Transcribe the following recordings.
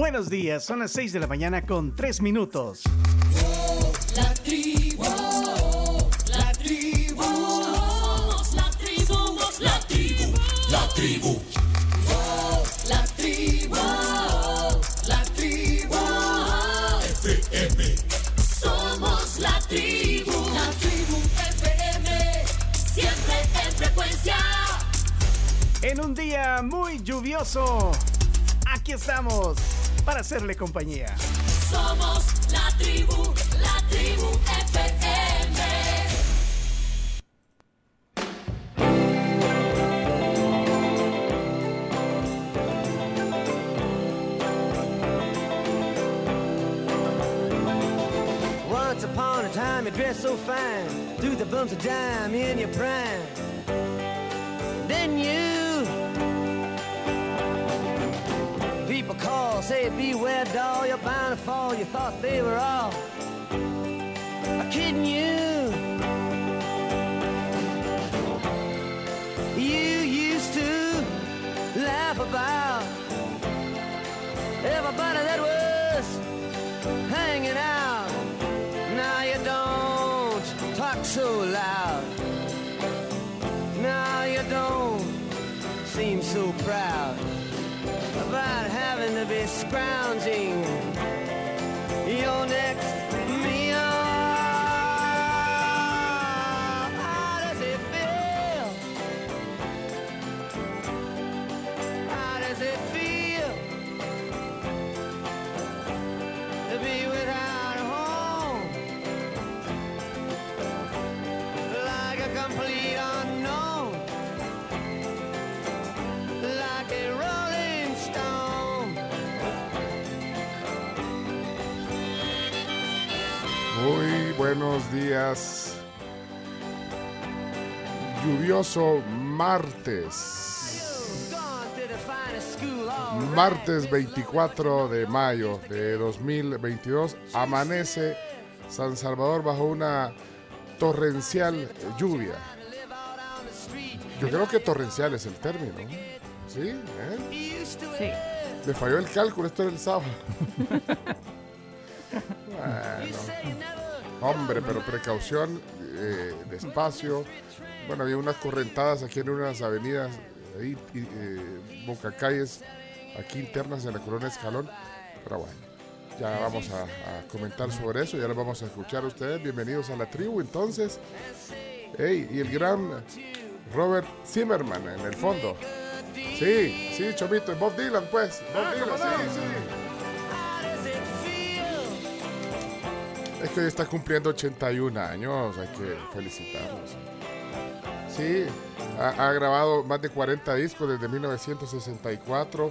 Buenos días, son las 6 de la mañana con 3 minutos. La tribu, la tribu, somos la tribu, somos la tribu, la tribu. La tribu, la tribu, FM. Somos la tribu, la tribu FM, siempre en frecuencia. En un día muy lluvioso, aquí estamos para hacerle compañía. Somos la tribu, la tribu FM. Once upon a time you dressed so fine, threw the bumps of dime in your prime. Fall. You thought they were all kidding you. You used to laugh about everybody that was hanging out. Now you don't talk so loud. Now you don't seem so proud about having to be scrounging buenos días. Lluvioso martes. Martes 24 de mayo de 2022. Amanece San Salvador bajo una torrencial lluvia. Yo creo que torrencial es el término. ¿Sí? ¿Eh? Sí. Me falló el cálculo, esto era el sábado. Bueno. Hombre, pero precaución, eh, despacio. Bueno, había unas correntadas aquí en unas avenidas, ahí, eh, boca calles, aquí internas en la Corona Escalón. Pero bueno, ya vamos a, a comentar sobre eso, ya lo vamos a escuchar a ustedes. Bienvenidos a la tribu, entonces. Hey, y el gran Robert Zimmerman en el fondo. Sí, sí, Chomito, Bob Dylan, pues. Bob Dylan, sí, sí. Es que hoy está cumpliendo 81 años, hay que felicitarlos. Sí, ha, ha grabado más de 40 discos desde 1964.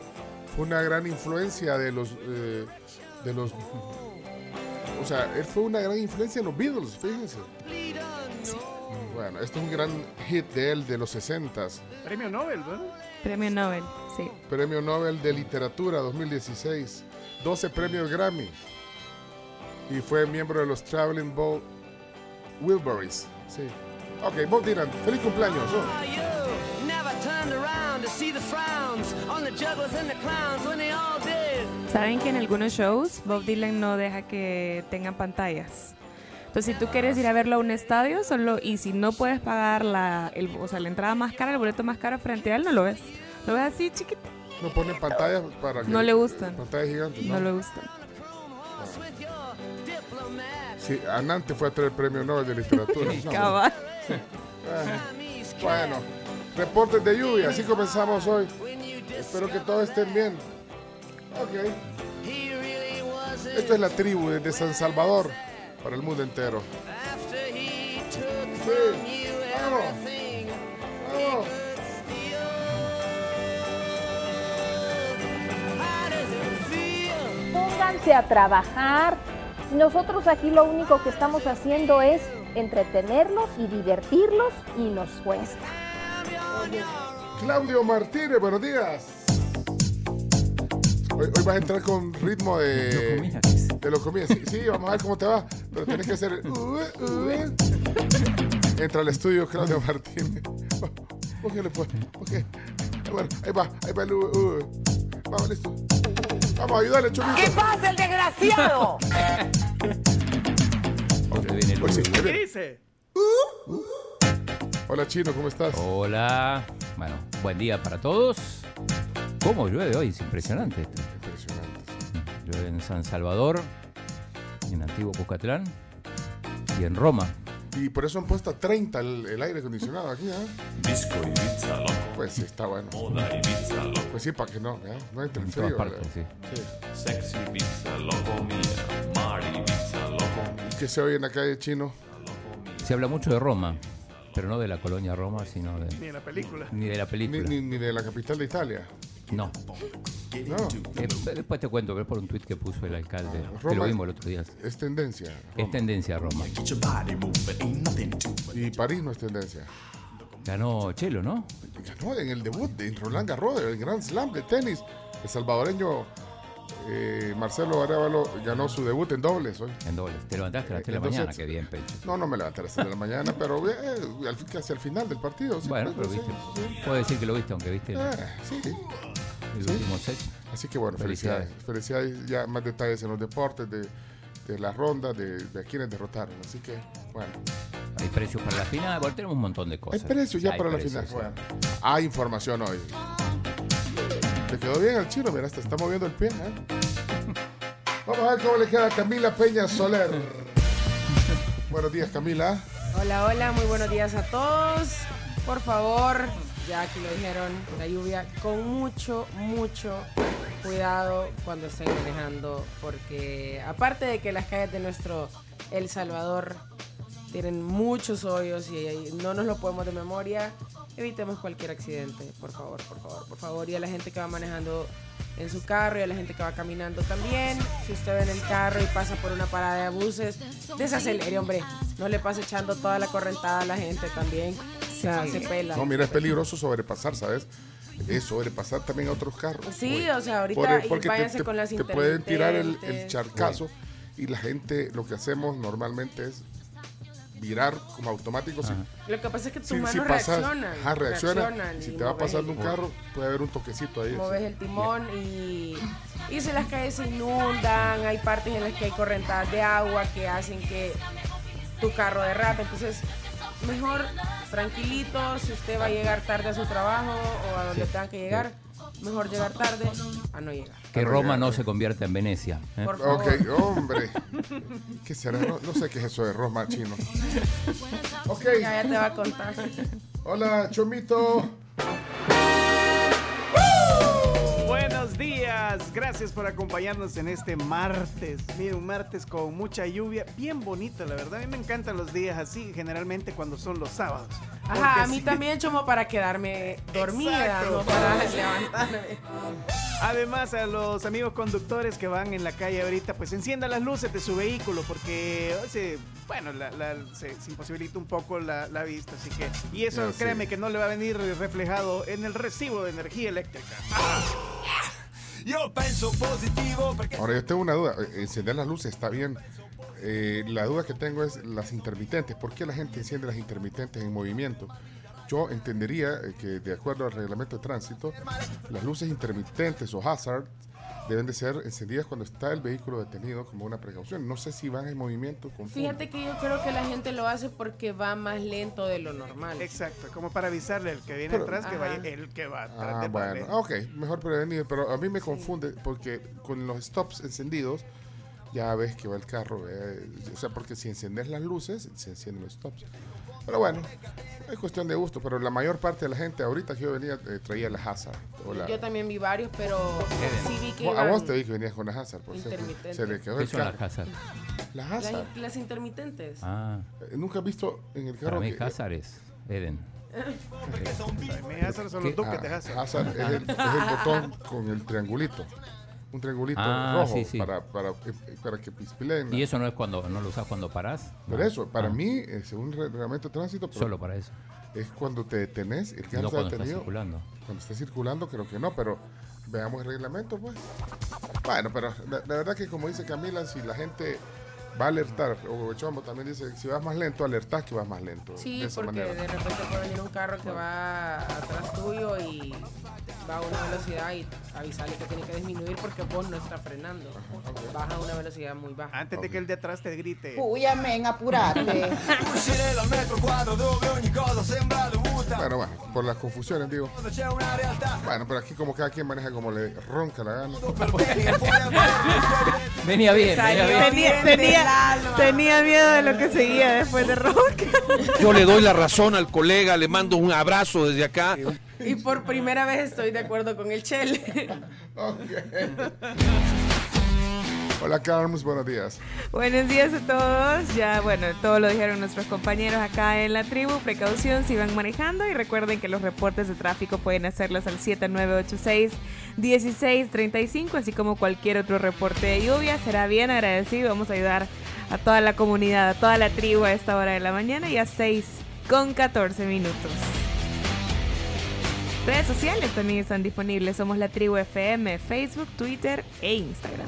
Fue una gran influencia de los, eh, de los, o sea, él fue una gran influencia en los Beatles, fíjense. Bueno, este es un gran hit de él de los 60s. Premio Nobel, ¿verdad? Premio Nobel, sí. Premio Nobel de Literatura 2016, 12 premios Grammy y fue miembro de los Traveling Bowl Wilburys. Sí. Ok, Bob Dylan, feliz cumpleaños. oh. Are you never turned around to see the frowns on the jugglers and the clowns when they all did? Saben que en algunos shows Bob Dylan no deja que tengan pantallas. Entonces, si tú quieres ir a verlo a un estadio, solo y si no puedes pagar la, el, o sea, la entrada más cara, el boleto más caro frente a él, no lo ves. Lo ves así chiquito. No pone pantalla para que- No le gustan. Pantalla gigante, ¿no? No le gusta. Sí, Anante fue a traer el premio Nobel de Literatura. No, Cabal. Chinese cat. Bueno, reportes de lluvia, así comenzamos hoy. Espero que todos estén bien. Ok. Esto es la tribu desde San Salvador para el mundo entero. Sí. Vamos. Vamos. Pónganse a trabajar. Nosotros aquí lo único que estamos haciendo es entretenerlos y divertirlos y nos cuesta. Claudio Martínez, buenos días. Hoy, hoy vas a entrar con ritmo de. De lo comida. Sí, sí, vamos a ver cómo te va. Pero tienes que hacer. uh, uh. Entra al estudio Claudio Martínez. ¿Por qué le puedes? ¿Por qué? Bueno, ahí va, ahí va el. Vamos, listo. Vamos, ayúdale. ¿Qué pasa, el desgraciado? Ok, viene el pues sí, ¿Qué dice? Hola, Chino, ¿cómo estás? Hola. Bueno, buen día para todos. ¿Cómo llueve hoy? Es impresionante esto. Impresionante. Llueve en San Salvador, en Antiguo Cuscatlán y en Roma. Y por eso han puesto a 30 el, el aire acondicionado aquí, ¿ah? Disco Ibiza, loco. Pues sí, está bueno. Moda Ibiza, loco. Pues sí, para que no, ¿eh? No entre En frío. partes, ¿verdad? sí. Sí. Sexy Ibiza, loco mía. Mar Ibiza, loco ¿Y qué se oye en la calle, Chino? Se habla mucho de Roma, pero no de la colonia Roma, sino Ni de, la película. ni de la Ni, película. ni, ni de la capital de Italia. No. No, Eh, después te cuento es por un tuit que puso el alcalde, que Roma- lo vimos el otro día. es tendencia. Es tendencia a Roma. Y París no es tendencia. Ganó Chelo, ¿no? Ganó en el debut de Roland Garros, el Grand Slam de tenis. El salvadoreño eh, Marcelo Arevalo ganó su debut en dobles hoy. En doble. Te levantaste a las 3 de la Entonces- mañana, qué bien, Pecho. No, no me levanté a las 6 de la mañana, pero eh, casi al final del partido. sí, Bueno, pero sí, viste. sí. Puedo decir que lo viste, aunque viste el, Eh, sí. el último set. Así que bueno, felicidades. Felicidades. Felicidades. Ya más detalles en los deportes, de, de la ronda, de, de a quienes derrotaron. Así que, bueno. Hay precios para la final. Bueno, tenemos un montón de Hay cosas. precios ya Hay para precios, la final. Bueno, hay información hoy. ¿Te quedó bien el chino? Mira, hasta está moviendo el pie. ¿eh? Vamos a ver cómo le queda Camila Peña Soler. Buenos días, Camila. Hola, hola, muy buenos días a todos. Por favor, ya que lo dijeron, la lluvia, con mucho, mucho cuidado cuando estén manejando, porque aparte de que las calles de nuestro El Salvador tienen muchos hoyos y no nos lo podemos de memoria, evitemos cualquier accidente, por favor, por favor, por favor. Y a la gente que va manejando en su carro y a la gente que va caminando también. Si usted ve en el carro y pasa por una parada de buses, desacelere, hombre. No le pase echando toda la correntada a la gente también. Se, se pela. No, mira, es peligroso sobrepasar, ¿sabes? Es sobrepasar también a otros carros. Sí, Oye, o sea, ahorita por- porque te- váyanse te, con las te pueden tirar el, el charcazo y la gente lo que hacemos normalmente es virar como automático. Si, Lo que pasa es que tus si, pasas, ajá, reacciona. si te va pasando el- un carro, puede haber un toquecito ahí. Moves el timón y, y si las calles se inundan, hay partes en las que hay correntadas de agua que hacen que tu carro derrape. Entonces, mejor tranquilito, si usted va a llegar tarde a su trabajo o a donde tenga que llegar, mejor llegar tarde a no llegar. Que Roma no se convierta en Venecia. ¿eh? Por favor. Ok, hombre. ¿Qué será? No, no sé qué es eso de Roma chino. Ok. Ya, ya te va a contar. Hola, Chomito. Buenos días, gracias por acompañarnos en este martes. Mira, un martes con mucha lluvia, bien bonita, la verdad. A mí me encantan los días así, generalmente cuando son los sábados. Ajá, a mí sí, también como para quedarme dormida, Exacto. no para levantarme. Además, a los amigos conductores que van en la calle ahorita, pues enciendan las luces de su vehículo porque, bueno, la- la- se, se imposibilita un poco la, la vista. Así que, y eso sí. créeme que no le va a venir reflejado en el recibo de energía eléctrica. Yo pienso positivo porque Ahora, yo tengo una duda. Eh, Encender las luces está bien. Eh, la duda que tengo es las intermitentes. ¿Por qué la gente enciende las intermitentes en movimiento? Yo entendería eh, que, de acuerdo al reglamento de tránsito, las luces intermitentes o hazard deben de ser encendidas cuando está el vehículo detenido como una precaución. No sé si van en movimiento. confundo. Fíjate que yo creo que la gente lo hace porque va más lento de lo normal. Exacto, como para avisarle al que viene Pero- atrás que Ajá. vaya el que va atrás Ah, de bueno. Ah, ok, mejor prevenir, pero a mí me confunde porque con los stops encendidos ya ves que va el carro, eh, o sea, porque si encendes las luces, se encienden los stops. Pero bueno, es cuestión de gusto, pero la mayor parte de la gente ahorita que yo venía eh, traía la Hazard. o la- Yo también vi varios, pero sí vi que a vos te vi que venías con la Hazard, por cierto. Intermitente. Se le quedó ¿Qué el son las. Hazard? La las, Hazard. las intermitentes. Ah, Eh, Nunca has visto en el carro para mí que- Hazard es Eden. Hazard son los que- duques ah, de Hazard. Hazard es el, es el botón con el triangulito. Un triangulito Ah, rojo sí, sí. para, para, eh, para que pispilen. ¿Y eso no es cuando no lo usas cuando parás? Por No. eso, para Ah, mí, eh, según el reglamento de tránsito, Solo para eso. es cuando te detenés, el carro No está cuando detenido. circulando. Cuando está circulando, creo que no, pero veamos el reglamento, pues. Bueno, pero la, la verdad que como dice Camila, si la gente va a alertar, o Chombo también dice, si vas más lento, alertás que vas más lento. Sí, de esa porque manera. de repente puede venir un carro que va atrás tuyo y va a una velocidad y avisarle que tiene que disminuir porque vos no estás frenando. Baja a una velocidad muy baja. Antes de que el de atrás te grite. Amén, apurate. Bueno, bueno, por las confusiones, digo. Bueno, pero aquí como cada quien maneja como le ronca la gana. Venía bien, venía bien. Tenía, tenía, tenía miedo de lo que seguía después de rock. Yo le doy la razón al colega, le mando un abrazo desde acá. Y por primera vez estoy de acuerdo con el Chele. Hola, Carms, buenos días. Buenos días a todos. Ya, bueno, todo lo dijeron nuestros compañeros acá en la tribu. Precaución si van manejando y recuerden que los reportes de tráfico pueden hacerlos al 7986-1635, así como cualquier otro reporte de lluvia. Será bien agradecido. Vamos a ayudar a toda la comunidad, a toda la tribu a esta hora de la mañana y a 6 con 14 minutos. Redes sociales también están disponibles. Somos la tribu FM, Facebook, Twitter e Instagram.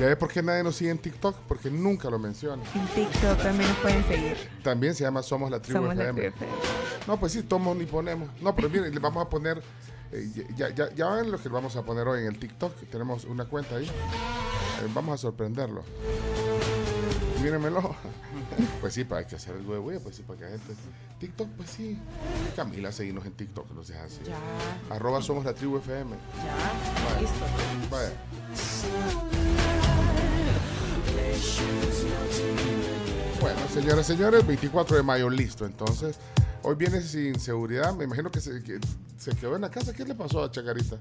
¿Ya ves por qué nadie nos sigue en TikTok? Porque nunca lo menciona. En TikTok también nos pueden seguir. También se llama Somos la Tribu Somos la FM. tribu FM. No, pues sí, tomos ni ponemos. No, pero miren, le vamos a poner. Eh, ya, ya, ya ven lo que vamos a poner hoy en el TikTok. Tenemos una cuenta ahí. Eh, vamos a sorprenderlo. Mírenmelo. Pues sí, para que hacer el huevo, pues sí, para que la gente. TikTok, pues sí. Camila, seguimos en TikTok, no seas así. Ya, Arroba somos la tribu FM. ya, listo. Vaya. Bueno, señoras y señores, 24 de mayo, listo. Entonces, hoy viene sin seguridad. Me imagino que se, que se quedó en la casa. ¿Qué le pasó a Chacarita?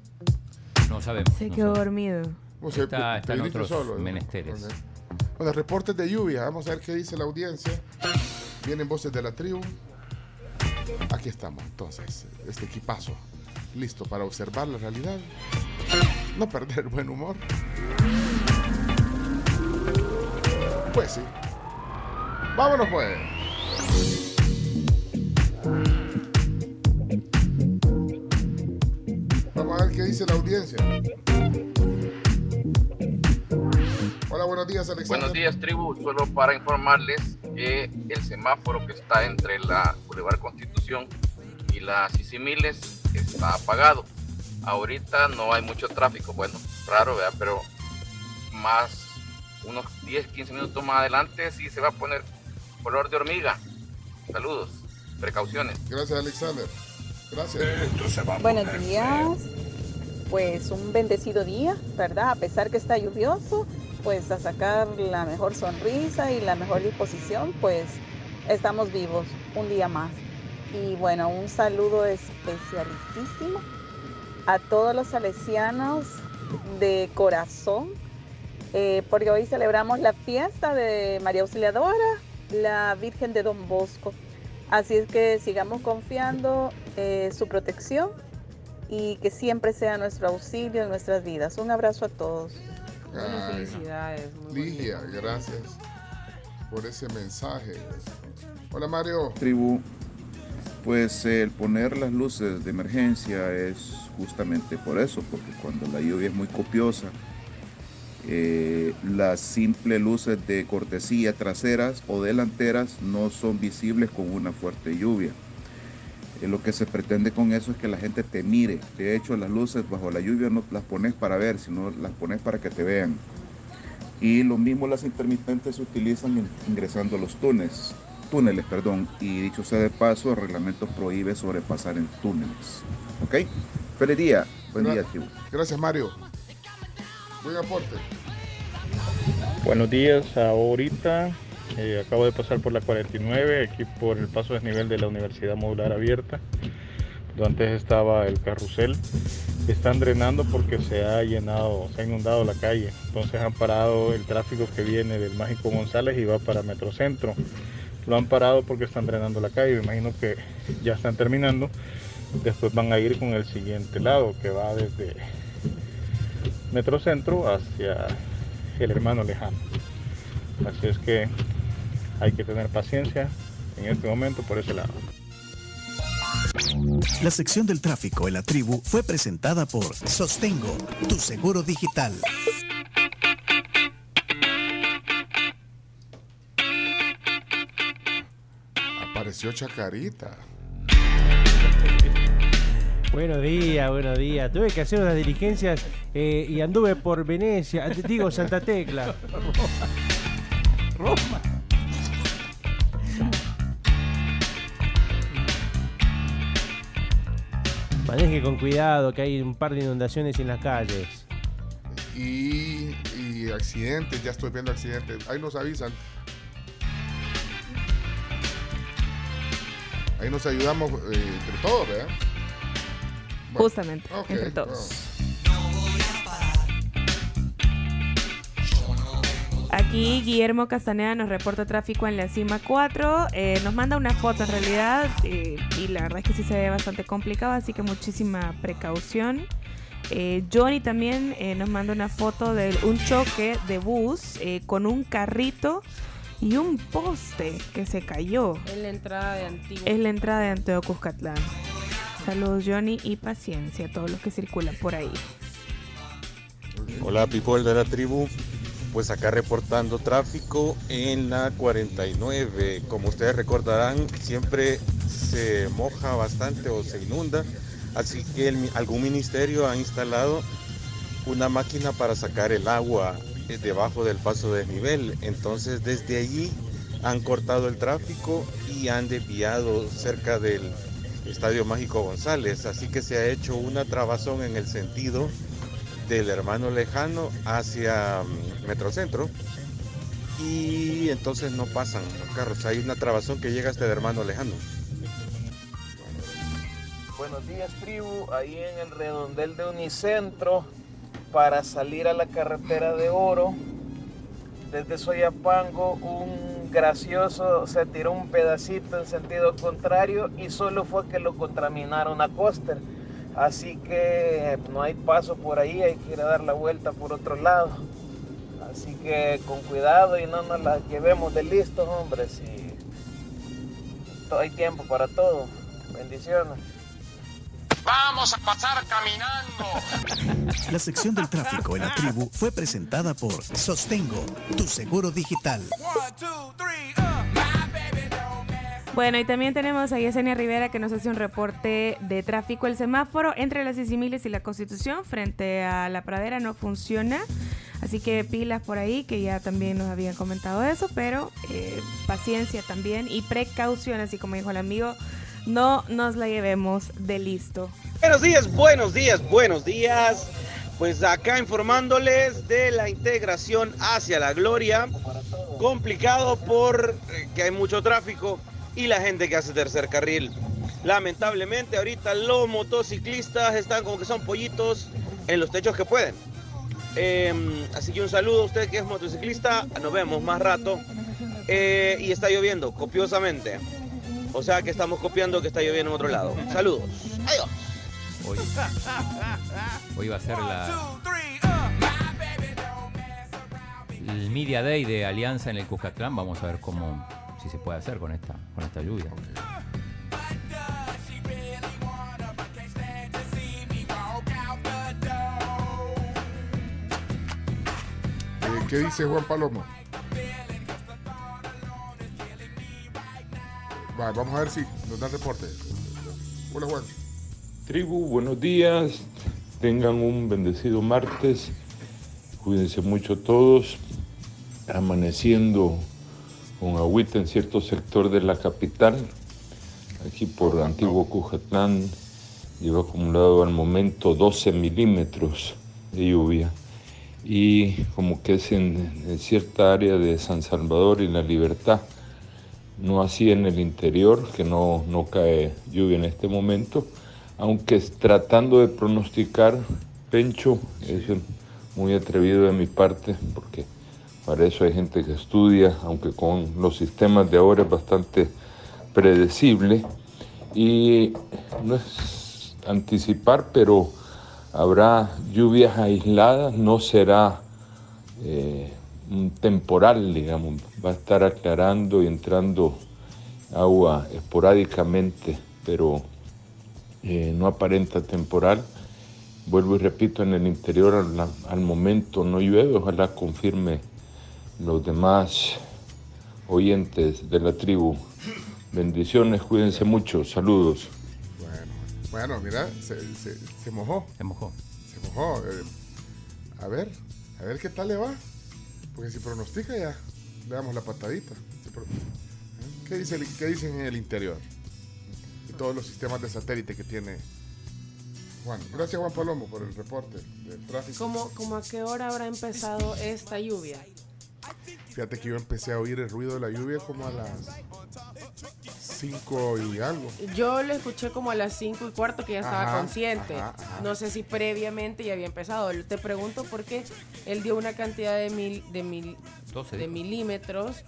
No sabemos. Se no quedó sabemos. dormido. O sea, Está- está en otros ¿eh? menesteres. Bueno, reportes de lluvia. Vamos a ver qué dice la audiencia. Vienen voces de la tribu. Aquí estamos, entonces, este equipazo. Listo para observar la realidad. No perder el buen humor. Pues sí. Vámonos pues. Vamos a ver qué dice la audiencia. Hola, buenos días, Alexander. Buenos días, tribu. Solo para informarles que el semáforo que está entre la Boulevard Constitución y la Sisimiles está apagado. Ahorita no hay mucho tráfico. Bueno, raro, ¿verdad? Pero más unos 10, 15 minutos más adelante sí se va a poner color de hormiga. Saludos. Precauciones. Gracias, Alexander. Gracias. Buenos días. Pues un bendecido día, ¿verdad? A pesar que está lluvioso, pues a sacar la mejor sonrisa y la mejor disposición, pues estamos vivos un día más. Y bueno, un saludo especialísimo a todos los salesianos de corazón, eh, porque hoy celebramos la fiesta de María Auxiliadora, la Virgen de Don Bosco. Así es que sigamos confiando en su protección y que siempre sea nuestro auxilio en nuestras vidas. Un abrazo a todos. Bueno, felicidades. muy Ligia, gracias por ese mensaje. Hola, Mario. tribu, pues el poner las luces de emergencia es justamente por eso, porque cuando la lluvia es muy copiosa, eh, las simples luces de cortesía traseras o delanteras no son visibles con una fuerte lluvia. Eh, lo que se pretende con eso es que la gente te mire. De hecho, las luces bajo la lluvia no las pones para ver, sino las pones para que te vean. Y lo mismo las intermitentes se utilizan in- ingresando a los túneles, túneles, perdón. Y dicho sea de paso, el reglamento prohíbe sobrepasar en túneles. ¿Ok? Feliz día. Buen día, tribu. Gracias, Mario. Buenos días, ahorita eh, acabo de pasar por la 49, aquí por el paso desnivel de la Universidad Modular Abierta, donde antes estaba el carrusel. Están drenando porque se ha llenado, se ha inundado la calle, entonces han parado el tráfico que viene del Mágico González y va para Metrocentro. Lo han parado porque están drenando la calle, me imagino que ya están terminando. Después van a ir con el siguiente lado, que va desde Metrocentro hacia el hermano lejano. Así es que hay que tener paciencia en este momento por ese lado. La sección del tráfico en la tribu fue presentada por Sostengo, tu seguro digital. Apareció Chacarita. Buenos días, buenos días. Tuve que hacer unas diligencias eh, y anduve por Venecia, eh, digo Santa Tecla. Roma. Maneje con cuidado que hay un par de inundaciones en las calles. Y, y accidentes, ya estoy viendo accidentes. Ahí nos avisan. Ahí nos ayudamos eh, entre todos, ¿verdad? Justamente, entre todos. Aquí Guillermo Castaneda nos reporta tráfico en la cima 4. eh, nos manda una foto en realidad eh, y la verdad es que sí se ve bastante complicado, así que muchísima precaución. Eh, Johnny también eh, nos manda una foto de un choque de bus eh, con un carrito y un poste que se cayó. En la entrada de Antiguo. Es la entrada de Anteo Cuscatlán. Saludos Johnny y paciencia a todos los que circulan por ahí. Hola people de la tribu, pues acá reportando tráfico en la 49. Como ustedes recordarán, siempre se moja bastante o se inunda, así que algún ministerio ha instalado una máquina para sacar el agua eh, debajo del paso de desnivel. Entonces desde allí han cortado el tráfico y han desviado cerca del Estadio Mágico González, así que se ha hecho una trabazón en el sentido del hermano lejano hacia mm, Metrocentro y entonces no pasan los carros. Hay una trabazón que llega hasta el hermano lejano. Buenos días, tribu. Ahí en el redondel de Unicentro, para salir a la carretera de Oro, desde Soyapango, un gracioso se tiró un pedacito en sentido contrario y solo fue que lo contaminaron a Coster. Así que no hay paso por ahí, hay que ir a dar la vuelta por otro lado. Así que con cuidado y no nos la llevemos de listos, hombre. Si hay tiempo para todo. Bendiciones. Vamos a pasar caminando. La sección del tráfico en la tribu fue presentada por Sostengo, tu seguro digital. Bueno, y también tenemos a Yesenia Rivera que nos hace un reporte de tráfico. El semáforo entre las Sisimiles y la Constitución frente a la pradera no funciona. Así que pilas por ahí, que ya también nos habían comentado eso, pero eh, paciencia también y precaución, así como dijo el amigo, no nos la llevemos de listo. Buenos días, buenos días, buenos días. Pues acá informándoles de la integración hacia la gloria. Complicado por eh, hay mucho tráfico y la gente que hace tercer carril. Lamentablemente ahorita los motociclistas están como que son pollitos en los techos que pueden. Eh, así que un saludo a usted que es motociclista. Nos vemos más rato. Eh, y está lloviendo copiosamente. O sea que estamos copiando que está lloviendo en otro lado. Saludos. Adiós. Hoy, hoy va a ser la, el Media Day de Alianza en el Cuscatlán. Vamos a ver cómo, si se puede hacer con esta, con esta lluvia. Eh, ¿Qué dice Juan Palomo? Va, vamos a ver si nos da reporte. Hola Juan. Tribu, buenos días. Tengan un bendecido martes. Cuídense mucho todos. Amaneciendo con agüita en cierto sector de la capital. Aquí por Antiguo Cujatlán lleva acumulado al momento 12 milímetros de lluvia. Y como que es en cierta área de San Salvador y La Libertad. No así en el interior, que no, no cae lluvia en este momento aunque tratando de pronosticar, Pencho, es muy atrevido de mi parte, porque para eso hay gente que estudia, aunque con los sistemas de ahora es bastante predecible, y no es anticipar, pero habrá lluvias aisladas, no será eh, temporal, digamos, va a estar aclarando y entrando agua esporádicamente, pero eh, no aparenta temporal. Vuelvo y repito, en el interior al, al momento no llueve, ojalá confirme los demás oyentes de la tribu. Bendiciones, cuídense mucho, saludos. Bueno, mira, se, se, se mojó. Se mojó. Se mojó. eh, a ver, a ver qué tal le va. Porque si pronostica ya, le damos la patadita. ¿Qué, dice ¿Qué dicen en el interior? Y todos los sistemas de satélite que tiene Juan. Gracias Juan Palomo por el reporte del tráfico. ¿Cómo, cómo a qué hora habrá empezado esta lluvia? Fíjate que yo empecé a oír el ruido de la lluvia como a las 5 y algo. Yo lo escuché como a las 5 y cuarto que ya estaba Ajá, consciente. ajá, ajá. No sé si previamente ya había empezado. Te pregunto porque él dio una cantidad de mil, de mil, 12 de dijo. milímetros.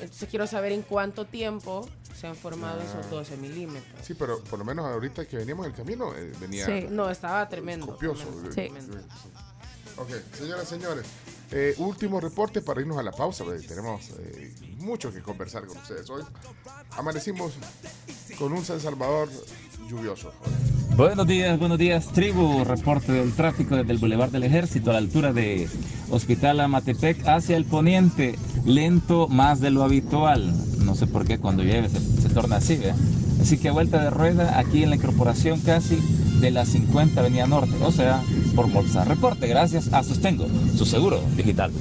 Entonces quiero saber en cuánto tiempo se han formado Ah. esos 12 milímetros. Sí, pero por lo menos ahorita que veníamos en el camino eh, venía Sí, no, estaba tremendo. copioso. Sí. Eh, Ok, señoras y señores, eh, último reporte para irnos a la pausa. tenemos eh, mucho que conversar con ustedes hoy. Amanecimos con un San Salvador lluvioso. Buenos días, buenos días, tribu. Reporte del tráfico desde el Boulevard del Ejército a la altura de Hospital Amatepec hacia el poniente. Lento más de lo habitual. No sé por qué cuando llueve se, torna así, ¿ve? Así que vuelta de rueda aquí en la incorporación casi de la 50 Avenida Norte, o sea, por Bolsa. Reporte gracias a Sostengo, su seguro digital.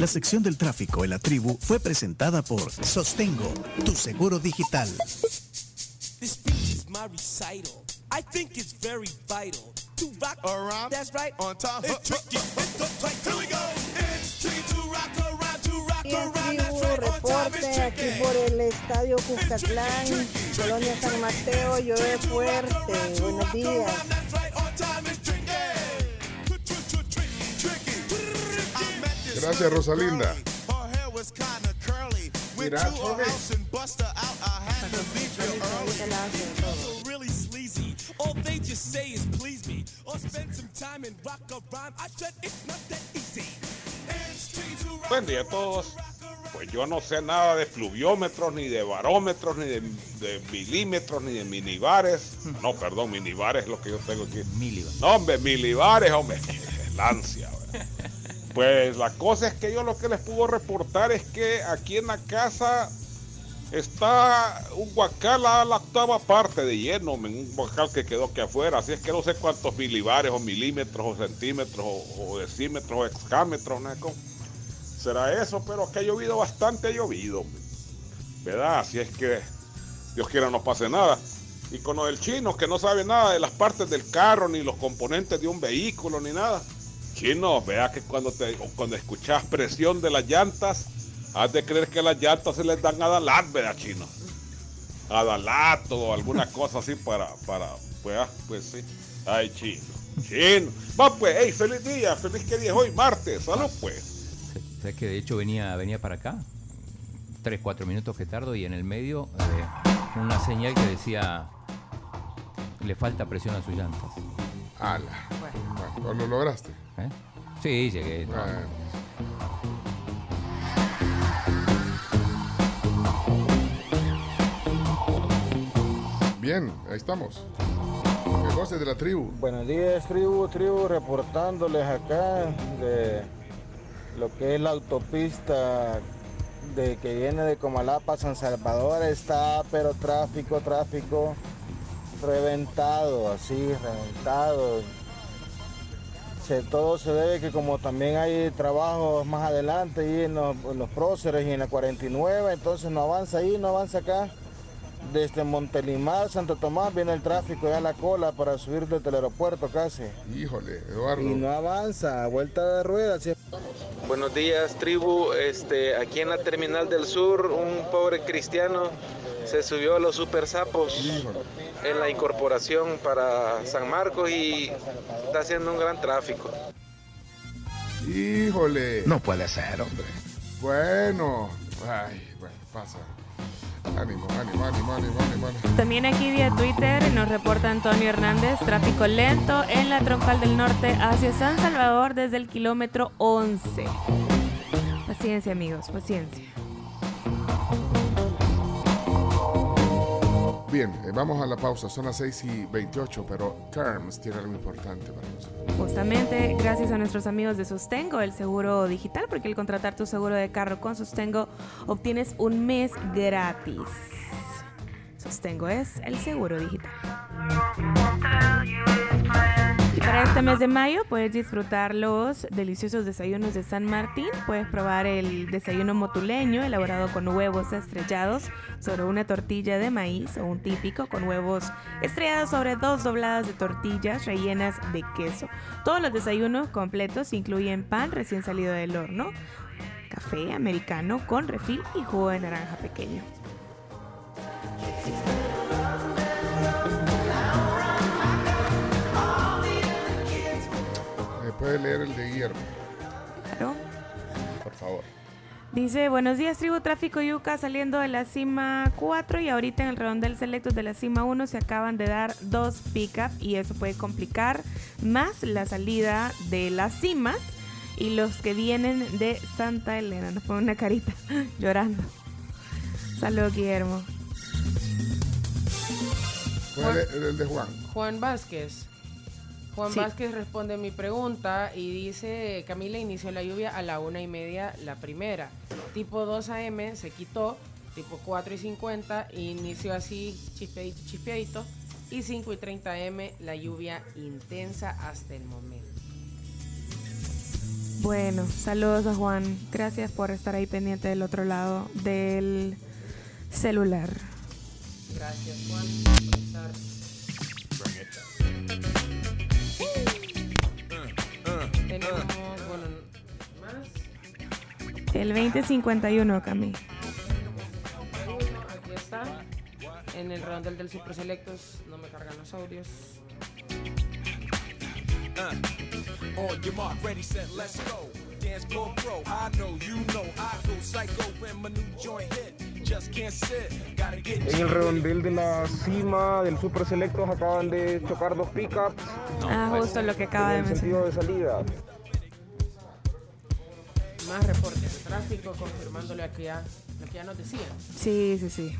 La sección del tráfico en la tribu fue presentada por Sostengo, tu seguro digital. This speech is my recital. I think it's very vital to rock around. That's right. On time. It's tricky. It's the play. Here we go. It's tricky to rock Reporte aquí tricky. por el Estadio Cuscatlán, Colonia San Mateo, llueve fuerte. Buenos días. Gracias, Rosalinda. Mira, Choque. really sleazy. All they just say is please me or spend some time and rock around. I said it's not that easy. It's tricky to rock Buen día a todos. Pues yo no sé nada de pluviómetros, ni de barómetros, ni de, de milímetros, ni de minibares. No, perdón, minibares es lo que yo tengo aquí. No, hombre, milibares, hombre. Lancia. hombre. Pues la cosa es que yo lo que les puedo reportar es que aquí en la casa está un guacal a la octava parte de lleno, un guacal que quedó aquí afuera. Así es que no sé cuántos milibares o milímetros o centímetros o, o decímetros o excámetros, no será eso, pero que ha llovido bastante, ha llovido. ¿verdad? Así es que Dios quiera no pase nada. Y con lo del chino, que no sabe nada de las partes del carro, ni los componentes de un vehículo, ni nada. Chino, vea que cuando, te, cuando escuchas presión de las llantas, has de creer que las llantas se les dan a Dalat, ¿verdad, chino? A Dalat o alguna cosa así para, para, pues, pues sí. Ay, chino, chino. Va pues, hey, feliz día, feliz que día es hoy, martes, salud pues. ¿Sabes que de hecho venía, venía para acá? Tres, cuatro minutos que tardo y en el medio eh, una señal que decía le falta presión a sus llantas. Ala. Bueno, ¿Lo lograste? ¿Eh? Sí, llegué. Bueno. Bien, ahí estamos. Voces de la tribu. Buenos días, tribu, tribu, reportándoles acá de lo que es la autopista de que viene de Comalapa a San Salvador. Está, pero tráfico, tráfico reventado, así, reventado. Se, todo se debe que como también hay trabajos más adelante ahí en los, en los próceres y en la 49, entonces no avanza ahí, no avanza acá. Desde Montelimar, Santo Tomás, viene el tráfico ya la cola para subir desde el aeropuerto casi. Híjole, Eduardo. Y no avanza, vuelta de ruedas. sí. Buenos días, tribu. Este, aquí en la terminal del sur, un pobre cristiano se subió a los super sapos en la incorporación para San Marcos y está haciendo un gran tráfico. Híjole. No puede ser, hombre. Bueno. Ay, bueno, pasa. También aquí vía Twitter nos reporta Antonio Hernández, tráfico lento en la troncal del norte hacia San Salvador desde el kilómetro 11. Paciencia amigos, paciencia. Bien, eh, vamos a la pausa. Son las 6 y 28, pero Carms tiene algo importante para nosotros. Justamente gracias a nuestros amigos de Sostengo, el seguro digital, porque al contratar tu seguro de carro con Sostengo obtienes un mes gratis. Sostengo es el seguro digital. Para este mes de mayo puedes disfrutar los deliciosos desayunos de San Martín. Puedes probar el desayuno motuleño elaborado con huevos estrellados sobre una tortilla de maíz o un típico con huevos estrellados sobre dos dobladas de tortillas rellenas de queso. Todos los desayunos completos incluyen pan recién salido del horno, café americano con refil y jugo de naranja pequeño. Puede leer el de Guillermo? Claro. Por favor. Dice, buenos días, tribu Tráfico Yuca, saliendo de la cima 4 y ahorita en el redondel selectos de la cima 1 se acaban de dar dos pick-up y eso puede complicar más la salida de las cimas y los que vienen de Santa Elena. Nos pone una carita llorando. Saludos, Guillermo. ¿Cuál es el, el de Juan? Juan Vázquez. Juan Sí. Vázquez responde mi pregunta y dice, Camila inició la lluvia a la una y media la primera. Tipo 2 AM se quitó, tipo 4 y 50 inició así chispeadito, chispeadito. Y 5 y 30 M la lluvia intensa hasta el momento. Bueno, saludos a Juan. Gracias por estar ahí pendiente del otro lado del celular. Gracias Juan por estar. Tenemos, bueno, más. El 2051, Cami. Aquí está. En el redondel del Super Selectos no me cargan los audios. Uh, on your mark, ready, set, let's go. Dance floor pro, I know, you know, I go psycho when my new joint hit. Just can't sit, gotta get En el redondel de la cima del Super Selectos acaban de chocar dos pickups. Ah, justo lo que acaba de en el sentido de salida. Más reportes de tráfico confirmando lo que ya, lo que ya nos decían. Sí, sí, sí.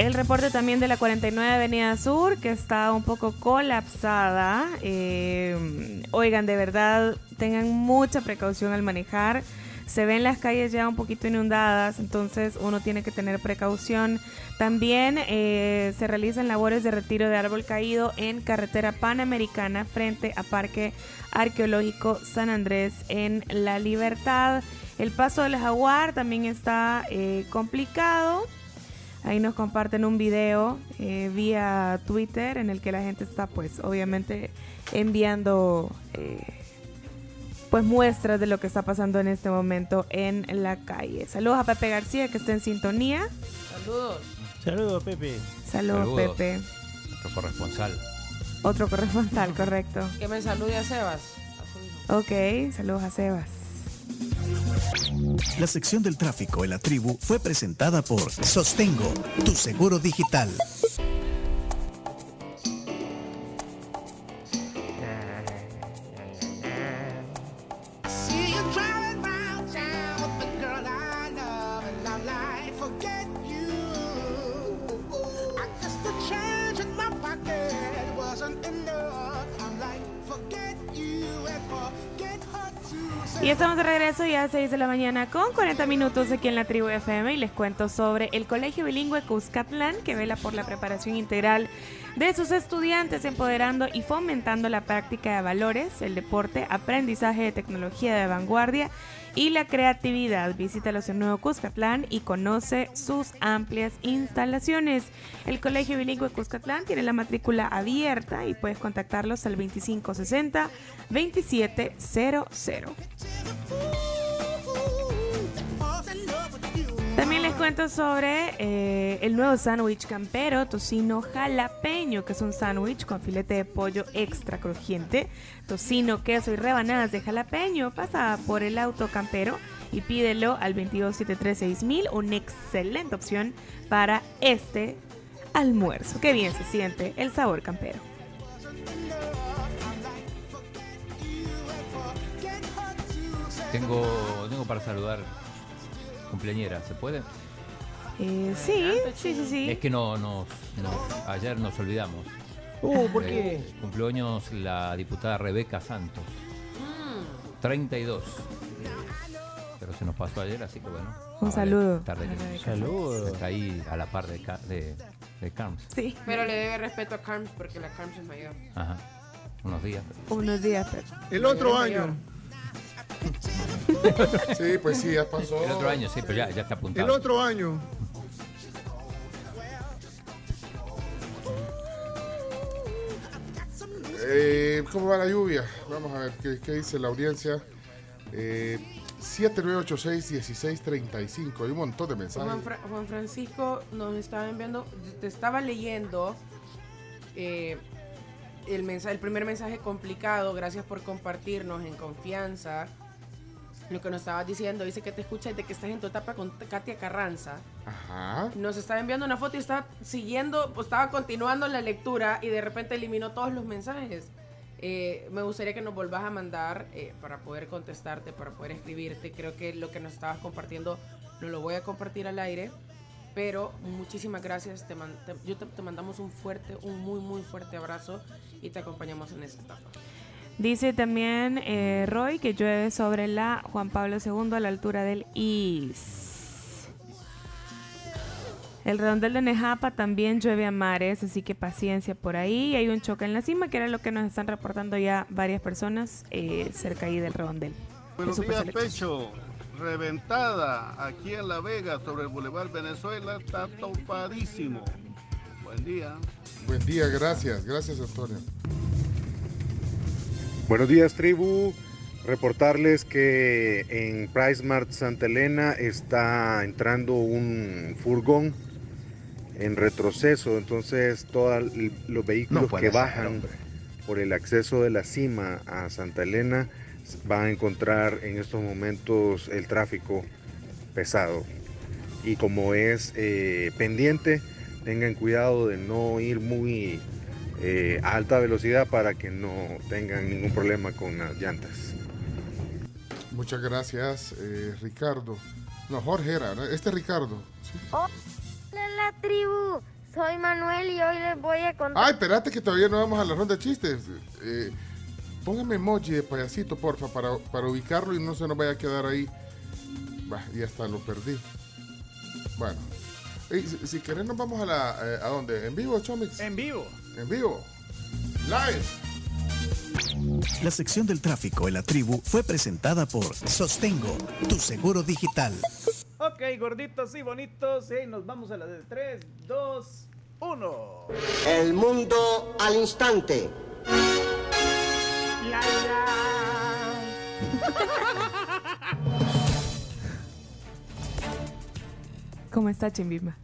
El reporte también de la 49 Avenida Sur, que está un poco colapsada. Eh, oigan, de verdad, tengan mucha precaución al manejar. Se ven las calles ya un poquito inundadas, entonces uno tiene que tener precaución. También eh, se realizan labores de retiro de árbol caído en carretera panamericana frente a Parque Arqueológico San Andrés en La Libertad. El paso del jaguar también está eh, complicado. Ahí nos comparten un video eh, vía Twitter en el que la gente está pues obviamente enviando eh, pues muestras de lo que está pasando en este momento en la calle. Saludos a Pepe García que está en sintonía. Saludos. Saludos, Pepe. Saludos, Saludos. Pepe. Nuestro corresponsal. Otro corresponsal, correcto. Que me salude a Sebas. a su hijo. Ok, saludos a Sebas. La sección del tráfico en la tribu fue presentada por Sostengo, tu seguro digital. Y estamos de regreso ya a 6 de la mañana con 40 minutos aquí en la tribu FM y les cuento sobre el Colegio Bilingüe Cuscatlán que vela por la preparación integral de sus estudiantes, empoderando y fomentando la práctica de valores, el deporte, aprendizaje de tecnología de vanguardia y la creatividad. Visítalos en Nuevo Cuscatlán y conoce sus amplias instalaciones. El Colegio Bilingüe Cuscatlán tiene la matrícula abierta y puedes contactarlos al 2560 2700. También les cuento sobre eh, el nuevo sándwich campero tocino jalapeño, que es un sándwich con filete de pollo extra crujiente, tocino, queso y rebanadas de jalapeño. Pasa por el auto campero y pídelo al 22736000, una excelente opción para este almuerzo. Qué bien se siente el sabor campero. Tengo, tengo para saludar cumpleañera, ¿se puede? Eh, sí, sí, sí, sí. Es que no, nos- nos- ayer nos olvidamos. Uh, ¿por Eh, qué? Cumpleaños la diputada Rebeca Santos. 32. Pero se nos pasó ayer, así que bueno. Un ahora saludo Tarde a la que de Saludo. Está ahí a la par de, Ca- de, de Carms. Sí. Pero le debe respeto a Carms porque la Carms es mayor. Ajá. Unos días. Unos días, pero. El otro año. Sí, pues sí, ya pasó. El otro año, sí, pero ya, ya está apuntado. El otro año. Eh, ¿Cómo va la lluvia? Vamos a ver qué, qué dice la audiencia. Eh, 7986-1635. Hay un montón de mensajes. Juan, Fra- Juan Francisco nos estaba enviando, te estaba leyendo eh, el, mensaje, el primer mensaje complicado. Gracias por compartirnos en confianza. Lo que nos estabas diciendo, dice que te escucha de que estás en tu etapa con Katia Carranza. Ajá. Nos estaba enviando una foto y estaba siguiendo, pues estaba continuando la lectura y de repente eliminó todos los mensajes. Eh, me gustaría que nos volvás a mandar eh, para poder contestarte, para poder escribirte. Creo que lo que nos estabas compartiendo no lo voy a compartir al aire. Pero muchísimas gracias. Te man- te- yo te, te mandamos un fuerte, un muy, muy fuerte abrazo y te acompañamos en esta etapa. Dice también eh, Roy que llueve sobre la Juan Pablo II a la altura del IS. El redondel de Nejapa también llueve a mares, así que paciencia por ahí. Hay un choque en la cima, que era lo que nos están reportando ya varias personas eh, cerca ahí del redondel. Buenos días. Pecho. Reventada aquí en La Vega sobre el Boulevard Venezuela. Está topadísimo. Buen día. Buen día, gracias. Gracias, Antonio. Buenos días, tribu. Reportarles que en Price Mart Santa Elena está entrando un furgón en retroceso, entonces todos los vehículos No que bajan por el acceso de la cima a Santa Elena van a encontrar en estos momentos el tráfico pesado. Y como es eh, pendiente, tengan cuidado de no ir muy eh, a alta velocidad para que no tengan ningún problema con las llantas. Muchas gracias, eh, Ricardo. No, Jorge era, ¿no? Este es Ricardo. Sí. Hola la tribu, soy Manuel y hoy les voy a contar. Ay, espérate que todavía no vamos a la ronda de chistes. Eh, póngame emoji de payasito, porfa, para, para ubicarlo y no se nos vaya a quedar ahí. Bah, y hasta lo perdí. Bueno. Si, si querés nos vamos a la... eh, ¿A dónde? ¿En vivo, Chomix? En vivo. En vivo. Live. La sección del tráfico en la tribu fue presentada por Sostengo, tu seguro digital. Ok, gorditos y bonitos. Y nos vamos a la de 3, 2, 1. El mundo al instante. ¿Cómo está Chimbimba?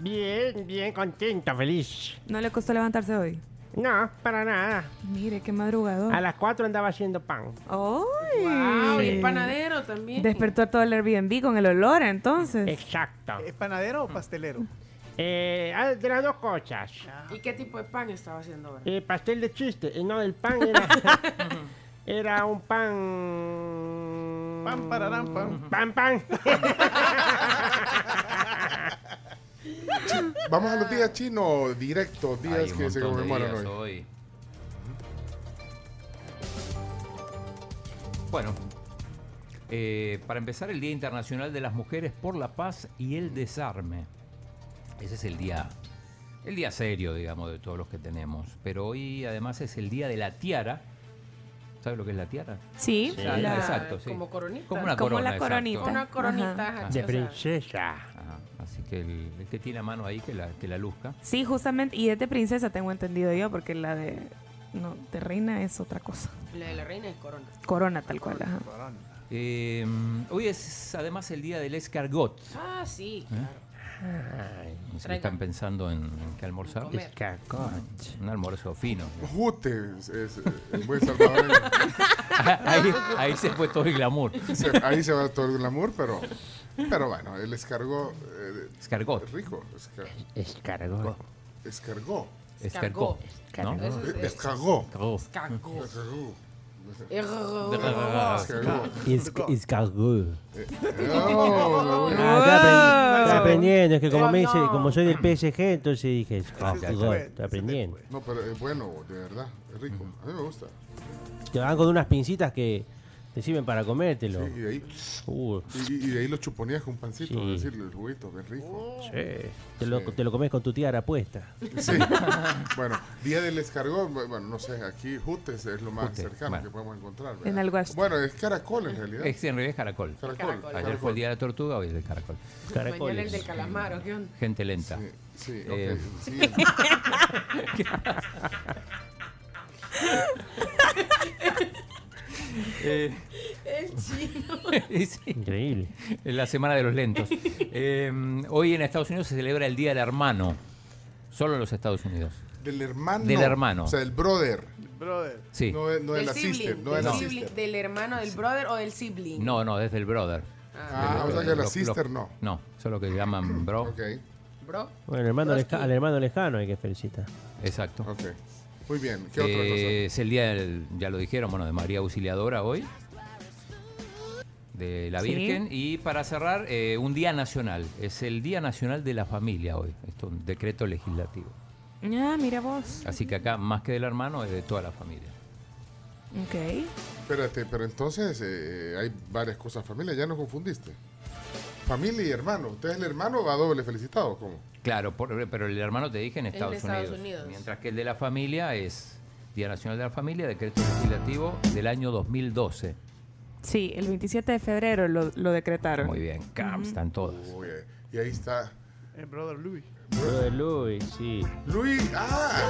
Bien, bien contento, feliz. ¿No le costó levantarse hoy? No, para nada. Mire, qué madrugador. A las 4 andaba haciendo pan. ¡Ay! Wow, y el panadero también. Despertó a todo el Airbnb con el olor, entonces. Exacto. ¿Es panadero o pastelero? Eh, ah, de las dos cosas. ¿Y qué tipo de pan estaba haciendo ahora? Eh, pastel de chiste. Eh, no, el pan era. era un pan. Pan, pararán, pan. Pan, pan. Vamos a los días chinos directos, días Hay un que se montón de conmemoran días hoy. hoy. Bueno, eh, para empezar, el Día Internacional de las Mujeres por la Paz y el Desarme. Ese es el día, el día serio, digamos, de todos los que tenemos. Pero hoy, además, es el Día de la Tiara. ¿Sabes lo que es la tiara? Sí, Sí, la- exacto, sí. Como coronita. Como una Como corona, la exacto. coronita. Una coronita, Ajá. De o sea, princesa. Ajá, Así que el, el que tiene a mano ahí, que la, que la luzca. Sí, justamente. Y es de princesa, tengo entendido yo, porque la de. No, de reina es otra cosa. La de la reina es corona. Corona, tal cual. Ajá. Eh, hoy es además el día del escargot. Ah, sí, ¿Eh? claro. No sé si Traiga. están pensando en, en qué almorzar. Escargot. Un almuerzo fino. Jute, es, es- el buen salvadoreño. ahí, ahí se fue todo el glamour. Se- ahí se va todo el glamour, pero, pero bueno, el escargó. eh, Escargot. es rico. esca- Escargot. escargó. Escargot. Escargot. Escargot. Escargó. Escargot. Escargó. Escargot. Voy. Ah, estoy aprendiendo, es que como, me dice, como soy del PSG, entonces dije, escargot, estoy aprendiendo. No, pero es bueno, de verdad. Es rico. A mí me gusta. Te van con unas pincitas que Te sirven para comértelo. Sí, y de ahí, Uh, y, y de ahí lo chuponías con un pancito, Sí. decirle el juguito, bien rico. sí. Te, lo, te lo comes con tu tía puesta. Sí. bueno, día del escargot, bu- bueno, no sé, aquí Jutes es lo más Jute, cercano bueno. que podemos encontrar. ¿verdad? En el Guasto. Bueno, es caracol en realidad. Es, en realidad es caracol. Caracol. Ayer caracol. fue el día de la tortuga, hoy es el caracol. Mañana el del calamar, ¿o qué onda? Gente lenta. Sí, Eh, ok. siguiente. Eh, El chino. sí. Increíble. La semana de los lentos. Eh, hoy en Estados Unidos se celebra el Día del Hermano. Solo en los Estados Unidos. Del hermano. Del hermano. O sea, del brother. Brother. Sí. No, es- no de Del la sibling, sister. No del de la sibling, sister. Del hermano del brother o del sibling. No, no, desde el brother. Ah, o sea que la Lo- lo- sister no. No, solo que llaman bro. Ok, Bro. Bueno, el hermano leja- al hermano lejano hay que felicitar. Exacto. ok. Muy bien. ¿Qué otra Eh, es el día, del- ya lo dijeron, bueno, de María Auxiliadora hoy. De la Sí. Virgen. Y para cerrar, eh, un día nacional. Es el Día Nacional de la Familia hoy. Esto es un decreto legislativo. Ah, mira vos. Así que acá, más que del hermano, es de toda la familia. Ok. cosa? Espérate, pero entonces eh, hay varias cosas. Familia, ya nos confundiste. Familia y hermano. ¿Usted es el hermano va doble felicitado? ¿Cómo? Claro, por- pero el hermano te dije en En Estados, Estados Unidos. Unidos. Mientras que el de la familia es Día Nacional de la Familia, decreto legislativo del año 2012. Sí, el 27 de febrero lo, lo decretaron. Muy bien, CAMS, están todas. Uy, y ahí está. El brother Louis. Brother Luis, sí. Luis. ¡Ah!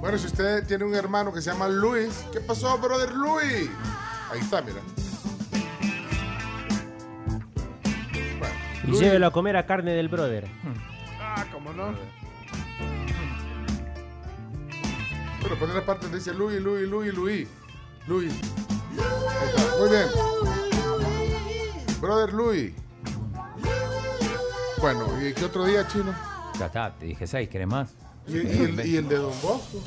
Bueno, si usted tiene un hermano que se llama Luis, ¿qué pasó, brother Luis? Ahí está, mira. Y Luis. llévelo a comer a carne del brother. Ah, cómo no. Bueno, poner aparte dice Luis, Luis, Luis, Luis. Luis. Ahí está. Muy bien. Brother Luis. Bueno, ¿y qué otro día, chino? Ya está, te dije seis, ¿querés más? ¿Y, y el, y el de Don Bosco?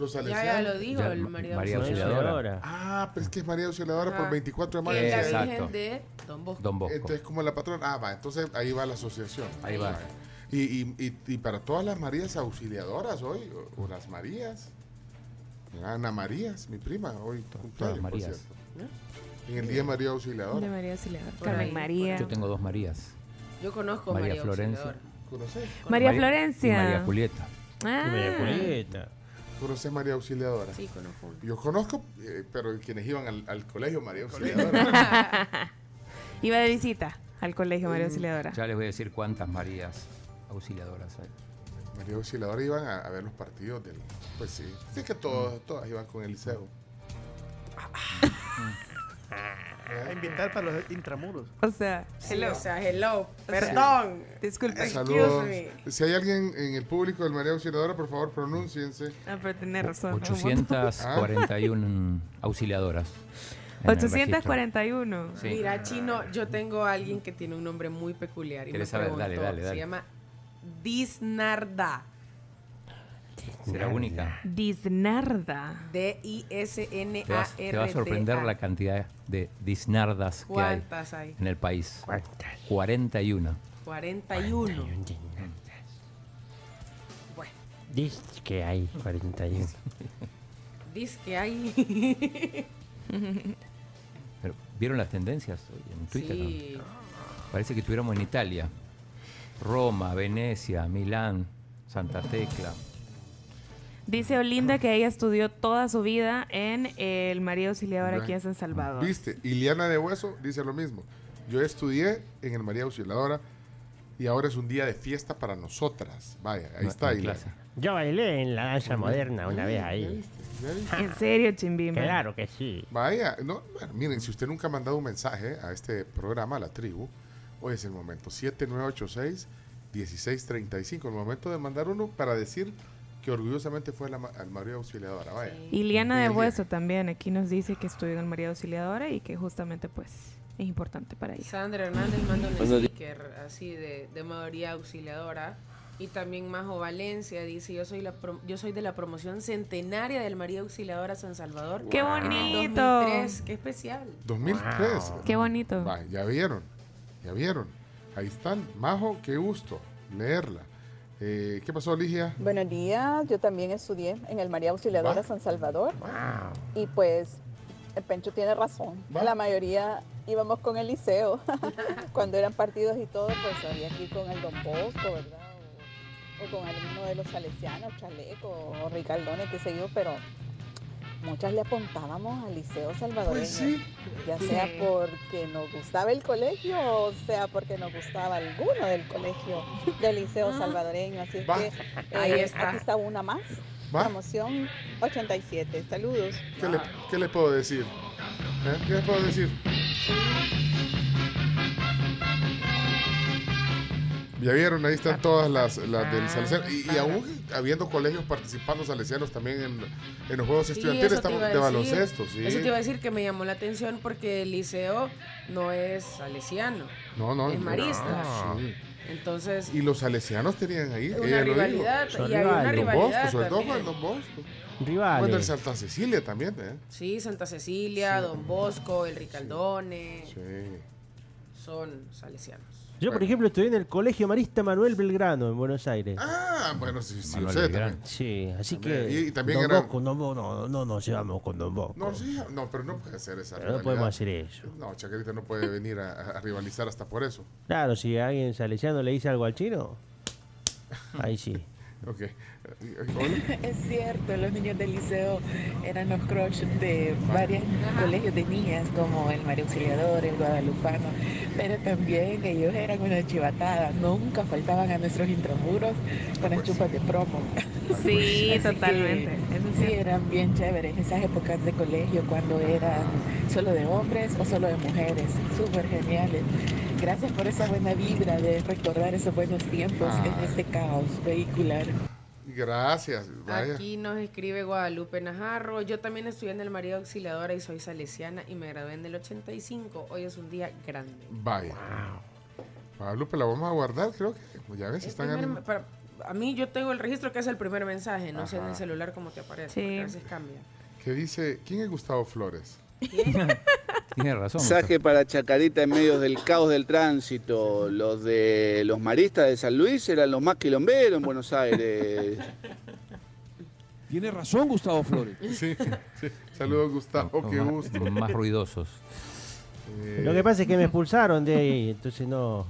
Los Ya, lo dijo Ya, el marido. María Auxiliadora. Auxiliadora. Ah, pero es que es María Auxiliadora por Ajá. 24 de mayo. Es la Exacto. Virgen de Don Bosco. Don Bosco. Entonces, como la patrona. Ah, va, entonces ahí va la asociación. Ahí va. Y, y, y, y para todas las Marías auxiliadoras hoy, o, o las Marías, Ana Marías, mi prima, hoy cumpleaños, por Marías. En el Día de María De Auxiliadora. María Auxiliadora. Por Carmen María. Yo tengo dos Marías. Yo conozco María María, Florencia. María Florencia. María Julieta. Ah. Y María Julieta. ¿Conoces María Auxiliadora? Sí, conozco. una. Yo conozco, eh, pero quienes iban al, al colegio María Auxiliadora. Iba de visita al colegio Mm. María Auxiliadora. Ya les voy a decir cuántas Marías Auxiliadoras hay. María Auxiliadora iban a, a ver los partidos del. Pues sí. Sí que todos, todas iban con el liceo. A inventar para los intramuros. O sea, Sí, hello. o sea, hello. Perdón. Disculpe. Saludos. me. Si hay alguien en el público del María Auxiliadora, por favor, pronúnciense. Ah, pero tenés razón. 841 auxiliadoras. en el registro. 841. Sí. Mira, Chino, yo tengo a alguien que tiene un nombre muy peculiar y me preguntó. Dale, dale, dale. Se llama Disnarda. Será única. Disnarda. D-I-S-N-A-R-D-A. Te, vas- te va a sorprender la cantidad de disnardas que hay ¿Cuántas hay? en el país. 41. 41. Dice que hay 41. Dice que hay. Pero, ¿Vieron las tendencias hoy en Twitter? no? sí. Parece que estuviéramos en Italia. Roma, Venecia, Milán, Santa Tecla. Dice Olinda que ella estudió toda su vida en el María Auxiliadora aquí en San Salvador. ¿Viste? Iliana de Hueso dice lo mismo. Yo estudié en el María Auxiliadora y ahora es un día de fiesta para nosotras. Vaya, ahí No, está Iliana. clase. Yo bailé en la danza moderna una vez ¿Ya ahí. viste? ¿Ya viste? En serio, Chimbimba. Claro que sí. Vaya, no, bueno, miren, si usted nunca ha mandado un mensaje a este programa, a la tribu, hoy es el momento. 7986-1635. El momento de mandar uno para decir que orgullosamente fue la, ma- al María Auxiliadora. Vaya. Iliana En de. Hueso también aquí nos dice que estudió en el María Auxiliadora y que justamente pues es importante para ella. Sandra Hernández manda un sticker así de, de mayoría auxiliadora. Y también Majo Valencia dice, yo soy, la prom- yo soy de la promoción centenaria del María Auxiliadora San Salvador. ¡Qué el bonito! 2003, ¡Qué especial! 2003. Qué bonito. Va, ya vieron, ya vieron. Ahí están. Majo, qué gusto leerla. Eh, ¿Qué pasó, Ligia? Buenos días, yo también estudié en el María Auxiliadora Va. San Salvador y pues el Pencho tiene razón. Va. La mayoría íbamos con el liceo. Cuando eran partidos y todo, pues había ir con el Don Bosco, ¿verdad? O, o con alguno de los salesianos, Chaleco o Ricardone, qué sé yo, pero muchas le apuntábamos al liceo salvadoreño. Pues sí. Ya sea porque nos gustaba el colegio o sea porque nos gustaba alguno del colegio del liceo salvadoreño. Así es Va. que eh, Ahí está. aquí está una más. Va. Promoción 87. Saludos. ¿Qué le, qué le puedo decir? ¿Eh? ¿Qué le puedo decir? Ya vieron, ahí están todas las, las del Salesiano. Y, y aún habiendo colegios participando salesianos también en, en los Juegos Sí, Estudiantiles, eso te estamos de baloncesto. Sí. Eso te iba a decir que me llamó la atención porque el liceo no es salesiano, No, no. es marista. Ah, sí. Entonces, Y los salesianos tenían ahí. Una rivalidad, y había una rivalidad Bosco, sobre todo con Don Bosco. Rivales. Bueno, el Santa Cecilia también, ¿eh? sí, Santa Cecilia, Don Bosco, el Ricaldone, Sí. son salesianos. Yo, por ejemplo, estudié en el Colegio Marista Manuel Belgrano, en Buenos Aires. Ah, bueno, sí, sí, Manuel Belgrano. también. Sí, así que. Y- y también Don era- Bosco, Don Bosco, no, no nos llevamos con Don Bosco. No, sí, no, pero no puede ser esa Pero no podemos hacer eso. No, Chacarita no puede venir a, a rivalizar hasta por eso. Claro, si alguien salesiano le dice algo al chino, ahí sí. Ok. Hola. Es cierto, los niños del liceo eran los crush de varios colegios de niñas, como el María Auxiliador, el Guadalupano, pero también ellos eran una chivatada, nunca faltaban a nuestros intramuros con las chupas de promo. Sí, Así que, totalmente. Es sí, eran bien chéveres esas épocas de colegio cuando eran solo de hombres o solo de mujeres, súper geniales. Gracias por esa buena vibra de recordar esos buenos tiempos Ah. en este caos vehicular. Gracias. Vaya. Aquí nos escribe Guadalupe Najarro. Yo también estudié en el María Auxiliadora y soy salesiana y me gradué en el 85. Hoy es un día grande. Vaya. Guadalupe, la vamos a guardar, creo que. Ya ves, El están primer- para- a mí yo tengo el registro que es el primer mensaje, no sé en el Ajá. celular cómo te aparece, Sí. porque a veces cambia. que dice, ¿quién es Gustavo Flores? Tiene razón. Mensaje para Chacarita en medio del caos del tránsito. Los de los maristas de San Luis eran los más quilomberos en Buenos Aires. Tiene razón Gustavo Flores. Sí, sí. Saludos, Gustavo, Los qué más- gusto. Más ruidosos. Eh, Lo que pasa es que me expulsaron de ahí, entonces no,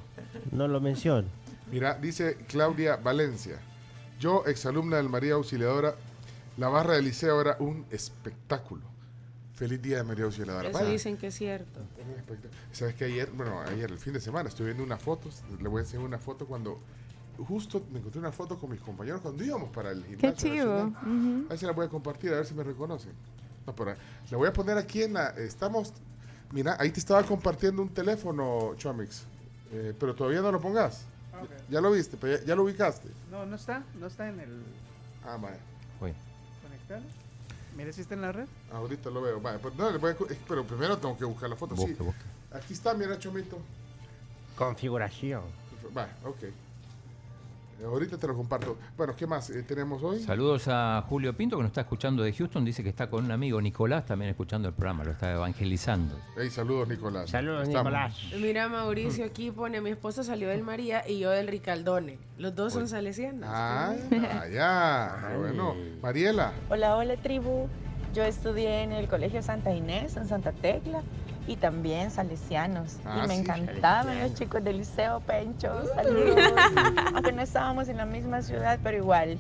no lo menciono. Mira, dice Claudia Valencia. Yo, exalumna del María Auxiliadora, la barra del liceo era un espectáculo. Feliz día de María Auxiliadora. Eso Vaya. dicen que es cierto. Sabes que ayer, bueno, ayer, el fin de semana, estuve viendo unas fotos. Le voy a enseñar una foto cuando. Justo me encontré una foto con mis compañeros cuando íbamos para el Qué gimnasio. chivo. nacional. Ujú. A ver si la voy a compartir, a ver si me reconocen. No, pero la voy a poner aquí en la. Estamos. Mira, ahí te estaba compartiendo un teléfono, Chomix. Eh, pero todavía no lo pongas. Ok. Ya lo viste, pero ya, ya lo ubicaste. No, no está, no está en el Ah, vaya. Uy. conectar. Mire si está en la red. Ahorita lo veo. Vaya, pues, no, le voy a eh, pero primero tengo que buscar la foto. sí. Busque, busque. Aquí está, mira, Chomito. Configuración. Vaya, ok. Ahorita te lo comparto. Bueno, ¿qué más eh, tenemos hoy? Saludos a Julio Pinto que nos está escuchando de Houston. Dice que está con un amigo Nicolás también escuchando el programa, lo está evangelizando. Hey, saludos, Nicolás. Saludos, Estamos. Nicolás. Mira, Mauricio aquí pone, mi esposa salió del María y yo del Ricaldone. Los dos son salesianos. Ah. Qué bueno. Mariela. Hola, hola tribu. Yo estudié en el Colegio Santa Inés, en Santa Tecla, y también salesianos. Ah, y me sí. encantaban los chicos del Liceo Pencho. Saludos. Aunque no estábamos en la misma ciudad, pero igual,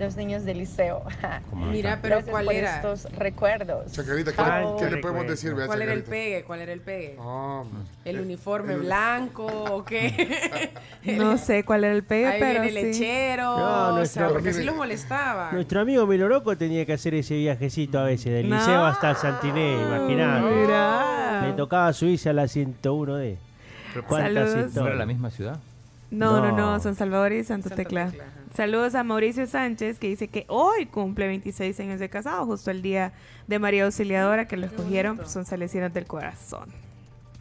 los niños del liceo. Mira, pero Gracias ¿cuál por era? estos recuerdos. Chacarita, ¿qué, le- Chao. qué le podemos decir? ¿Cuál era el pegue? ¿Cuál era el pegue? Oh, ¿El eh, uniforme el- blanco o qué? No sé cuál era el pegue, Ahí pero viene el sí. lechero, No, o nuestro- sea, porque sí los molestaba. Nuestro amigo Miloroco tenía que hacer ese viajecito a veces, del No. liceo hasta Santiné, imagínate. Mira. Le tocaba subirse a la 101D. ¿Cuántas Saludos. ¿No era la misma ciudad? No, no, No. no, San Salvador y Santa, Santa Tecla. Saludos a Mauricio Sánchez que dice que hoy cumple 26 años de casado, justo el día de María Auxiliadora que lo escogieron, pues son salesianos del corazón.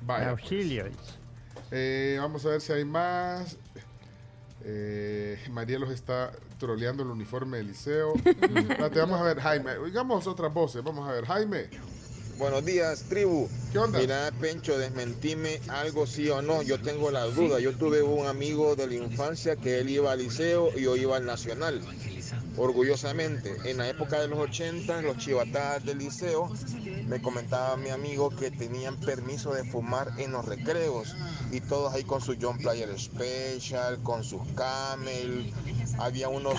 Vaya. Auxilios. Eh, vamos a ver si hay más. Eh, María los está troleando el uniforme del liceo. Espérate, vamos a ver, Jaime. Oigamos otras voces. Vamos a ver, Jaime. Buenos días, tribu. ¿Qué onda? Mira, Pencho, desmentime algo sí o no. Yo tengo la duda. Yo tuve un amigo de la infancia que él iba al liceo y yo iba al nacional. Orgullosamente, en la época de los 80, los chivatadas del liceo, me comentaba mi amigo que tenían permiso de fumar en los recreos. Y todos ahí con su John Player Special, con sus Camel. Había unos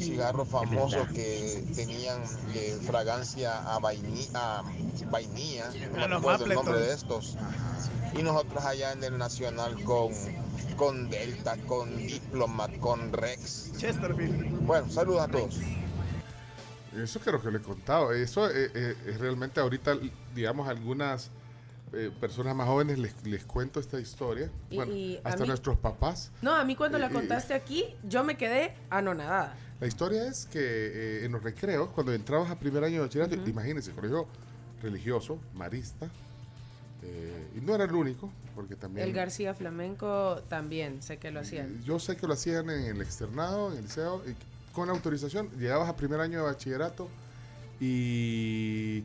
cigarros famosos que tenían eh, fragancia a, vaini- a vainilla, no me acuerdo el nombre de estos. Y nosotros allá en el Nacional con, con Delta, con Diplomat, con Rex. Chesterfield. Bueno, saludos a todos. Eso creo que le he contado. Eso eh, eh, es realmente ahorita, digamos, algunas eh, personas más jóvenes les, les cuento esta historia. Y- bueno, y a hasta mí- nuestros papás. No, a mí cuando la Eh, eh, contaste aquí, yo me quedé anonadada. La historia es que eh, en los recreos, cuando entrabas a primer año de bachillerato, Ujú. imagínense, colegio religioso, marista, eh, y no era el único, porque también... El García Flamenco también, sé que lo hacían. Yo sé que lo hacían en el externado, en el liceo, y con autorización. Llegabas a primer año de bachillerato y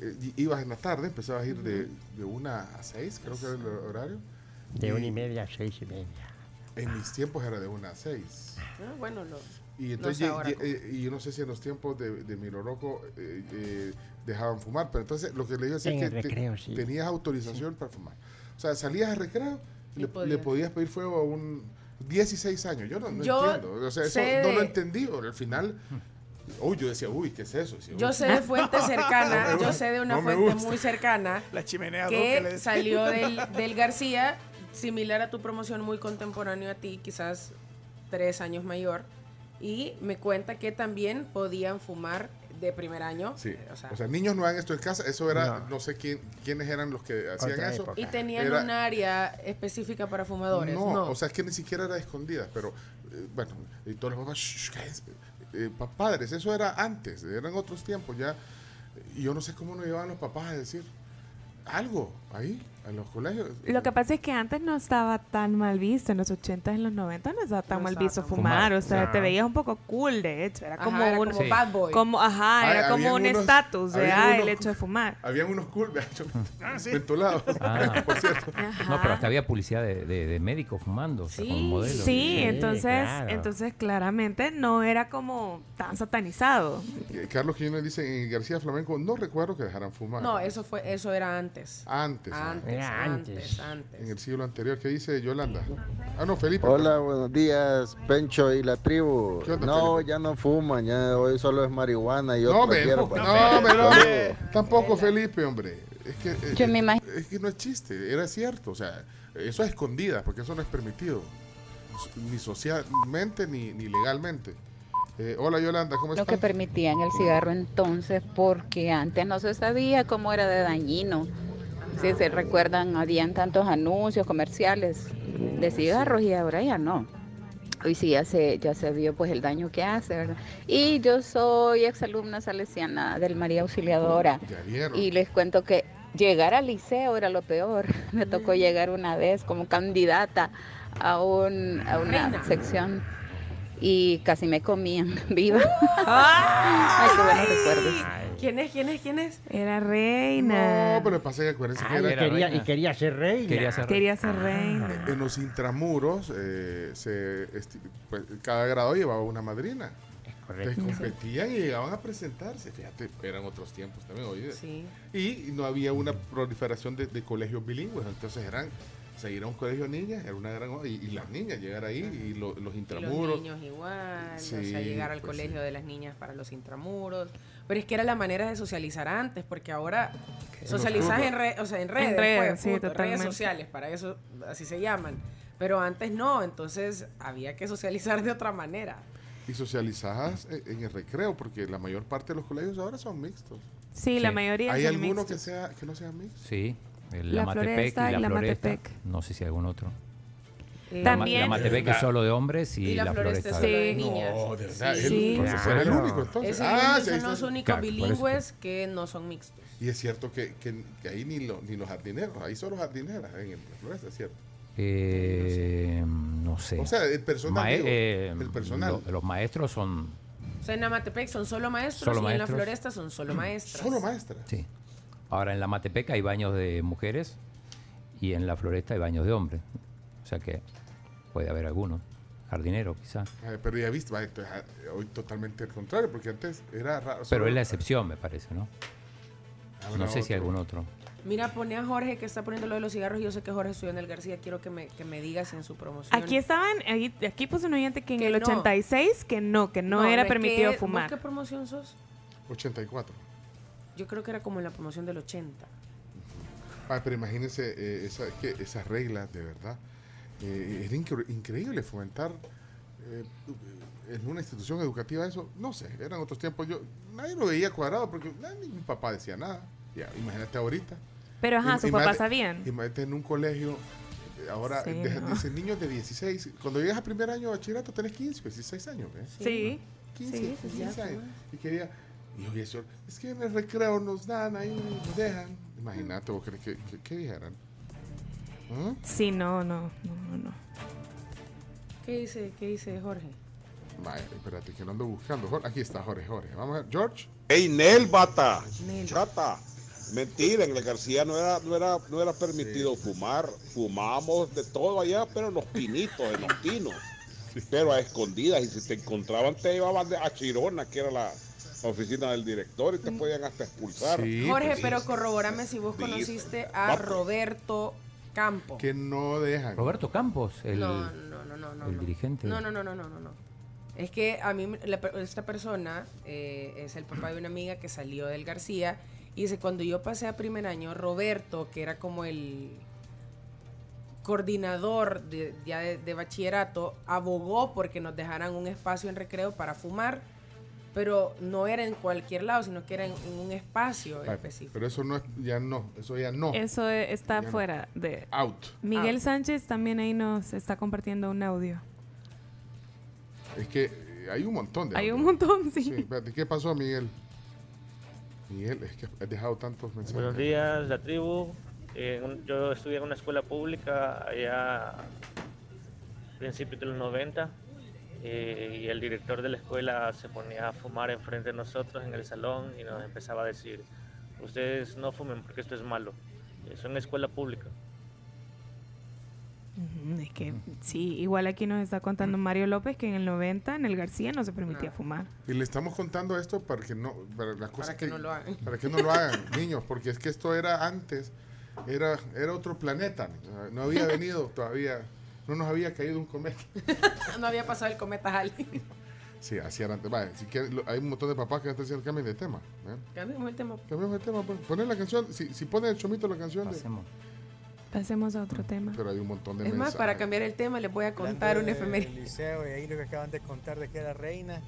eh, y ibas en la tarde, empezabas a ir de, de una a seis, creo que era el horario. De una y media a seis y media. En mis tiempos era de una a seis. Ah, bueno, lo, Y no entonces, sé cómo. eh, y yo no sé si en los tiempos de, de Miloroco eh, eh, dejaban fumar, pero entonces lo que le digo es que te- sí. tenías autorización para fumar. O sea, salías al recreo, Y le, le podías. pedir fuego a un 16 años. Yo no, no Yo entiendo. O sea, eso no lo entendí. pero Al final, uy, yo decía, uy, ¿qué es eso? Decía, Yo sé de fuente cercana, No yo sé de una no fuente muy cercana La chimenea que salió del, del García, similar a tu promoción, muy contemporáneo a ti, quizás tres años mayor, y me cuenta que también podían fumar de primer año. Sí. eh, o sea, O sea, niños no hagan esto en casa. Eso era, no, No. sé quién, quiénes eran los que hacían Otra eso. época. y tenían Era- un área específica para fumadores. No, No, o sea, es que ni siquiera era escondida, pero eh, bueno, y todos los papás, "Shh, cállense". Eh, pa- padres, eso era antes, eran otros tiempos ya. Y yo no sé cómo nos llevaban los papás a decir algo ahí, en los colegios. Lo que pasa es que antes no estaba tan mal visto, en los 80 y en los 90 no estaba tan No mal estaba visto tan fumar, o sea, te veías un poco cool, de hecho, era Ajá, como era un como Sí. bad boy. como ajá, Ay, era como un estatus de ah, el hecho de fumar. Habían unos cool, de hecho, Ah, sí. mentolados, Ah. por cierto. No, pero hasta había publicidad de, de, de médicos fumando, o sea, con Sí, modelos. Sí, Sí, entonces, claro. entonces claramente no era como tan satanizado. Eh, Carlos Quiñones dice en García Flamenco, no recuerdo que dejaran fumar. No, eso fue, eso era antes. Antes, Antes, antes, antes. antes. en el siglo anterior. ¿Qué dice Yolanda? Ah, no, Felipe. Hola, buenos días, Pencho y la tribu. ¿Qué onda, No, Felipe? ya no fuman, ya hoy solo es marihuana y No, otra hierba. no, me, no, tampoco Felipe, hombre. Es que, eh, Yo me imagino- es que no es chiste, era cierto. O sea, eso es escondida, porque eso no es permitido. Ni socialmente ni, ni legalmente. Eh, hola Yolanda, ¿cómo Lo estás? que permitían el cigarro entonces, porque antes no se sabía cómo era de dañino. Si se recuerdan, habían tantos anuncios comerciales de cigarros y ahora ya no. Hoy sí ya se, ya se vio pues el daño que hace, ¿verdad? Y yo soy exalumna salesiana del María Auxiliadora y les cuento que llegar al liceo era lo peor. Me tocó llegar una vez como candidata a, un, a una Reina. sección y casi me comían viva. Ay, qué buenos recuerdos. ¿Quién es? ¿Quién es? ¿Quién es? Era reina. No, pero pasa que acuérdense que Ay, era- y, quería, reina. y quería ser reina. Quería ser Quería ser Ah. reina. en los intramuros, eh, se, pues, cada grado llevaba una madrina. Es Entonces correcto. competían y llegaban a presentarse. Fíjate, eran otros tiempos también. Oye. Sí. Y no había una proliferación de, de colegios bilingües. Entonces eran, o sea, ir a un colegio de niñas era una gran. Y, y las niñas llegar ahí y lo- los Y los intramuros. niños igual, o Sí, sea, llegar al pues colegio sí. de las niñas para los intramuros. Pero es que era la manera de socializar antes, porque ahora socializas en, re- o sea, en redes, redes, pues, sí, punto, redes sociales, para eso así se llaman. Pero antes no, entonces había que socializar de otra manera. Y socializadas en, el recreo, porque la mayor parte de los colegios ahora son mixtos. Sí, la mayoría ¿Hay son alguno mixtos. que, sea, que no sea mixto? Sí, el- La la, Matepec Floresta y la, la Floresta. Matepec. No sé si hay algún otro. Eh, La, También- la Matepec es solo de hombres y, Y la la, Floresta Floresta. de Sí. niñas. No, de verdad. Sí. él- Sí. era el único entonces. Es el Ah, único- son los únicos Claro, bilingües que no son mixtos. Y es cierto que, que, que ahí ni, lo- ni los jardineros, ahí solo jardineras en el Floresta, es cierto. Eh, no sé. O sea, el personal. Digo, eh, el personal. lo- los maestros son. O sea, en Amatepec son solo maestros Solo y en la. Floresta son solo maestras. Solo maestras. Sí. Ahora en la Matepeca hay baños de mujeres y en la Floresta hay baños de hombres. O sea que puede haber alguno. Jardinero, quizá. Eh, pero ya viste, ah, hoy totalmente al contrario, porque antes era raro. Pero solo- es la excepción, me parece, ¿no? Habrá No sé si otro. algún otro. Mira, pone a Jorge que está poniendo lo de los cigarros y yo sé que Jorge estudió en el García. Quiero que me, que me digas en su promoción. Aquí estaban, aquí, aquí puso un oyente que en Que el no. 86 que no, que no, era ¿de permitido qué- fumar. ¿Vos qué promoción sos? 84. Yo creo que era como en la promoción del 80. Ah, pero imagínense eh, esa, que esas reglas, de verdad. Eh, era incre- increíble fomentar eh, en una institución educativa eso. No sé, eran otros tiempos. Yo Nadie lo veía cuadrado porque nadie, mi papá decía nada. Ya, imagínate ahorita. Pero ajá, sus papás sabían. Imagínate en un colegio. eh, Ahora, Sí, de- no. dicen niños de 16. Cuando llegas a primer año de bachillerato tenés 15, 16 años. ¿eh? Sí. 15, Sí, sí, sí. 15 años. Y quería. Y yo, es que en el recreo nos dan ahí, nos dejan. Imagínate, vos crees que, que, que dijeran. ¿Mm? Sí, no, no, no, no, no. ¿Qué dice, qué dice Jorge? Vaya, espérate, que no ando buscando. Jorge, Aquí está Jorge, Jorge. Vamos a ver. George. ¡Ey, Nel, bata! Chata. Mentira, en el García no era, no era, no era permitido fumar. Fumábamos de todo allá, pero en los pinitos, en los pinos. Pero a escondidas. Y si te encontraban, te llevaban de- a Chirona, que era la oficina del director, y te podían hasta expulsar. Jorge, Sí. pero corrobórame si vos conociste a. Roberto Campo. Que no dejan. Roberto Campos, el, No, no, no, no, no. el no. dirigente. No, no, no, no, no, no, no. Es que a mí, me- la per- esta persona eh, es el papá de una amiga que salió del García y dice, cuando yo pasé a primer año, Roberto, que era como el coordinador de, ya de, de bachillerato, abogó porque nos dejaran un espacio en recreo para fumar, pero no era en cualquier lado, sino que era en, en un espacio Vaya, específico. Pero eso no es, ya no, eso ya no. Eso eh, está Ya no. fuera de... Out. Miguel Out. Sánchez también ahí nos está compartiendo un audio. Es que eh, hay un montón de. Hay un montón, sí. espérate, ¿qué pasó, Miguel? Miguel, es que has dejado tantos mensajes. Buenos días, la tribu. Eh, un- yo estudié en una escuela pública allá a principios de los 90 eh, y el director de la escuela se ponía a fumar enfrente de nosotros en el salón y nos empezaba a decir, ustedes no fumen porque esto es malo. Es una escuela pública. Es que sí, igual aquí nos está contando Mario López que en el 90 en el García no se permitía fumar. Y le estamos contando esto para que no, para las cosas que no lo hagan. para que no lo hagan, niños, porque es que esto era antes, era, era otro planeta, no había venido todavía, no nos había caído un cometa. no había pasado el cometa Halley. Sí, así era antes. Si lo- hay un montón de papás que están diciendo cambien de tema. ¿eh? Cambiemos el tema. Cambiemos de tema, pues, poner la canción, si, si ponen el chomito la canción, de- Pasemos a otro tema. pero hay un montón de Es más, para mensajes. cambiar el tema les voy a contar un efeméride. liceo y ahí lo que acaban de contar de que era reina.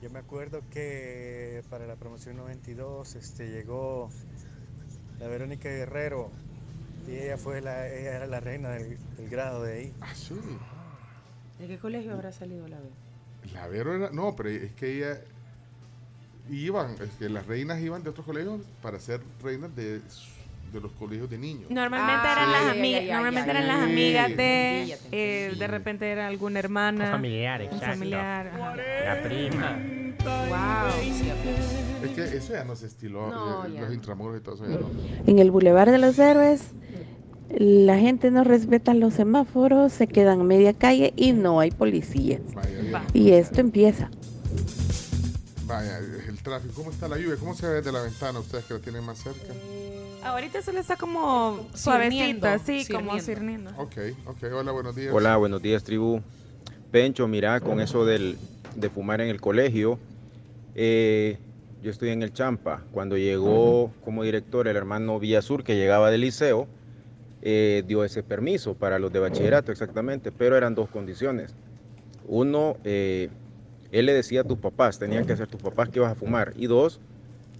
Yo me acuerdo que para la promoción 92 este, llegó la Verónica Guerrero y ella fue la, ella era la reina del, del grado de ahí. Ah, sí. ¿De qué colegio habrá salido la vez? La Vero era, no, pero es que ella iban, es que las reinas iban de otros colegios para ser reinas de, de los colegios de niños. Normalmente Ah, eran las amigas, ya, ya, normalmente ya, eran las amigas de, eh, de repente era alguna hermana, Un familiar, un exacto. familiar, ajá. La prima. Wow. Es que eso ya no se estiló, No, eh, ya los intramuros y todo eso ya no. En el Boulevard de los Héroes, la gente no respeta los semáforos, se quedan a media calle y no hay policía. Vaya. Y esto empieza. Vaya, el tráfico, ¿cómo está la lluvia? ¿Cómo se ve desde la ventana ustedes que la tienen más cerca? Ahorita solo está como suavecito, Sirniendo, así como sirniendo. sirniendo. Ok, ok, hola, buenos días. Hola, buenos días, tribu. Pencho, mira, con eso del, de fumar en el colegio, eh, yo estoy en el Champa. Cuando llegó como director el hermano Villasur, que llegaba del liceo, eh, dio ese permiso para los de bachillerato, exactamente, pero eran dos condiciones. Uno, eh, él le decía a tus papás, tenían que ser tus papás que ibas a fumar. Y dos,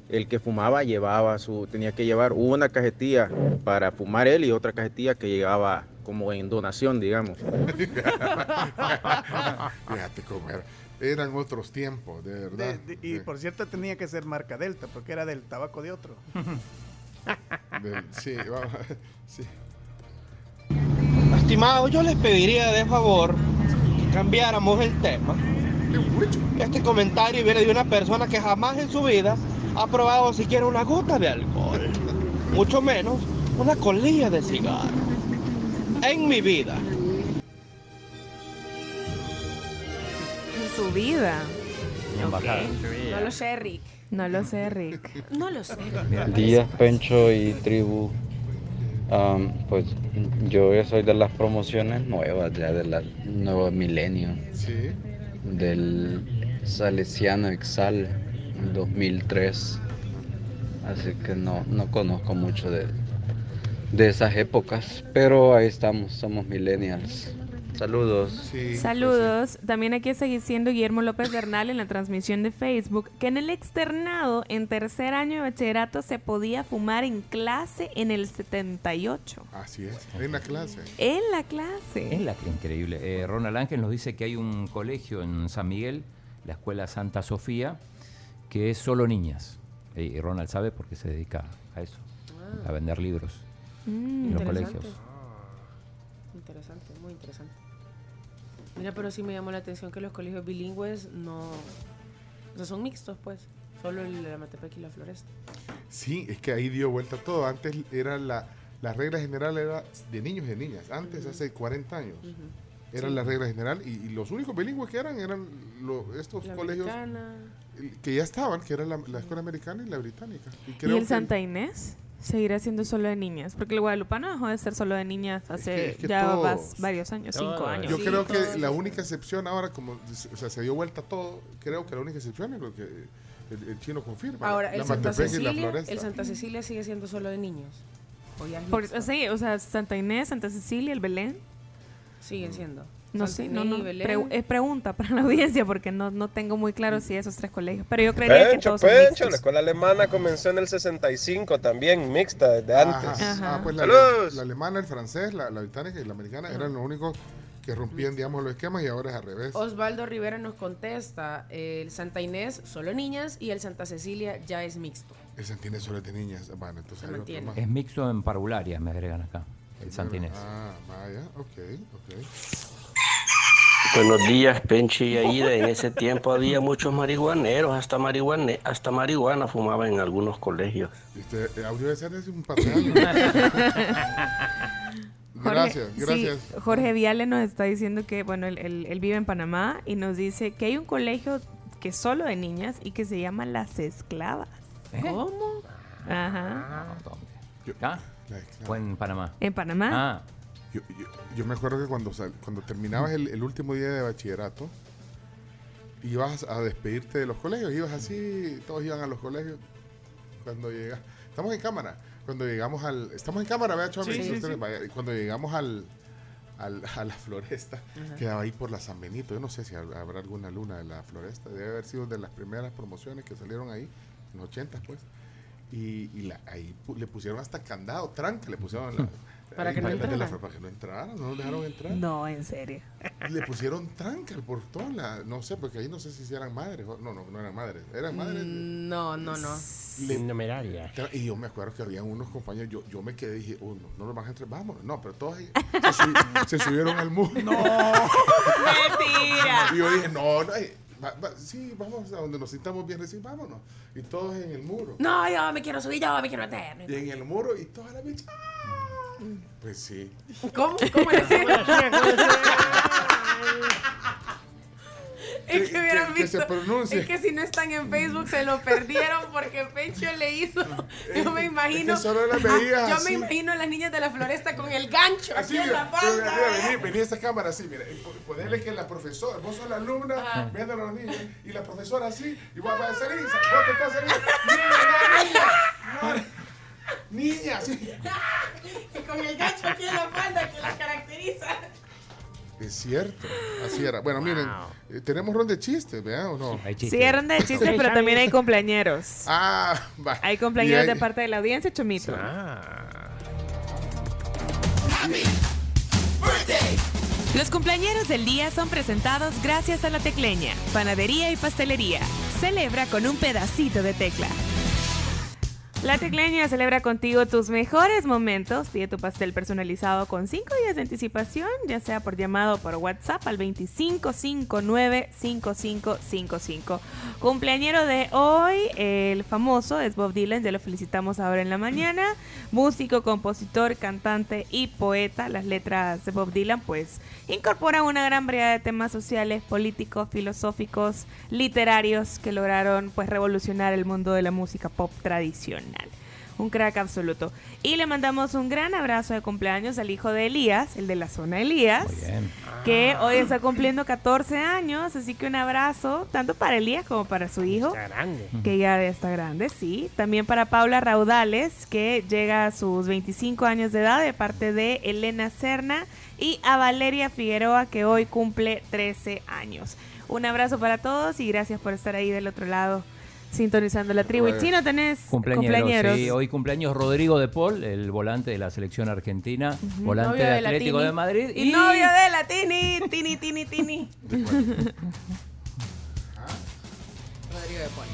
el que fumaba llevaba su, tenía que llevar una cajetilla para fumar él y otra cajetilla que llegaba como en donación, digamos. Fíjate cómo era. Eran otros tiempos, de verdad. De- de- y por cierto tenía que ser marca Delta, porque era del tabaco de otro. Sí, vamos, sí. Estimado, yo les pediría de favor que cambiáramos el tema. Este comentario viene de una persona que jamás en su vida ha probado siquiera una gota de alcohol. mucho menos una colilla de cigarro. En mi vida. En su vida. Embajada. No lo sé, Rick. No lo sé, Rick. No lo sé. Díaz, Pencho y Tribu. Am, pues yo soy de las promociones nuevas, ya de la nuevo milenio. Sí. Del Salesiano Exal 2003. Así que no, no conozco mucho de, de esas épocas, pero ahí estamos, somos millennials. Saludos. Saludos. También hay que seguir siendo Guillermo López Bernal en la transmisión de Facebook, que en el externado, en tercer año de bachillerato, se podía fumar en clase en el 78. Así es, en la clase. En la clase. Es la que increíble. Eh, Ronald Ángel nos dice que hay un colegio en San Miguel, la Escuela Santa Sofía, que es solo niñas. Eh, Y Ronald sabe porque se dedica a eso, a vender libros Mm, en los interesante. colegios. Mira, pero sí me llamó la atención que los colegios bilingües no... O sea, son mixtos, pues. Solo el de la Matepec y la Floresta. Sí, es que ahí dio vuelta todo. Antes era la, la regla general era de niños y de niñas. Antes, hace 40 años. Era Sí. la regla general y, y los únicos bilingües que eran eran lo- estos La colegios americana. que ya estaban, que era la, la escuela americana y la británica. Y, ¿Y creo el que- Santa Inés? Seguirá siendo solo de niñas. Porque el guadalupano dejó de ser solo de niñas hace es que ya todos- varios años, cinco años. Yo creo que la única excepción ahora, como o sea, se dio vuelta todo, creo que la única excepción es lo que el, el chino confirma. Ahora, la el Santa, Matepec y la Cecilia, el Santa Cecilia sigue siendo solo de niños. O ya es Por- sí, o sea, Santa Inés, Santa Cecilia, el Belén. Siguen siendo. No Santa sé, no, Inés no. Pre- es pregunta para la audiencia porque no, no tengo muy claro si esos tres colegios. Pero yo creería que Pencho, todos son Pencho, mixtos. la escuela alemana comenzó en el 65 también, mixta desde antes. Ajá. Ah, pues la, la alemana, el francés, la, la británica y la americana eran los únicos que rompían, digamos, los esquemas y ahora es al revés. Osvaldo Rivera nos contesta, el Santa Inés solo niñas y el Santa Cecilia ya es mixto. El Santinés solo es de niñas. Bueno, entonces hay. Es mixto en parvularia, me agregan acá, el Santinés. Ah, vaya, ok, ok. Buenos días, Penchi y Aida. En ese tiempo había muchos marihuaneros, hasta, marihuane, hasta marihuana fumaban en algunos colegios. Este eh, audio de ser hace un par de años. Jorge, gracias, sí, gracias. Jorge Viale nos está diciendo que, bueno, él, él- él vive en Panamá y nos dice que hay un colegio que es solo de niñas y que se llama Las Esclavas. ¿Cómo? Ajá. ¿Acá? ¿O en Panamá? En Panamá. Ah, Yo, yo- yo me acuerdo que cuando, sal- cuando terminabas el, el último día de bachillerato, ibas a despedirte de los colegios, ibas así, todos iban a los colegios. Cuando llegas, estamos en cámara, cuando llegamos al, estamos en cámara, vea? Sí, cuando llegamos al, al- a la floresta, Ajá. quedaba ahí por la San Benito, yo no sé si hab- habrá alguna luna de la floresta, debe haber sido de las primeras promociones que salieron ahí, en los 80 pues. Y, y la- ahí le pusieron hasta candado, tranca, le pusieron la, Para que no de la- entraran. para que no los dejaron entrar. No, en serio. Le pusieron tranca al portón, la- no sé, porque ahí no sé si eran madres, no, no, no eran madres, eran madres. Mm, No, no, no. Le- Numeraria. Y yo me acuerdo que había unos compañeros, yo, yo me quedé y dije, oh, no, no los van a entrar, vámonos. No, pero todos ahí se, subi- se subieron al muro. ¡No! ¡Mentira! Y yo dije, no, no, va- va- sí, vamos a donde nos sintamos bien, recién, vámonos. Y todos en el muro. No, yo me quiero subir, yo me quiero meter. Y en el muro y toda la bicha. Pues sí. ¿Cómo? ¿Cómo es Es Que- que hubieran que- que se visto. pronuncie. Es que si no están en Facebook se lo perdieron porque Pencho le hizo. Yo me imagino. Es que solo yo así. me imagino a las niñas de la floresta con el gancho Así, así en la mira, falda. mira, mira, vení, vení a esta cámara así, mira, ponerle que la profesora, vos sos la alumna, Ajá. viendo a los niños, y la profesora así, y vos vas a salir, vos te estás saliendo, niña, niña, así. Y con el gancho aquí en la falda que la caracteriza. Es cierto, así era. Bueno, miren, eh, tenemos ronda de chistes, ¿verdad o no? Sí, hay ronda de chistes, pero también hay compañeros. Ah, va. Hay hay- de parte de la audiencia, Chomito. Los cumpleañeros del día son presentados gracias a La Tecleña, panadería y pastelería. Celebra con un pedacito de tecla. La Tecleña celebra contigo tus mejores momentos. Pide tu pastel personalizado con 5 días de anticipación, ya sea por llamado o por WhatsApp al 2559-5555. Cumpleañero de hoy, el famoso es Bob Dylan, ya lo felicitamos ahora en la mañana. Músico, compositor, cantante y poeta. Las letras de Bob Dylan, pues, incorporan una gran variedad de temas sociales, políticos, filosóficos, literarios que lograron, pues, revolucionar el mundo de la música pop Un crack absoluto. Y le mandamos un gran abrazo de cumpleaños al hijo de Elías, el de la zona Elías, que hoy está cumpliendo 14 años, así que un abrazo tanto para Elías como para su hijo, grande. que ya está grande, sí. También para Paula Raudales, que llega a sus 25 años de edad de parte de Elena Serna, y a Valeria Figueroa, que hoy cumple 13 años. Un abrazo para todos y gracias por estar ahí del otro lado sintonizando la tribu. Y Chino, tenés Cumpleañeros, cumpleañeros. sí. Hoy cumpleaños Rodrigo de Paul, el volante de la selección argentina, volante Novio de Atlético de Madrid. Y novio de la Tini, Tini, Tini, Tini. Rodrigo de Poli.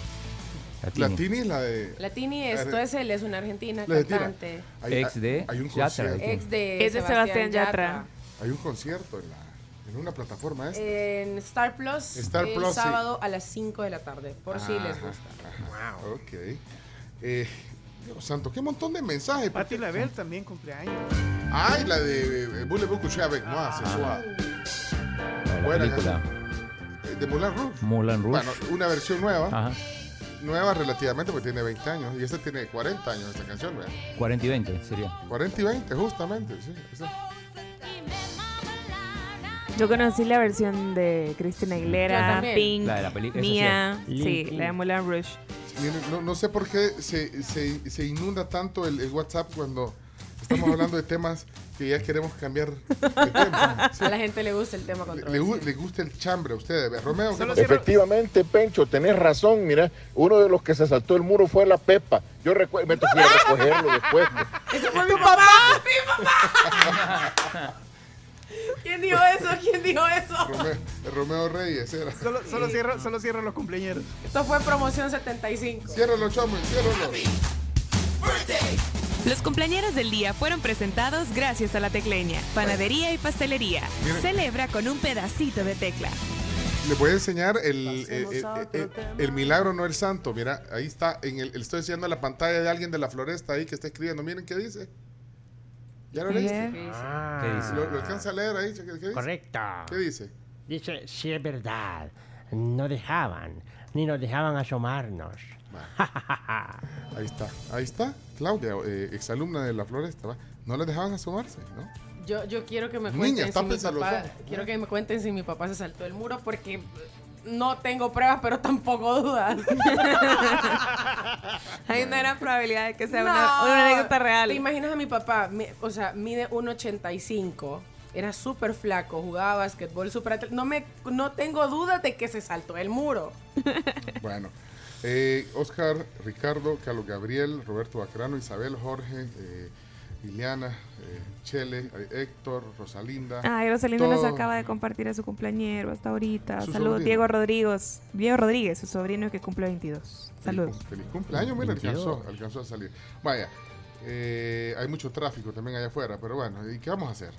Latini. Latini es la de. La Tini, esto es él, es una argentina La cantante. Hay- Ex de hay un Yatra. concierto. Ex de Es de Sebastián Yatra. Hay un concierto en, la, en una plataforma esta. En Star Plus, Star el Plus, sí. sábado a las 5 de la tarde, por si les Ajá, gusta. ajá. Ok. Eh, Dios santo, qué montón de mensajes. Pati Label también cumpleaños. Ay, la de Voulez-vous coucher avec moi, ce soir. La Buena película Eh, De Moulin Rouge. Moulin Rouge. Bueno, una versión nueva. Ajá. Nueva relativamente porque tiene 20 años. Y esta tiene 40 años, esta canción, ¿verdad? 40 y 20 sería. 40 y 20, justamente. Sí, esa. Yo conocí la versión de Cristina Aguilera. Pink, La de la esa Mía, sí. sí, la de Moulin Rouge. No, no sé por qué se, se, se inunda tanto el, el WhatsApp cuando estamos hablando de temas que ya queremos cambiar de tema. Sí. A la gente le gusta el tema Le, le gusta el chambre a ustedes. Romeo, Efectivamente, Pencho, tenés razón. Mira, uno de los que se saltó el muro fue la Pepa. Yo recuerdo, me tocó recogerlo después. ¡Eso fue mi papá! ¡Mi papá! ¿Quién dijo eso? ¿Quién dijo eso? Romeo, Romeo Reyes era. Solo, solo, cierro, solo cierro los cumpleaños. Esto fue promoción 75. Ciérralo, chamo, ciérralo. Los cumpleaños del día fueron presentados gracias a la Tecleña, panadería y pastelería. Miren. Celebra con un pedacito de tecla. Les voy a enseñar el, el, el- el- el milagro no el santo. Mira, ahí está. En el, le estoy enseñando la pantalla de alguien de la floresta ahí que está escribiendo. Miren qué dice. ¿Ya lo leíste? Ah, ¿Qué dice? ¿Lo, lo alcanza a leer ahí? ¿Qué, qué dice? Correcto. ¿Qué dice? Dice, si es verdad, no dejaban, ni nos dejaban asomarnos. Ahí está, ahí está. Claudia, eh, exalumna de la floresta, ¿va? No les dejaban asomarse, ¿no? Yo, yo quiero que me Niña, cuenten si mi papá, quiero que me cuenten si mi papá se saltó el muro porque no tengo pruebas, pero tampoco dudas. Hay una gran probabilidad de que sea No. una, una anécdota real. ¿Te imaginas a mi papá? Mi- o sea, mide 1.85. Era súper flaco, jugaba básquetbol, súper No, me, no tengo duda de que se saltó el muro. Bueno, eh, Oscar, Ricardo, Carlos Gabriel, Roberto Bacrano, Isabel, Jorge, eh, Liliana, eh, Chele, Héctor, Rosalinda. Ay, Rosalinda nos acaba de compartir a su cumpleañero hasta ahorita. Su Saludos, sobrino. Diego Rodríguez. Diego Rodríguez, su sobrino que cumple 22. Saludos. Feliz, feliz cumpleaños, mira, 22. alcanzó, alcanzó a salir. Vaya, eh, hay mucho tráfico también allá afuera, pero bueno, ¿y qué vamos a hacer?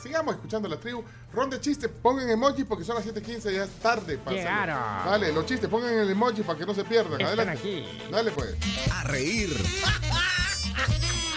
Sigamos escuchando la tribu. Ron de chistes, pongan emoji porque son las 7:15, ya es tarde. para. Dale, los chistes, pongan el emoji para que no se pierdan. Están Adelante. aquí. Dale, pues. A reír.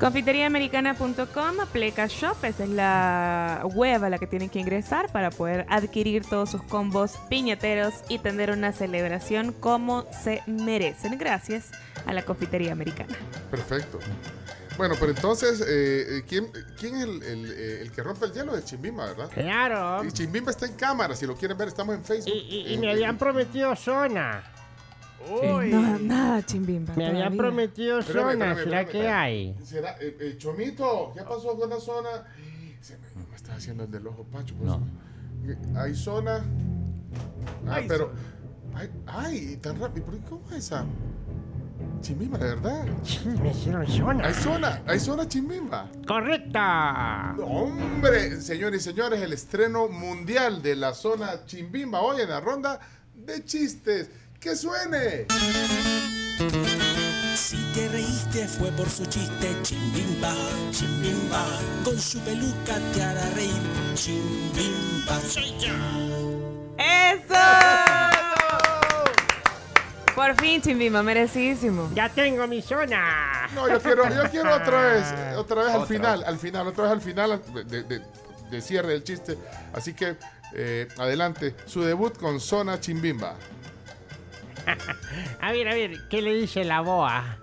Confiteriaamericana.com, Pleca Shop, esa es la web a la que tienen que ingresar para poder adquirir todos sus combos piñateros y tener una celebración como se merecen. Gracias a la Confitería Americana. Perfecto. Bueno, pero entonces, eh, eh, ¿quién, quién es el, el, eh, el que rompe el hielo de Chimbimba, verdad? Claro. Y Chimbimba está en cámara, si lo quieren ver, estamos en Facebook. Y, y- y Eh, me eh, habían prometido zona. Uy. No, nada, chimbimba. Me todavía. prometido Espérame, zona. espérame, ¿Será espérame, que hay? ¿Será? Eh, eh, Chomito, ¿qué pasó con la zona? Se me, me está haciendo el del ojo pacho. pues. No. Hay zona. Ah, Hay pero. Ay, ay, tan rápido. ¿Por qué cómo es esa? Chimbimba, de verdad. Me hicieron zona. Hay zona, hay zona chimbimba. ¡Correcta! Hombre, señores y señores, el estreno mundial de la zona chimbimba hoy en la ronda de chistes. ¡Que suene! Si te reíste fue por su chiste, chimbimba, chimbimba. Con su peluca te hará reír, chimbimba. Soy yo. ¡Eso! Por fin, Chimbimba, merecidísimo. ¡Ya tengo mi zona! No, yo quiero, yo quiero otra vez, otra vez al Otra. final, al final, otra vez al final de, de- de cierre del chiste. Así que, eh, adelante, su debut con Zona Chimbimba. A ver, a ver, ¿qué le dice la boa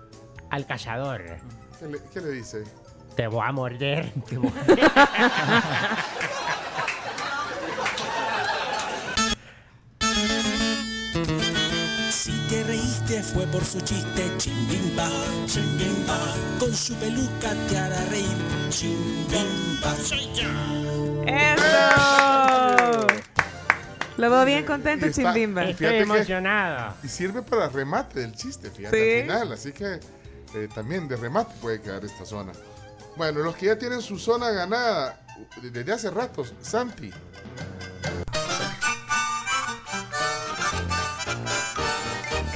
al cazador? ¿Qué le, qué le dice? Te voy a morder. Si te reíste fue por su chiste, chimbimba, chimbimba. Con su peluca te hará reír, chimbimba. Soy yo. ¡Eso! Lo veo bien contento, está- Chimbimba. Estoy que- emocionado. Y sirve para remate del chiste, fíjate, Sí. al final. Así que eh, también de remate puede quedar esta zona. Bueno, los que ya tienen su zona ganada desde hace ratos, Santi.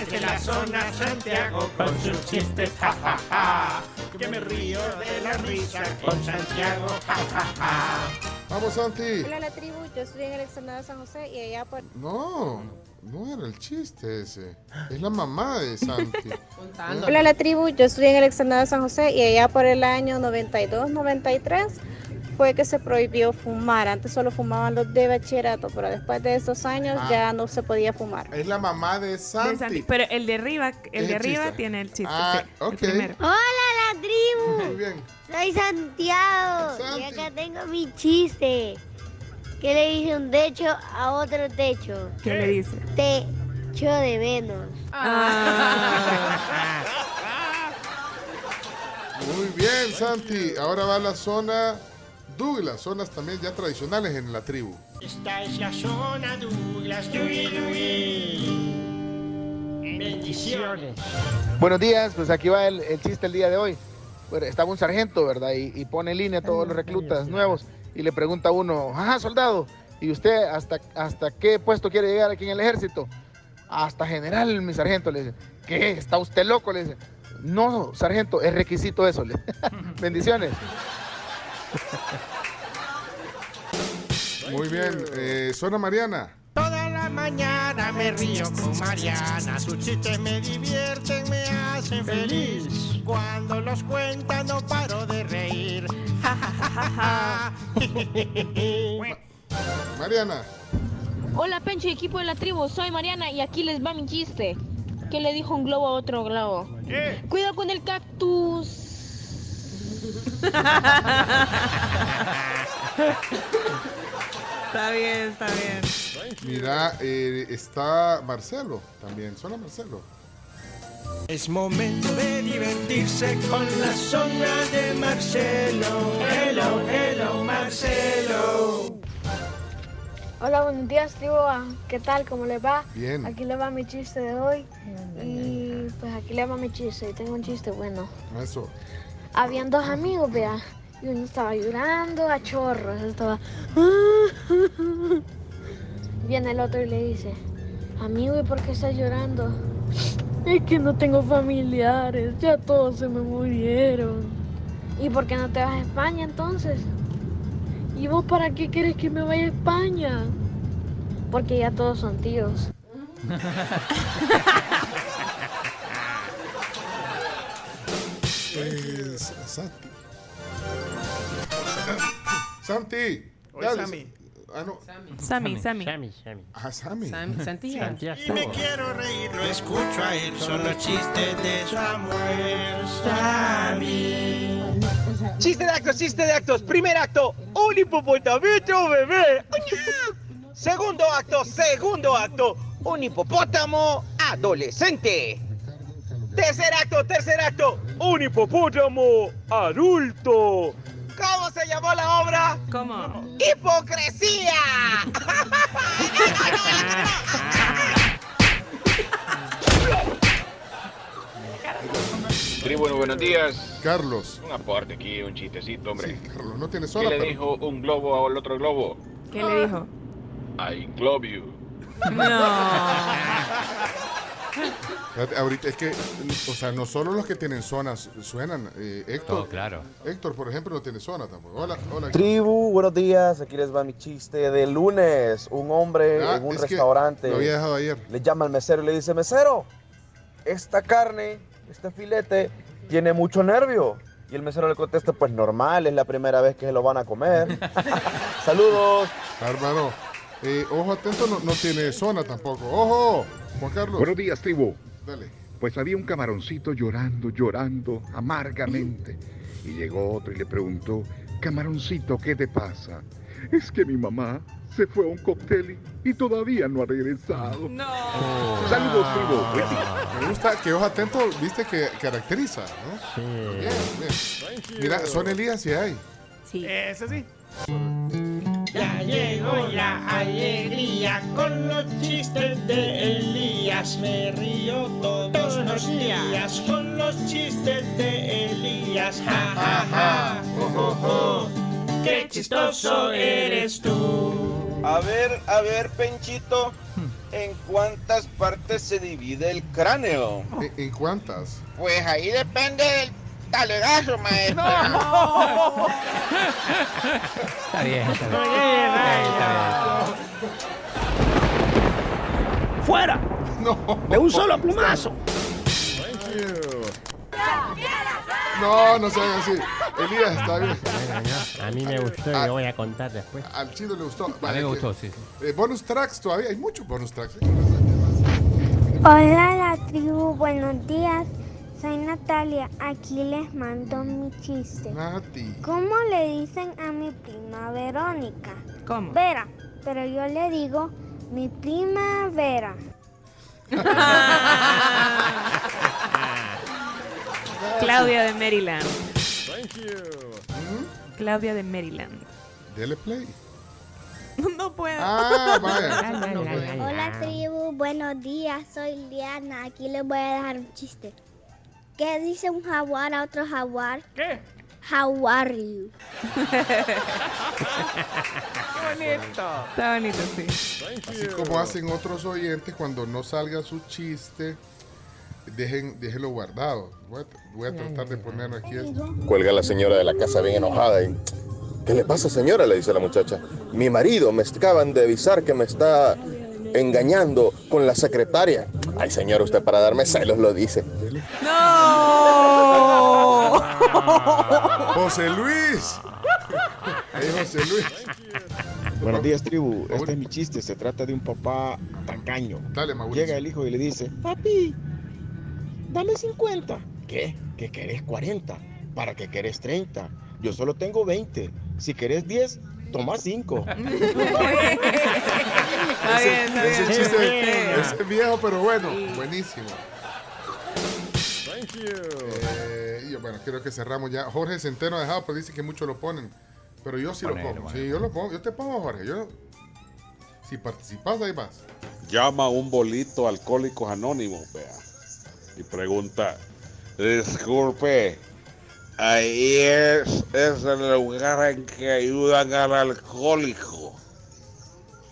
Es de la zona Santiago con sus chistes, ja, ja, ja. Que me río de la risa con Santiago, ja, ja, ja. Vamos, Santi. Hola la tribu, yo estoy en el externado de San José y allá por... No, no era el chiste ese. Es la mamá de Santi. Hola la tribu, yo estoy en el externado de San José y allá por el año 92-93 fue que se prohibió fumar. Antes solo fumaban los de bachillerato, pero después de esos años Ah. ya no se podía fumar. Es la mamá de De Santi. Pero el de arriba, el de el arriba chiste. tiene el chiste. Ah, sí, ok. El primero. Hola la tribu. Muy bien. Soy Santiago y acá tengo mi chiste. ¿Qué le dice un techo a otro techo? ¿Qué le dice? Techo de menos. Ah. Muy bien, Santi. Ahora va la zona Douglas, zonas también ya tradicionales en la tribu. Esta es la zona Douglas, Dewey, Dewey. Bendiciones. Buenos días, pues aquí va el, el chiste el día de hoy. Bueno, estaba un sargento, ¿verdad? Y, y pone en línea a todos los reclutas nuevos y le pregunta a uno, ajá, soldado, ¿y usted hasta, hasta qué puesto quiere llegar aquí en el ejército? Hasta general, mi sargento, le dice. ¿Qué? ¿Está usted loco? Le dice. No, sargento, es requisito eso. le- Bendiciones. Muy bien, eh, zona Mariana. Toda la mañana me río con Mariana. Sus chistes me divierten, me hacen feliz. Cuando los cuenta no paro de reír. Ja, ja, ja, ja, ja. Mariana. Hola Pencho y equipo de la tribu, soy Mariana y aquí les va mi chiste. ¿Qué le dijo un globo a otro globo? Cuidado con el cactus. Está bien, está bien. Mira, eh, está Marcelo también, zona Marcelo. Es momento de divertirse con la zona de Marcelo. Hello, hello, Marcelo. Hola, buenos días. Ah, ¿Qué tal? ¿Cómo les va? Bien. Aquí les va mi chiste de hoy. Y pues aquí les va mi chiste. Y tengo un chiste bueno. Eso. Habían dos amigos, vea. Y uno estaba llorando a chorros. Estaba. Viene el otro y le dice: Amigo, ¿y por qué estás llorando? Es que no tengo familiares. Ya todos se me murieron. ¿Y por qué no te vas a España entonces? ¿Y vos para qué quieres que me vaya a España? Porque ya todos son tíos. Es Santi. Santi. Hoy dale. Sammy. Ah, no. Sammy, Sammy. Sammy, Sammy. Ah, Sammy. Sam- Santiago. Santiago. Y me quiero reír, lo escucho a él. Son los chistes de Samuel Sammy. Chiste de actos, chiste de actos. Primer acto, un hipopótamo bebé. Segundo acto, segundo acto, un hipopótamo adolescente. Tercer acto, tercer acto, un hipopótamo adulto. ¿Cómo se llamó la obra? ¿Cómo? ¡Hipocresía! Tribu, buenos días. Carlos. Un aporte aquí, un chistecito, hombre. Carlos, no tiene ¿Qué sola, le pero- dijo un globo al otro globo? ¿Qué le dijo? I globe you. Fíjate, Ahorita es que, o sea, no solo los que tienen zonas suenan. eh, Héctor, Todo claro. Héctor, por ejemplo, no tiene zona tampoco. Hola, hola. Tribu, buenos días. Aquí les va mi chiste de lunes. Un hombre Ah, en un es que restaurante lo había dejado ayer. le llama al mesero y le dice, mesero, esta carne, este filete, tiene mucho nervio. Y el mesero le contesta, pues normal, es la primera vez que se lo van a comer. Saludos. Hermano, eh, ojo atento, no, no tiene zona tampoco. ¡Ojo! Juan Carlos. Buenos días, tribu. Dale. Pues había un camaroncito llorando, llorando amargamente. Y llegó otro y le preguntó, camaroncito, ¿qué te pasa? Es que mi mamá se fue a un cóctel y, todavía no ha regresado. No. Saludos, tribu. Buen día. Me gusta que ojo atento, viste que caracteriza, ¿no? Sí. Bien, bien. Mira, son Elías y hay. Sí. Ese sí. Llegó la alegría con los chistes de Elías. Me río todos los días con los chistes de Elías. Ja, ja, ja. Jo, jo, jo. Qué chistoso eres tú. A ver, a ver, Penchito, ¿en cuántas partes se divide el cráneo? ¿En, en cuántas? Pues ahí depende del talegazo, maestro. Está bien, está bien. ¡Fuera! ¡De un solo plumazo! No, no se hagan así. Elías, está bien. Bueno, no, a mí me gustó y lo voy a contar después. Al chino le gustó. A mí me gustó, sí. sí. Eh, bonus tracks todavía, hay muchos bonus tracks. ¿eh? Hola la tribu, buenos días. Soy Natalia, aquí les mando mi chiste. Nati. ¿Cómo le dicen a mi prima Verónica? ¿Cómo? Vera, pero yo le digo mi prima Vera. Claudia de Maryland. Thank you. Claudia de Maryland. Dele play. No puedo. Ah, vaya. Hola tribu, buenos días, soy Liana, aquí les voy a dejar un chiste. ¿Qué dice un jaguar a otro jaguar? ¿Qué? How are you? bonito. Está bonito, sí. Así como hacen otros oyentes cuando no salga su chiste, dejen, déjenlo guardado. Voy a, voy a tratar de ponerlo aquí. esto. Cuelga la señora de la casa bien enojada y... ¿Qué le pasa, señora? Le dice la muchacha. Mi marido me acaban de avisar que me está engañando con la secretaria. Ay, señor, usted para darme celos lo dice. ¡No! José Luis. Ahí José Luis. Buenos días, tribu. Este es mi chiste. Se trata de un papá tacaño. Dale, Mauricio. Llega el hijo y le dice, papi, dame 50. ¿Qué? ¿Que querés 40? ¿Para qué querés 30? Yo solo tengo 20. Si querés 10, toma 5. Está bien, está Ese bien. chiste Sí. ese es viejo, pero bueno, buenísimo. Thank you. Eh, bueno, creo que cerramos ya. Jorge Centeno ha dejado, pero dice que muchos lo ponen. Pero yo sí Ponelo, lo pongo. Sí, yo lo pongo. Yo te pongo, Jorge. Yo, si participas, ahí vas. llama a un bolito Alcohólicos Anónimos, vea, y pregunta, disculpe, ahí es, es el lugar en que ayudan al alcohólico.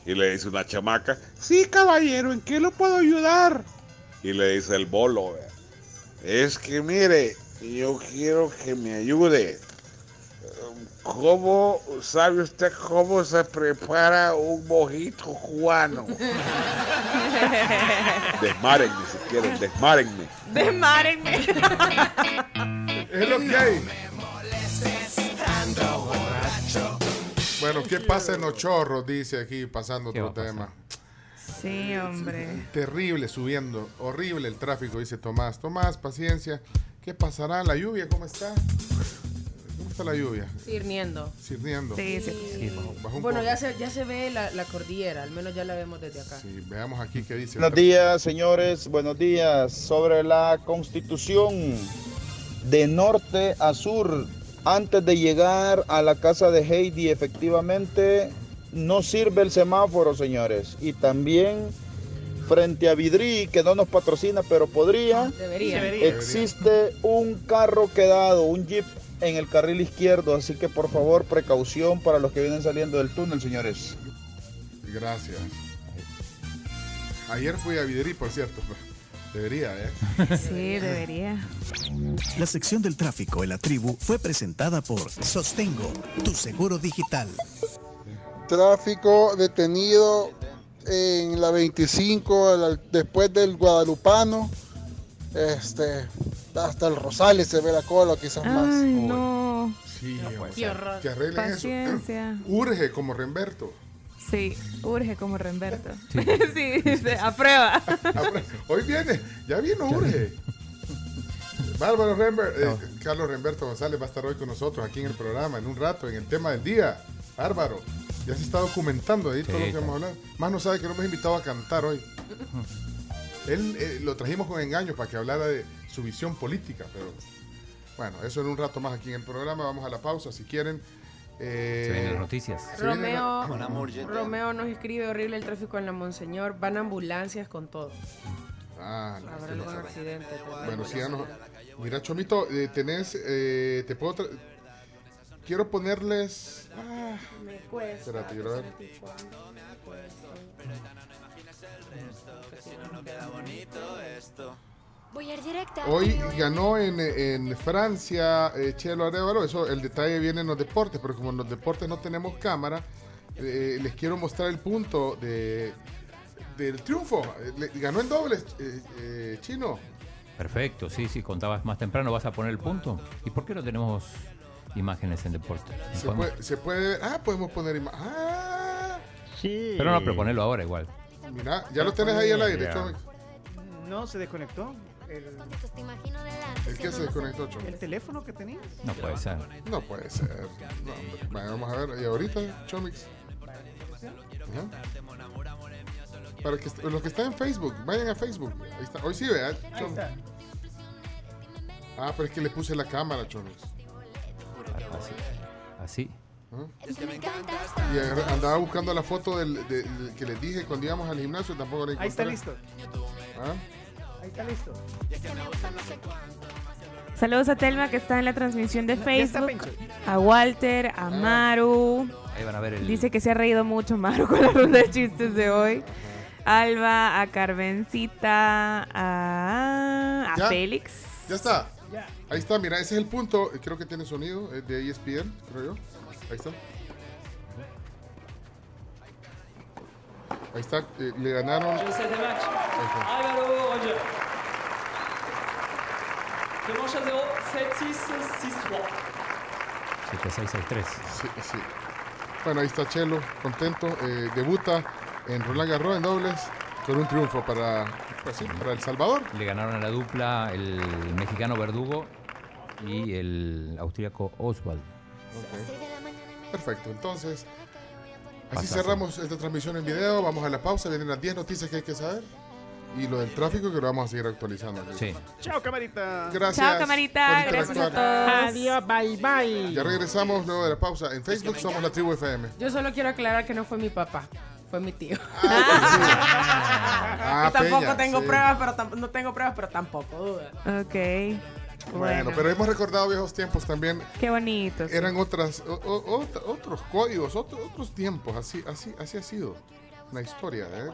Y le dice una chamaca, sí caballero, ¿en qué lo puedo ayudar? Y le dice el bolo, vea, es que mire, yo quiero que me ayude. ¿Cómo sabe usted cómo se prepara un mojito cubano? Desmárenme si quieren, desmárenme. Desmárenme. Es lo que hay. Bueno, ¿qué pasa en los chorros? Dice aquí, pasando otro tema. Sí, hombre. Terrible subiendo, horrible el tráfico, dice Tomás. Tomás, paciencia. ¿Qué pasará? ¿La lluvia cómo está? ¿Cómo está la lluvia? Sirniendo. Sirniendo. Sí, sí. Sí, bajó un Bueno, poco. ya se, ya se ve la, la cordillera, al menos ya la vemos desde acá. Sí, veamos aquí qué dice. Buenos días, señores. Buenos días. Sobre la constitución de norte a sur, antes de llegar a la casa de Heidi, efectivamente no sirve el semáforo, señores. Y también frente a Vidri, que no nos patrocina, pero podría, Debería. existe un carro quedado, un jeep en el carril izquierdo, así que por favor precaución para los que vienen saliendo del túnel, señores. Gracias. Ayer fui a Viderí, por cierto. Debería, ¿eh? Sí, debería. La sección del tráfico en la tribu fue presentada por Sostengo, tu seguro digital. Tráfico detenido en la 25, al- después del Guadalupano. Este, hasta el Rosales se ve la cola, quizás más. No. Sí, o Qué sea, horror. que arreglen Paciencia. eso. Urge como Remberto. Sí, urge como Remberto. Sí. Sí, dice, aprueba. Hoy viene, ya vino Urge. Bárbaro Rember, eh, Carlos Remberto González va a estar hoy con nosotros aquí en el programa, en un rato, en el tema del día. Bárbaro, ya se está documentando ahí todo Sí, lo que vamos a hablar. Más no sabe que no hemos invitado a cantar hoy. Él eh, lo trajimos con engaño para que hablara de su visión política, pero bueno, eso en un rato más aquí en el programa. Vamos a la pausa si quieren. Eh, Se vienen las noticias. se viene la- Romeo, Romeo nos escribe horrible el tráfico en la Monseñor. Van ambulancias con todo. Ah, no, Habrá algún accidente. también. Bueno, sí, ya no. Mira, Chomito, eh, tenés. eh, te puedo. tra- Quiero ponerles. Ah, Me cuesta. espérate, quiero ver. Voy a ir directa. Hoy ganó en, en Francia eh, Chelo Arevalo. Eso, el detalle viene en los deportes, pero como en los deportes no tenemos cámara, eh, les quiero mostrar el punto de, del triunfo. Eh, le- ganó en dobles, eh, eh, Chino. Perfecto, sí, sí, contabas más temprano, vas a poner el punto. ¿Y por qué no tenemos imágenes en deporte? Se Podemos- puede, se puede ver. Ah, podemos poner imagen. Ah, Sí. Pero no, pero ponelo ahora igual. mira, ya lo tenés ahí al aire. No, se desconectó. El, ¿El qué se desconectó, el teléfono que tenías. No puede ser. No puede ser. No, hombre. Bueno, vamos a ver. ¿Y ahorita, Chomix? Ajá. Para que est- los que están en Facebook, vayan a Facebook. Ahí está. Hoy sí, vea. Ahí está. Ah, pero es que le puse la cámara, Chomix. Así. Así. Y agar- andaba buscando la foto del, de- del que les dije cuando íbamos al gimnasio, tampoco la Ahí está encontré. listo. ¿Ah? Ahí está listo. Saludos a Telma que está en la transmisión de Facebook. A Walter, a Maru. Ahí van a ver el. Dice que se ha reído mucho Maru con la ronda de chistes de hoy. Alba, a Carmencita, a, a Ya. Félix. Ya está. Ahí está, mira, ese es el punto. Creo que tiene sonido de ESPN, creo yo. Ahí está. Ahí está, eh, le ganaron. Está. Álvaro Roger. Clément Chazero, 7-6, 6-3. 7663. Sí, sí. Bueno, ahí está Chelo, contento. eh, debuta en Roland Garros en dobles con un triunfo para, pues sí, para El Salvador. Le ganaron a la dupla el mexicano Verdugo y el austríaco Oswald. Perfecto, entonces, así Pasazo. cerramos esta transmisión en video. Vamos a la pausa, vienen las 10 noticias que hay que saber. Y lo del tráfico que lo vamos a seguir actualizando. Sí. Chao, camarita. Gracias. Chao, camarita. Gracias a todos. Adiós, bye bye. Ya regresamos luego de la pausa. En Facebook somos la tribu FM. Yo solo quiero aclarar que no fue mi papá, fue mi tío. Ah, Y tampoco Peña, tengo sí. pruebas, pero tam- no tengo pruebas, pero tampoco duda. Ok. Bueno, pero hemos recordado viejos tiempos también. Qué bonito. sí. Eran otras, o- o- ot- otros códigos, otro- otros tiempos. Así, así, así ha sido una historia. ¿eh?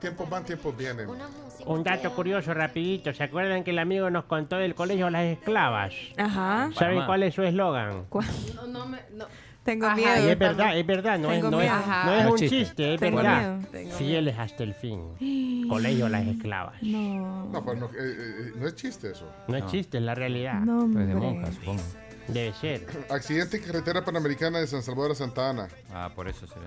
Tiempos van, tiempos vienen. Un dato curioso, rapidito. ¿Se acuerdan que el amigo nos contó del colegio Las Esclavas? Ajá. ¿Saben cuál es su eslogan? No, no me. No. Tengo Ajá, miedo. Y es verdad, es verdad, no, es, no, es, no es un Chiste. chiste, es Tengo verdad. miedo. Fieles hasta el fin. Colegio Las Esclavas. No. No, pues no, eh, eh, no es chiste eso. No es chiste, es la realidad. No, Pues de monjas, supongo. Debe ser. Accidente en carretera panamericana de San Salvador a Santa Ana. Ah, por eso será.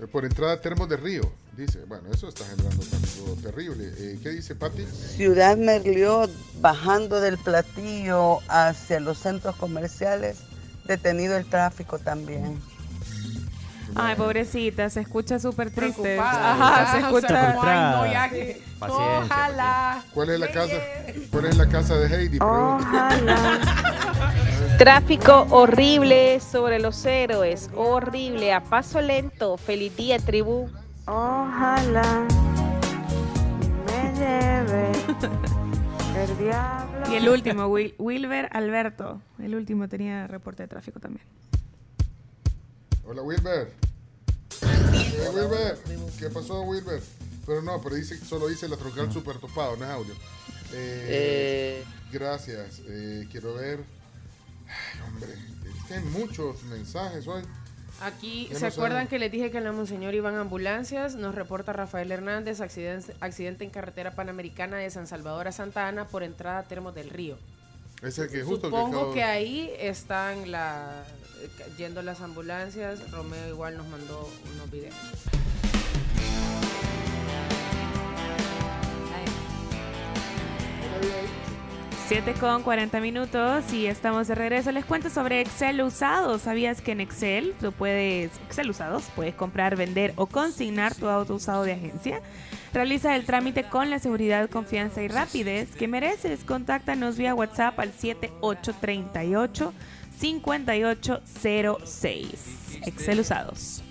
Eh, Por entrada a Termos de Río, dice. Bueno, eso está generando tráfico terrible. Eh, ¿Qué dice Pati? Ciudad Merliot, bajando del platillo hacia los centros comerciales, detenido el tráfico también. Ay, pobrecita, se escucha súper triste. Preocupada. Ajá, se O sea, escucha. como, ay, no, ya que- Paciencia, Ojalá. ¿Cuál es la casa? ¿Cuál es la casa de Heidi? Pregunta. Tráfico horrible sobre los héroes, horrible, a paso lento. Feliz día, tribu. Ojalá. debe. El diablo. Y el último, Wil- Wilber Alberto. El último tenía reporte de tráfico también. Hola, Wilber. Eh, Wilber. ¿Qué pasó, Wilber? Pero no, pero dice, solo dice la troncal super topado, no es audio. Eh, Gracias. Eh, quiero ver. Ay, hombre, es que hay muchos mensajes hoy. Aquí, ¿se no acuerdan que les dije que en la Monseñor iban ambulancias? Nos reporta Rafael Hernández, accidente, accidente en carretera panamericana de San Salvador a Santa Ana por entrada a Termos del Río. Ese que justo Supongo acabo- que ahí están la, yendo las ambulancias. Romeo igual nos mandó unos videos. 7 con 40 minutos y estamos de regreso. Les cuento sobre Excel usado. ¿Sabías que en Excel tú puedes, Excel usados, puedes comprar, vender o consignar tu auto usado de agencia? Realiza el trámite con la seguridad, confianza y rapidez que mereces. Contáctanos vía WhatsApp al 7838 5806. Excel usados.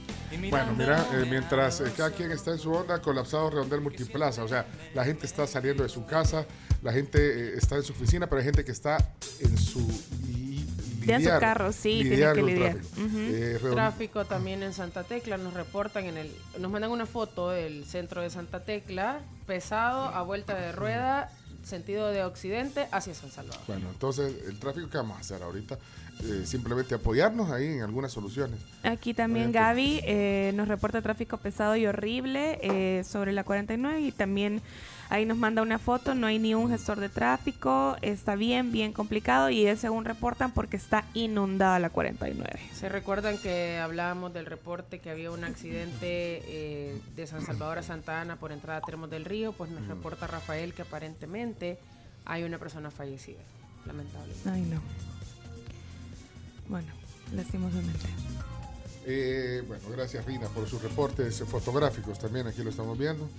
Bueno, mira, eh, mientras eh, cada quien está en su onda, colapsado redondel multiplaza. O sea, la gente está saliendo de su casa, la gente eh, está en su oficina, pero hay gente que está en su. li- Ya en su lidiar- carro, sí, tiene lidiar que lidiar. tráfico. Eh, Tráfico también en Santa Tecla, nos reportan en el, nos mandan una foto del centro de Santa Tecla, pesado, a vuelta de rueda, sentido de occidente hacia San Salvador. Bueno, entonces, el tráfico que vamos a hacer ahorita, Eh, simplemente apoyarnos ahí en algunas soluciones. Aquí también Gaby eh, nos reporta tráfico pesado y horrible eh, sobre la 49 y también ahí nos manda una foto, no hay ni un gestor de tráfico, está bien, bien complicado y es según reportan porque está inundada la 49. Se recuerdan que hablábamos del reporte que había un accidente eh, de San Salvador a Santa Ana por entrada a Termos del Río, pues nos reporta Rafael que aparentemente hay una persona fallecida, lamentablemente. Ay, no. Bueno, lastimosamente. Eh, bueno, gracias Rina por sus reportes fotográficos también, aquí lo estamos viendo.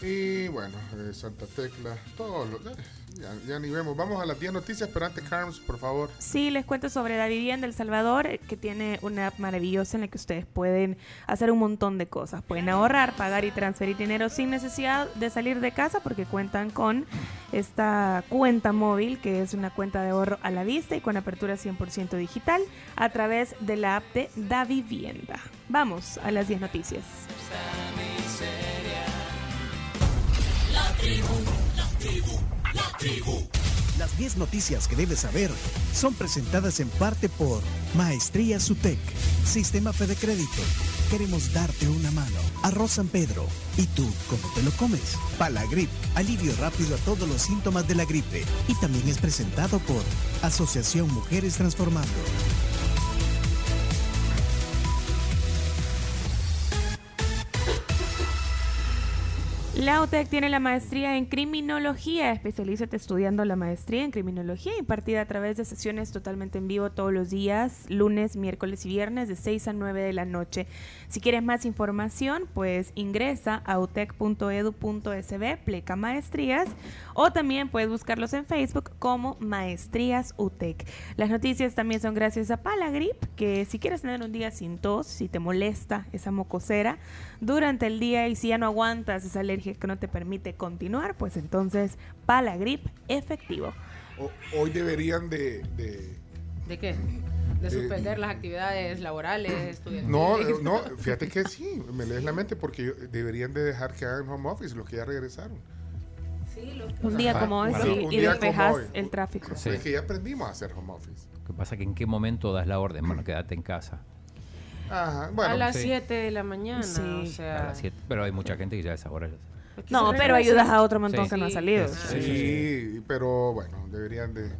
Y bueno, eh, Santa Tecla, todo lo, eh, ya, ya ni vemos. Vamos a las 10 noticias, pero antes, Carms, por favor. Sí, les cuento sobre la vivienda El Salvador, eh, que tiene una app maravillosa en la que ustedes pueden hacer un montón de cosas. Pueden ahorrar, pagar y transferir dinero sin necesidad de salir de casa porque cuentan con esta cuenta móvil, que es una cuenta de ahorro a la vista y con apertura 100% digital a través de la app de Da Vivienda. Vamos a las 10 noticias. La tribu, la tribu, la tribu. Las 10 noticias que debes saber son presentadas en parte por Maestría Sutec, Sistema Fede Crédito. Queremos darte una mano. Arroz San Pedro. ¿Y tú cómo te lo comes? Palagrip, alivio rápido a todos los síntomas de la gripe. Y también es presentado por Asociación Mujeres Transformando. La UTEC tiene la maestría en criminología. Especialízate estudiando la maestría en criminología impartida a través de sesiones totalmente en vivo todos los días, lunes, miércoles y viernes de 6 a 9 de la noche. Si quieres más información, pues ingresa a utec.edu.sb, pleca maestrías, o también puedes buscarlos en Facebook como Maestrías UTEC. Las noticias también son gracias a Palagrip, que si quieres tener un día sin tos, si te molesta esa mocosera durante el día y si ya no aguantas esa alergia que no te permite continuar, pues entonces Palagrip efectivo. O- hoy deberían de... de- ¿De qué? De Eh, suspender las actividades laborales, estudiantiles. no, no, fíjate que sí, me lees la mente porque yo- deberían de dejar que hagan home office los que ya regresaron. Un día como hoy Bueno, sí, un y día como despejas el tráfico. Sí. Es que ya aprendimos a hacer home office. Lo que pasa es que en qué momento das la orden, bueno, quédate en casa. Ajá, a las sí. 7 de la mañana, Sí. o A las siete, pero hay mucha gente que ya a esa hora ya se- No, pero ayudas a otro montón Sí. que no ha salido. Sí, pero bueno, deberían de...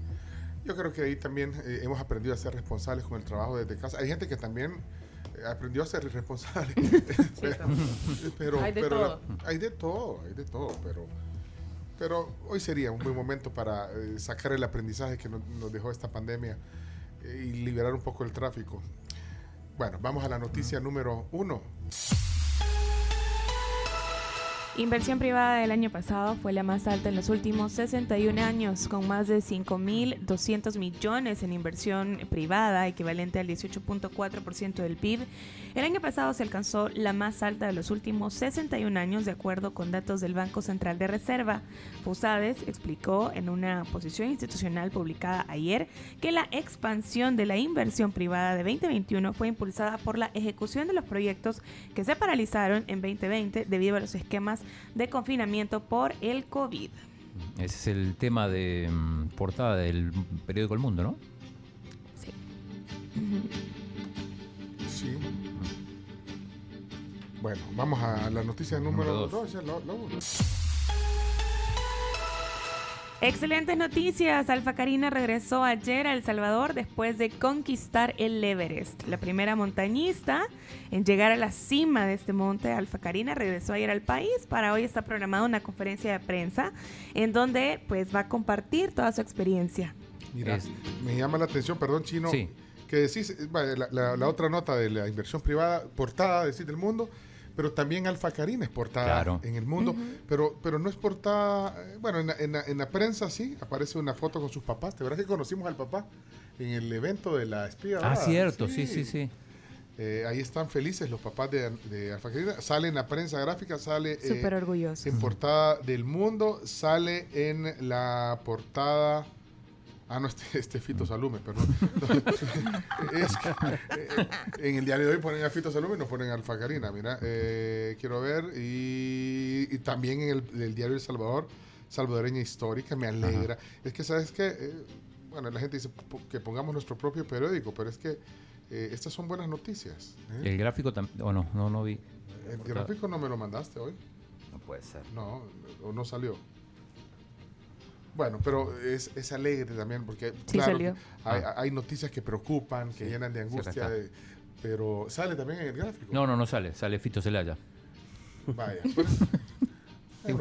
Yo creo que ahí también eh, hemos aprendido a ser responsables con el trabajo desde casa. Hay gente que también eh, aprendió a ser irresponsable. pero, pero- Hay de pero todo. la- hay de todo, hay de todo, pero... Pero hoy sería un buen momento para eh, sacar el aprendizaje que nos, nos dejó esta pandemia eh, y liberar un poco el tráfico. Bueno, vamos a la noticia número uno. Inversión privada del año pasado fue la más alta en los últimos 61 años, con más de 5.200 millones en inversión privada, equivalente al 18.4% del PIB. El año pasado se alcanzó la más alta de los últimos 61 años, de acuerdo con datos del Banco Central de Reserva. Fusades explicó en una posición institucional publicada ayer que la expansión de la inversión privada de 2021 fue impulsada por la ejecución de los proyectos que se paralizaron en 2020 debido a los esquemas de confinamiento por el COVID. Ese es el tema de mm, portada del periódico El Mundo, ¿no? Sí. Sí. Bueno, vamos a la noticia número Número 2. Excelentes noticias. Alfa Karina regresó ayer a El Salvador después de conquistar el Everest. La primera montañista en llegar a la cima de este monte, Alfa Karina, regresó ayer al país. Para hoy está programada una conferencia de prensa en donde pues va a compartir toda su experiencia. Mira, me llama la atención, perdón, Chino, Sí. que decís, eh, la- la otra nota de la inversión privada, portada, decís, del mundo, pero también Alfa Karina es portada Claro. en el mundo, pero, pero no es portada, eh, bueno, en la, en la- en la prensa sí, aparece una foto con sus papás, ¿te verdad que conocimos al papá en el evento de la espía? Ah, cierto, sí, sí, sí. Eh, ahí están felices los papás de, de Alfa Karina. Sale en la prensa gráfica, sale eh, Súper orgulloso. en portada del mundo, sale en la portada. Ah, no, este, este Fito Salume, perdón. es que, eh, en el diario de hoy ponen a Fito Salume y nos ponen a. Mira, eh, quiero ver. Y, y también en el, el diario El Salvador, Salvadoreña Histórica, me alegra. Es que, ¿sabes qué? Eh, bueno, la gente dice que pongamos nuestro propio periódico, pero es que eh, estas son buenas noticias. El gráfico también. O no, no, no vi. El gráfico no me lo mandaste hoy. No puede ser. No, o no salió. Bueno, pero es, es alegre también porque Sí, claro, salió. Hay, hay noticias que preocupan, que llenan de angustia, de- pero sale también en el gráfico. No, no, no sale. Sale Fito Celaya. Vaya. pues,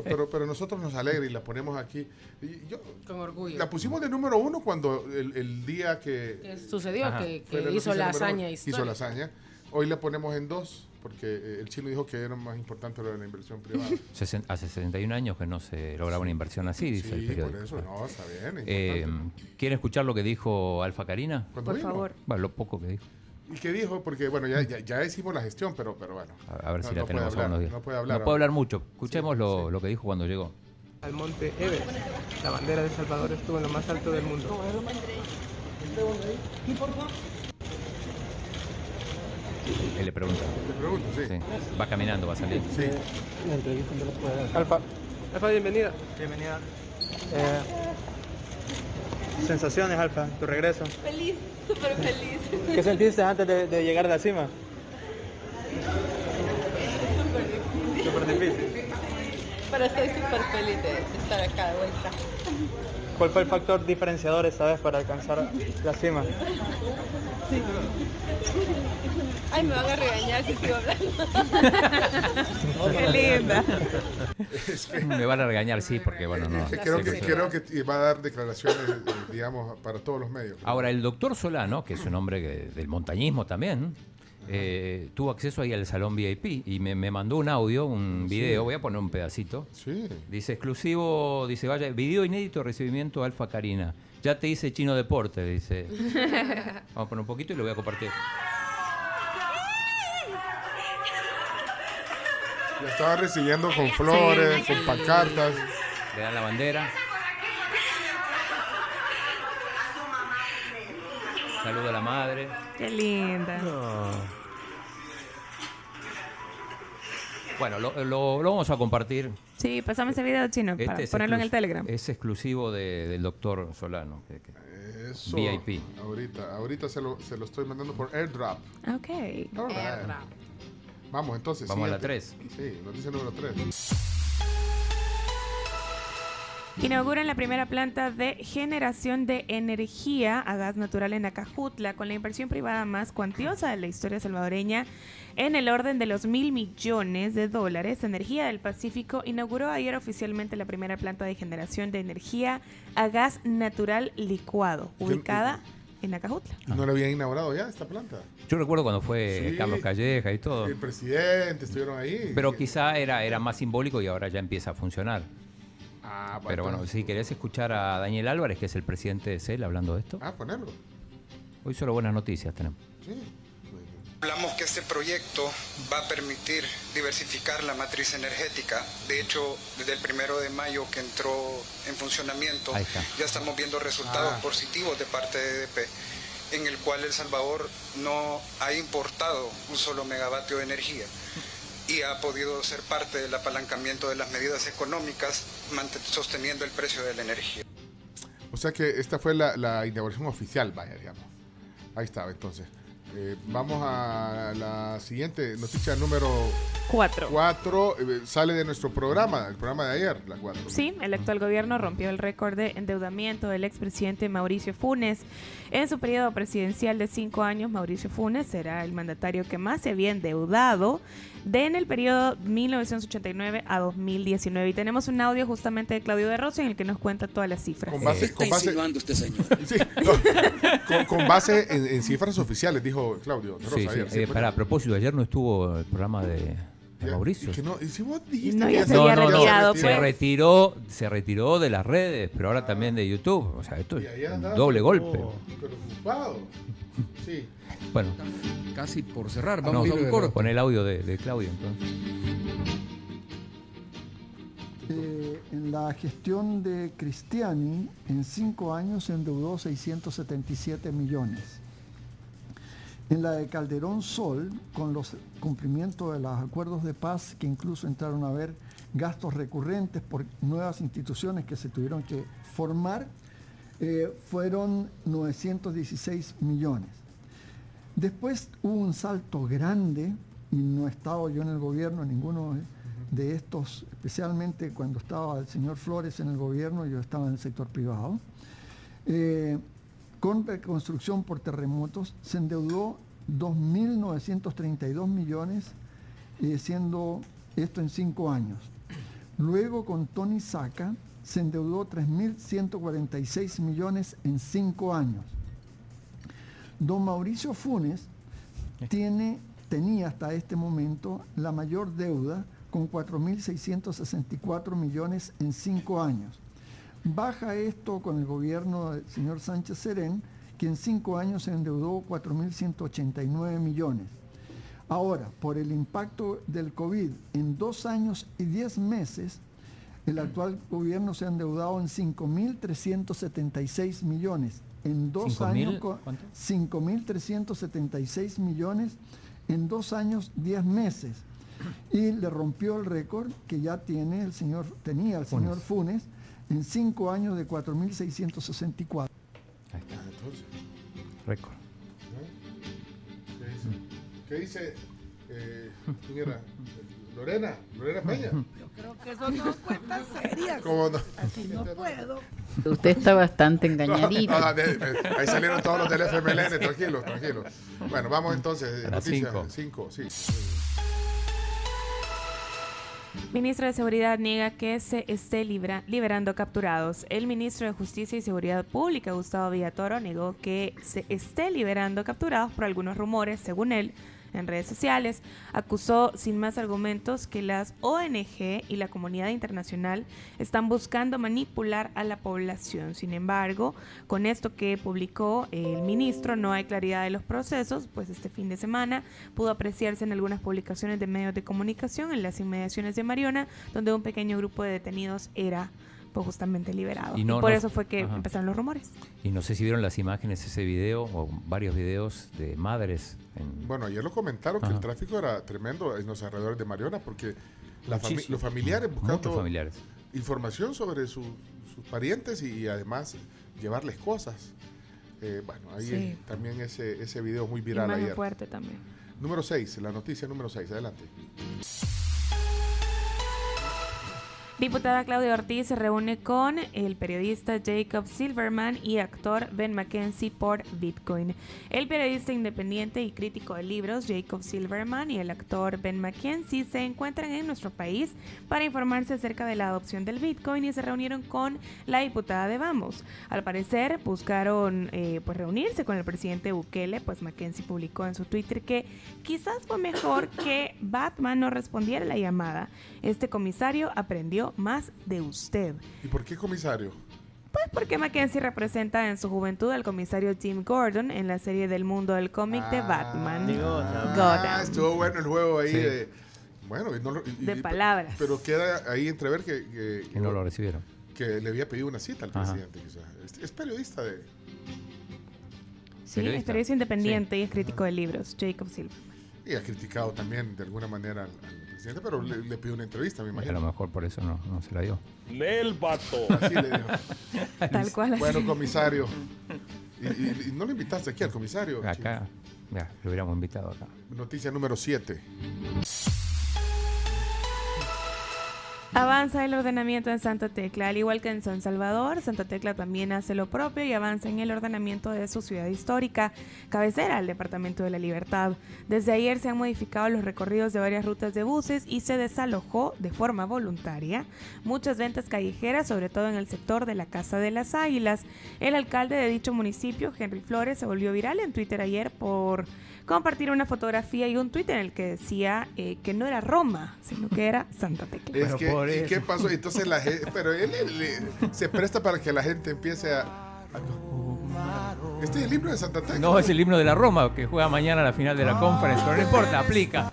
pero, pero nosotros nos alegra y la ponemos aquí. Y yo, Con orgullo. la pusimos de número uno cuando el, el día que, Que sucedió, Ajá. que, hizo la hazaña uno. Hizo la hazaña. Hoy la ponemos en dos porque eh, el chino dijo que era más importante lo de la inversión privada. Sesen- Hace 61 años que no se lograba una inversión así, dice el Sí, periódico. por eso, no, está bien. es Eh. ¿Quieren escuchar lo que dijo Alfa Karina? ¿Cuándo Por vino? favor. Bueno, lo poco que dijo. ¿Y qué dijo? Porque, bueno, ya, ya, ya hicimos la gestión, pero, pero bueno. A, a ver No- si no la puede tenemos hablar, algunos días. No puede hablar. No puedo hablar mucho. Escuchemos lo, lo que dijo cuando llegó. al monte Everest. La bandera de El Salvador estuvo en lo más alto del mundo. Él le pregunta. Le pregunto, sí. Va caminando, va salir. Sí. La entrevista no la puede dar. Alfa, Alfa, bienvenida. Bienvenida. Eh, sensaciones, Alfa, tu regreso. Feliz, súper feliz. ¿Qué sentiste antes de, de llegar a la cima? Súper difícil. Súper difícil. Pero estoy súper feliz de estar acá de vuelta. ¿Cuál fue el factor diferenciador esta vez para alcanzar la cima? Sí. Ay, me van a regañar si sigo hablando. Qué linda. Me van a regañar, sí, porque bueno, no. Creo, que, que- creo que va a dar declaraciones, eh, digamos, para todos los medios. Ahora, el doctor Solano, que es un hombre del montañismo también, eh, tuvo acceso ahí al salón VIP y me, me mandó un audio, un video, voy a poner un pedacito. Sí. Dice exclusivo, dice, vaya, video inédito recibimiento Alfa Karina. Ya te hice chino deporte, dice. Vamos a poner un poquito y lo voy a compartir. La estaba recibiendo con flores, Sí. con pancartas. Le dan la bandera. Saludo a la madre. Qué linda. Bueno, lo, lo- lo vamos a compartir. Sí, pasame ese video chino para Este es ponerlo en el Telegram. Es exclusivo de- del doctor Solano. que- que- Eso. VIP. Ahorita, ahorita se lo, se lo estoy mandando por airdrop. Ok. All right. Vamos entonces. Vamos a la siguiente. Sí, noticia número 3. Inauguran la primera planta de generación de energía a gas natural en Acajutla con la inversión privada más cuantiosa de la historia salvadoreña en el orden de los mil millones de dólares. Energía del Pacífico inauguró ayer oficialmente la primera planta de generación de energía a gas natural licuado, ubicada en Acajutla. ¿No lo habían inaugurado ya esta planta? Yo recuerdo cuando fue Sí. Carlos Calleja y todo. El presidente estuvieron ahí. Pero quizá era, era más simbólico y ahora ya empieza a funcionar. Ah, Pero bueno, si querés escuchar a Daniel Álvarez, que es el presidente de CEL, hablando de esto. Ah, ponerlo. Hoy solo buenas noticias tenemos. Hablamos que este proyecto va a permitir diversificar la matriz energética. De hecho, desde el primero de mayo que entró en funcionamiento, ya estamos viendo resultados Ah. positivos de parte de EDP, en el cual El Salvador no ha importado un solo megavatio de energía y ha podido ser parte del apalancamiento de las medidas económicas, sosteniendo el precio de la energía. O sea que esta fue la, la inauguración oficial, vaya, digamos. Ahí estaba, entonces. Eh, vamos a la siguiente noticia número Cuatro. 4. sale de nuestro programa, el programa de ayer, la 4. Sí, el actual gobierno rompió el récord de endeudamiento del expresidente Mauricio Funes. En su periodo presidencial de cinco años, Mauricio Funes será el mandatario que más se había endeudado de en el periodo 1989 a 2019. Y tenemos un audio justamente de Claudio de Rossi en el que nos cuenta todas las cifras. Con base, con base, usted, señor? Sí, no, con, con base en, en cifras oficiales, dijo Claudio. de Rosa Sí, sí. ayer. Sí, Eh, para, a propósito, ayer no estuvo el programa de, de Mauricio. Que no, y si vos dijiste No, que ya se No, había no, no, retirado, se pues. retiró, se retiró de las redes, pero ahora también de YouTube. O sea, esto es un doble golpe. Preocupado. Sí. Bueno, Casi por cerrar, no, vamos a un pon el audio de, de Claudio entonces. Eh, en la gestión de Cristiani, en cinco años se endeudó 677 millones. En la de Calderón Sol, con los cumplimientos de los acuerdos de paz, que incluso entraron a haber gastos recurrentes por nuevas instituciones que se tuvieron que formar, eh, fueron 916 millones. Después hubo un salto grande, y no he estado yo en el gobierno, ninguno de estos, especialmente cuando estaba el señor Flores en el gobierno, yo estaba en el sector privado. Eh, con reconstrucción por terremotos se endeudó 2.932 millones, eh, siendo esto en cinco años. Luego con Tony Saca se endeudó 3.146 millones en cinco años. Don Mauricio Funes tiene, tenía hasta este momento la mayor deuda con 4.664 millones en cinco años. Baja esto con el gobierno del señor Sánchez Serén, que en cinco años se endeudó 4.189 millones. Ahora, por el impacto del COVID, en dos años y diez meses, el actual gobierno se ha endeudado en 5.376 millones. En dos ¿Cinco años, mil? co- ¿Cuánto? 5.376 millones en dos años, diez meses. Y le rompió el récord que ya tiene el señor, tenía el señor Funes en cinco años de 4.664. Entonces, Récord. ¿qué dice? ¿Qué dice? Eh, ¿Quién era? Lorena, Lorena Peña. Yo creo que eso no cuentas serias. ¿Cómo no? Así no puedo. Usted está bastante engañadito. No, no, ahí salieron todos los del FMLN, tranquilos, tranquilos. Bueno, vamos entonces. Las noticias, cinco. cinco, sí. Ministro de Seguridad niega que se esté liberando capturados. El ministro de Justicia y Seguridad Pública, Gustavo Villatoro, negó que se esté liberando capturados por algunos rumores, según él, en redes sociales. Acusó sin más argumentos que las ONG y la comunidad internacional están buscando manipular a la población. Sin embargo, con esto que publicó el ministro, no hay claridad de los procesos, pues este fin de semana pudo apreciarse en algunas publicaciones de medios de comunicación en las inmediaciones de Mariona, donde un pequeño grupo de detenidos era pues, justamente liberado. Y Y, por no- eso fue que ajá. empezaron los rumores. Y no sé si vieron las imágenes, ese video, o varios videos de madres. En, Bueno, ayer lo comentaron que el tráfico era tremendo en los alrededores de Mariona porque la fami- Muchísimo. los familiares buscando familiares. información sobre su- sus parientes y, además llevarles cosas. Eh, bueno, ahí Sí. también ese, ese video muy Y viral más ayer. fuerte también. Número 6, la noticia número 6, adelante. Diputada Claudia Ortiz se reúne con el periodista Jacob Silverman y actor Ben McKenzie por Bitcoin. El periodista independiente y crítico de libros Jacob Silverman y el actor Ben McKenzie se encuentran en nuestro país para informarse acerca de la adopción del Bitcoin y se reunieron con la diputada de Vamos. Al parecer buscaron eh, pues reunirse con el presidente Bukele, pues McKenzie publicó en su Twitter que quizás fue mejor que Batman no respondiera la llamada. Este comisario aprendió más de usted. ¿Y por qué comisario? Pues porque Mackenzie representa en su juventud al comisario Jim Gordon en la serie del mundo del cómic de Batman. Ah, Gotham. estuvo bueno el juego ahí Sí. de. Bueno, y no lo- y- De y- palabras. Pero queda ahí entrever que, que, Que no lo recibieron. que le había pedido una cita al Ajá. presidente, quizás. Es, es periodista de. Sí, es Periodista. independiente y es crítico de libros, Jacob Silver. Y ha criticado también de alguna manera al, al presidente, pero le, le pidió una entrevista, me A lo imagino. mejor por eso no, no se la dio. Nel vato. Así le dijo. Tal cual así. Bueno, comisario. Y, y- y no le invitaste aquí al comisario. Acá, ya, lo hubiéramos invitado acá. Noticia número 7. Avanza el ordenamiento en Santa Tecla, al igual que en San Salvador, Santa Tecla también hace lo propio y avanza en el ordenamiento de su ciudad histórica, cabecera al Departamento de la Libertad. Desde ayer se han modificado los recorridos de varias rutas de buses y se desalojó de forma voluntaria muchas ventas callejeras, sobre todo en el sector de la Casa de las Águilas. El alcalde de dicho municipio, Henry Flores, se volvió viral en Twitter ayer por compartir una fotografía y un tweet en el que decía eh, que no era Roma, sino que era Santa Tecla. Es que, ¿Y qué pasó? Entonces la gente. Pero él, él- él se presta para que la gente empiece a. a- Este es el libro de Santa Tecla. No, es el himno de la Roma que juega mañana la final de la conference, pero no importa, aplica.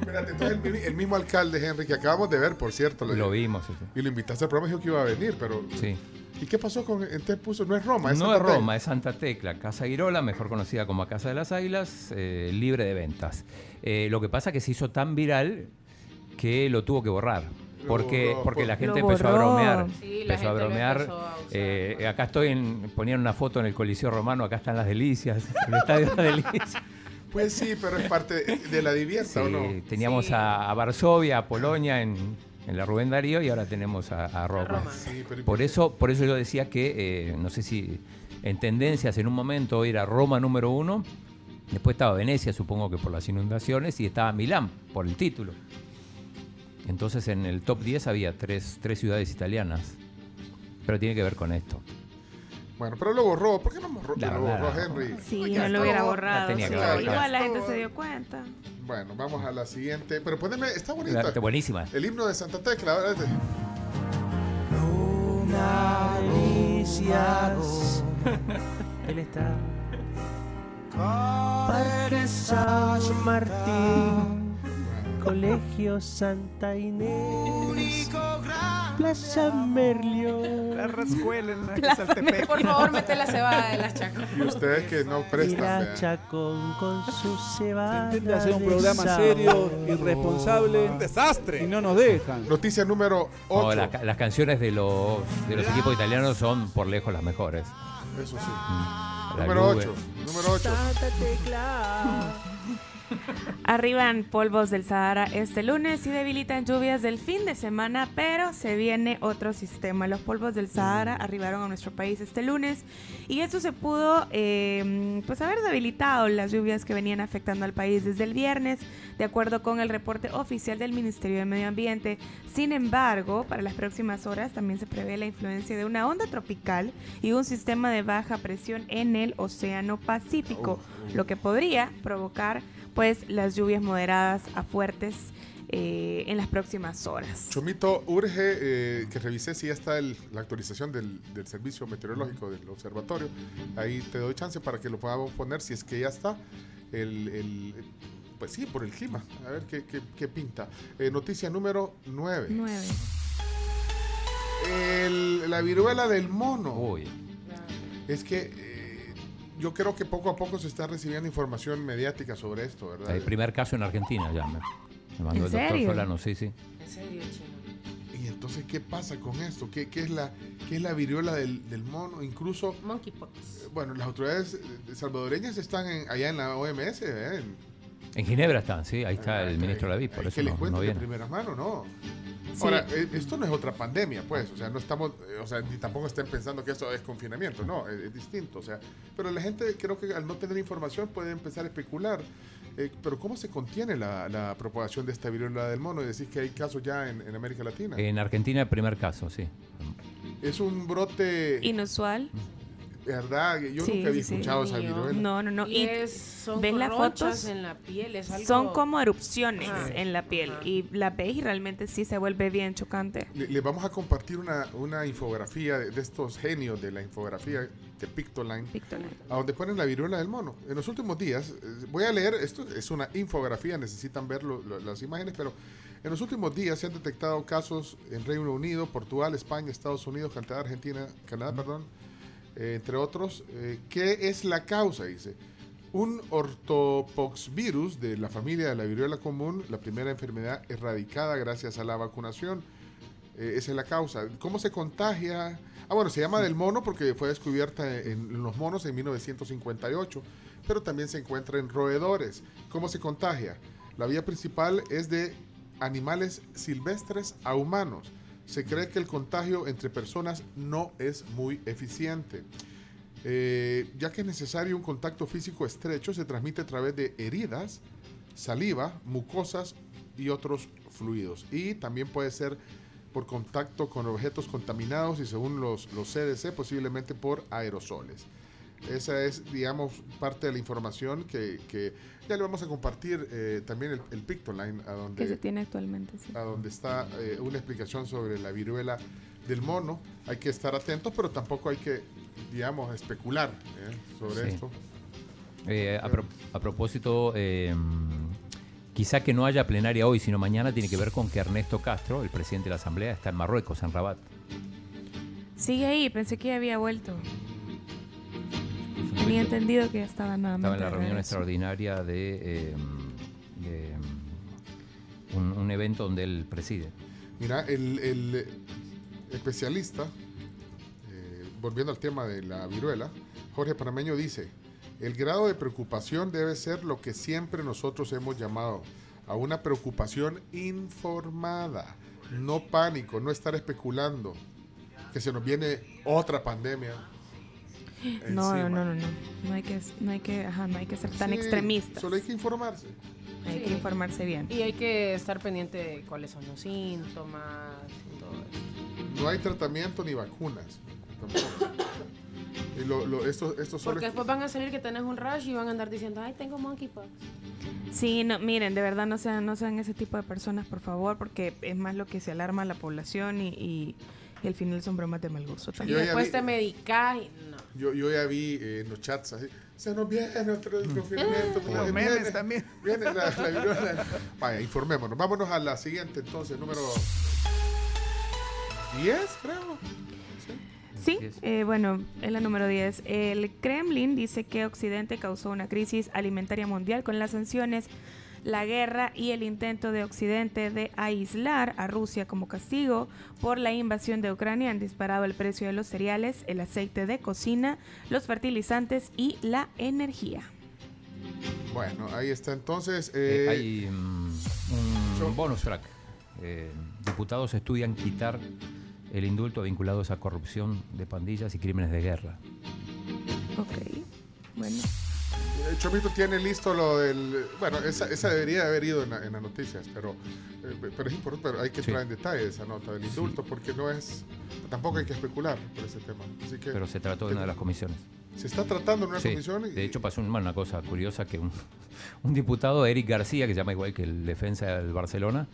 Espérate, entonces el, mi- el mismo alcalde, Henry, que acabamos de ver, por cierto. Lo vimos, sí, Y lo invitaste al programa y dijo que iba a venir, pero. Sí. ¿Y qué pasó con.? Entonces puso. No es Roma, es no Santa es Tecla. Roma, es Santa Tecla, Casa Girola, mejor conocida como Casa de las Águilas, eh, libre de ventas. Eh, lo que pasa es que se hizo tan viral que lo tuvo que borrar. Porque, borró, porque la gente empezó a bromear. Sí, empezó a bromear. empezó a usar. Eh, acá estoy en. Ponían una foto en el Coliseo Romano, acá están las delicias. El estadio de las delicias. Pues sí, pero es parte de la divierta, ¿o no? Sí, teníamos a, a Varsovia, a Polonia en, en la Rubén Darío y ahora tenemos a, a Roma. Sí, pero- Por eso, por eso yo decía que, eh, no sé si en tendencias en un momento era Roma número uno, después estaba Venecia, supongo que por las inundaciones, y estaba Milán por el título. Entonces en el top 10 había tres, tres ciudades italianas. Pero tiene que ver con esto. Bueno, pero lo borró. ¿Por qué no borró, La lo borró Henry? Sí, no lo hubiera La borrado. tenía sí. que borrar. Igual la gente se dio cuenta. Bueno, vamos a la siguiente. Pero poneme, está bonita. La- está buenísima. El himno de Santa Tecla. este. Caricias. Él está. San Martín. Colegio Santa Inés. Plaza Merlio. La rascuela en la Plaza Saltepec. Por favor, mete la cebada de las chacas. Y ustedes que no prestan. Vea. Chacón con su cebada. Intenta hacer un programa sabor. serio, irresponsable. Un desastre. Y no nos dejan. Noticia número 8. No, la ca- las canciones de los, de los equipos italianos son por lejos las mejores. Eso sí. La Número Juve. 8. Número 8. Santa Tecla. Arriban polvos del Sahara este lunes y debilitan lluvias del fin de semana, pero se viene otro sistema. Los polvos del Sahara arribaron a nuestro país este lunes y esto se pudo eh, pues haber debilitado las lluvias que venían afectando al país desde el viernes, de acuerdo con el reporte oficial del Ministerio de Medio Ambiente. Sin embargo, para las próximas horas también se prevé la influencia de una onda tropical y un sistema de baja presión en el Océano Pacífico, lo que podría provocar pues las lluvias moderadas a fuertes eh, en las próximas horas. Chomito, urge eh, que revise si ya está el- la actualización del, del servicio meteorológico del observatorio. Ahí te doy chance para que lo podamos poner si es que ya está. El, el- pues sí, por el clima. A ver qué, qué- qué pinta. Eh, noticia número 9. 9. la viruela del mono. Uy. Es que yo creo que poco a poco se está recibiendo información mediática sobre esto, ¿verdad? El primer caso en Argentina ya me, me mandó ¿En el doctor serio? Solano, sí, sí. En serio, chino. Y entonces, ¿qué pasa con esto? ¿Qué, qué es, la, qué es la viruela del, del mono? Incluso, Monkeypox. bueno, las autoridades eh, salvadoreñas están en- allá en la OMS, ¿eh? En- En Ginebra están, sí, ahí está el ministro Laví, por eso que les no, cuente no de viene. primera mano, no. Sí. Ahora, eh, esto no es otra pandemia, pues, o sea, no estamos, eh, o sea, ni tampoco estén pensando que esto es confinamiento, no, es, es distinto, o sea, pero la gente creo que al no tener información puede empezar a especular. Eh, pero ¿cómo se contiene la, la propagación de esta viruela del mono? Y decís que hay casos ya en, en América Latina. En Argentina el primer caso, sí. es un brote, Inusual. ¿Verdad? Yo Sí, nunca había sí, sí. escuchado esa viruela. No, no, no. Y es, son ves las fotos, en la piel, es algo... son como erupciones Ajá. en la piel. Y la ves y realmente sí se vuelve bien chocante. Le- Les vamos a compartir una, una infografía de, de estos genios de la infografía de Pictoline, Pictoline. a donde ponen la viruela del mono. En los últimos días, eh, voy a leer, esto es una infografía, necesitan ver lo- lo- las imágenes, pero en los últimos días se han detectado casos en Reino Unido, Portugal, España, Estados Unidos, Canadá, Argentina, Canadá, perdón, eh, entre otros. Eh, ¿Qué es la causa? Dice. Un ortopoxvirus de la familia de la viruela común, la primera enfermedad erradicada gracias a la vacunación. Eh, esa es la causa. ¿Cómo se contagia? Ah, bueno, se llama del mono porque fue descubierta en, los monos en 1958, pero también se encuentra en roedores. ¿Cómo se contagia? La vía principal es de animales silvestres a humanos. Se cree que el contagio entre personas no es muy eficiente. Eh, ya que es necesario un contacto físico estrecho, se transmite a través de heridas, saliva, mucosas y otros fluidos. Y también puede ser por contacto con objetos contaminados y según los, los CDC posiblemente por aerosoles. Esa es, digamos, parte de la información que, que ya le vamos a compartir eh, también el, el Pictoline, a donde Que se tiene actualmente, sí. a donde está eh, una explicación sobre la viruela del mono. Hay que estar atentos, pero tampoco hay que, digamos, especular eh, sobre Sí. esto. Eh, a, pro- a propósito, eh, quizá que no haya plenaria hoy, sino mañana, tiene que ver con que Ernesto Castro, el presidente de la Asamblea, está en Marruecos, en Rabat. Sigue ahí, pensé que ya había vuelto. Tenía entendido que estaba nuevamente. Estaba en la reunión extraordinaria de, eh, de, um, un, un evento donde él preside. Mira, el, el, especialista, eh, volviendo al tema de la viruela, Jorge Panameño dice, el grado de preocupación debe ser lo que siempre nosotros hemos llamado a una preocupación informada, no pánico, no estar especulando que se nos viene otra pandemia. No, no, no, no, no. No hay que, no hay que, ajá, no hay que ser tan Sí, extremistas. Solo hay que informarse. Hay Sí. que informarse bien. Y hay que estar pendiente de cuáles son los síntomas y todo eso. No hay tratamiento ni vacunas. tampoco. Y lo, lo- esto, esto solo Porque es- después van a salir que tenés un rash y van a andar diciendo, ay, tengo monkeypox. Sí, no, miren, de verdad no sean, no sean ese tipo de personas, por favor, porque es más lo que se alarma a la población y, y, y al final son bromas de mal gusto Y también. Yo ya después vi- te medicás y no. Yo, yo ya vi eh, en los chats así, se nos viene otro desconfinamiento. Los viene- memes también. Viene la, la viruela. Vaya, informémonos. Vámonos a la siguiente entonces, número 10, creo. Sí, eh, bueno, es la número 10. El Kremlin dice que Occidente causó una crisis alimentaria mundial con las sanciones, la guerra y el intento de Occidente de aislar a Rusia como castigo por la invasión de Ucrania. Han disparado el precio de los cereales, el aceite de cocina, los fertilizantes y la energía. Bueno, ahí está entonces. Eh, eh, hay mm, un bonus track. Eh, diputados estudian quitar el indulto vinculados a corrupción de pandillas y crímenes de guerra. Ok, bueno. El Chomito tiene listo lo del. Bueno, esa, esa debería haber ido en, la- en las noticias, pero, eh, pero es importante, pero hay que Sí. entrar en detalle esa nota del indulto, porque no es. Tampoco hay que especular por ese tema. Así que Pero se trató de una de las comisiones. se está tratando en una Sí, comisión y, De hecho, pasó un- bueno, una cosa curiosa que un, un diputado, Eric García, que se llama igual que el defensa del Barcelona,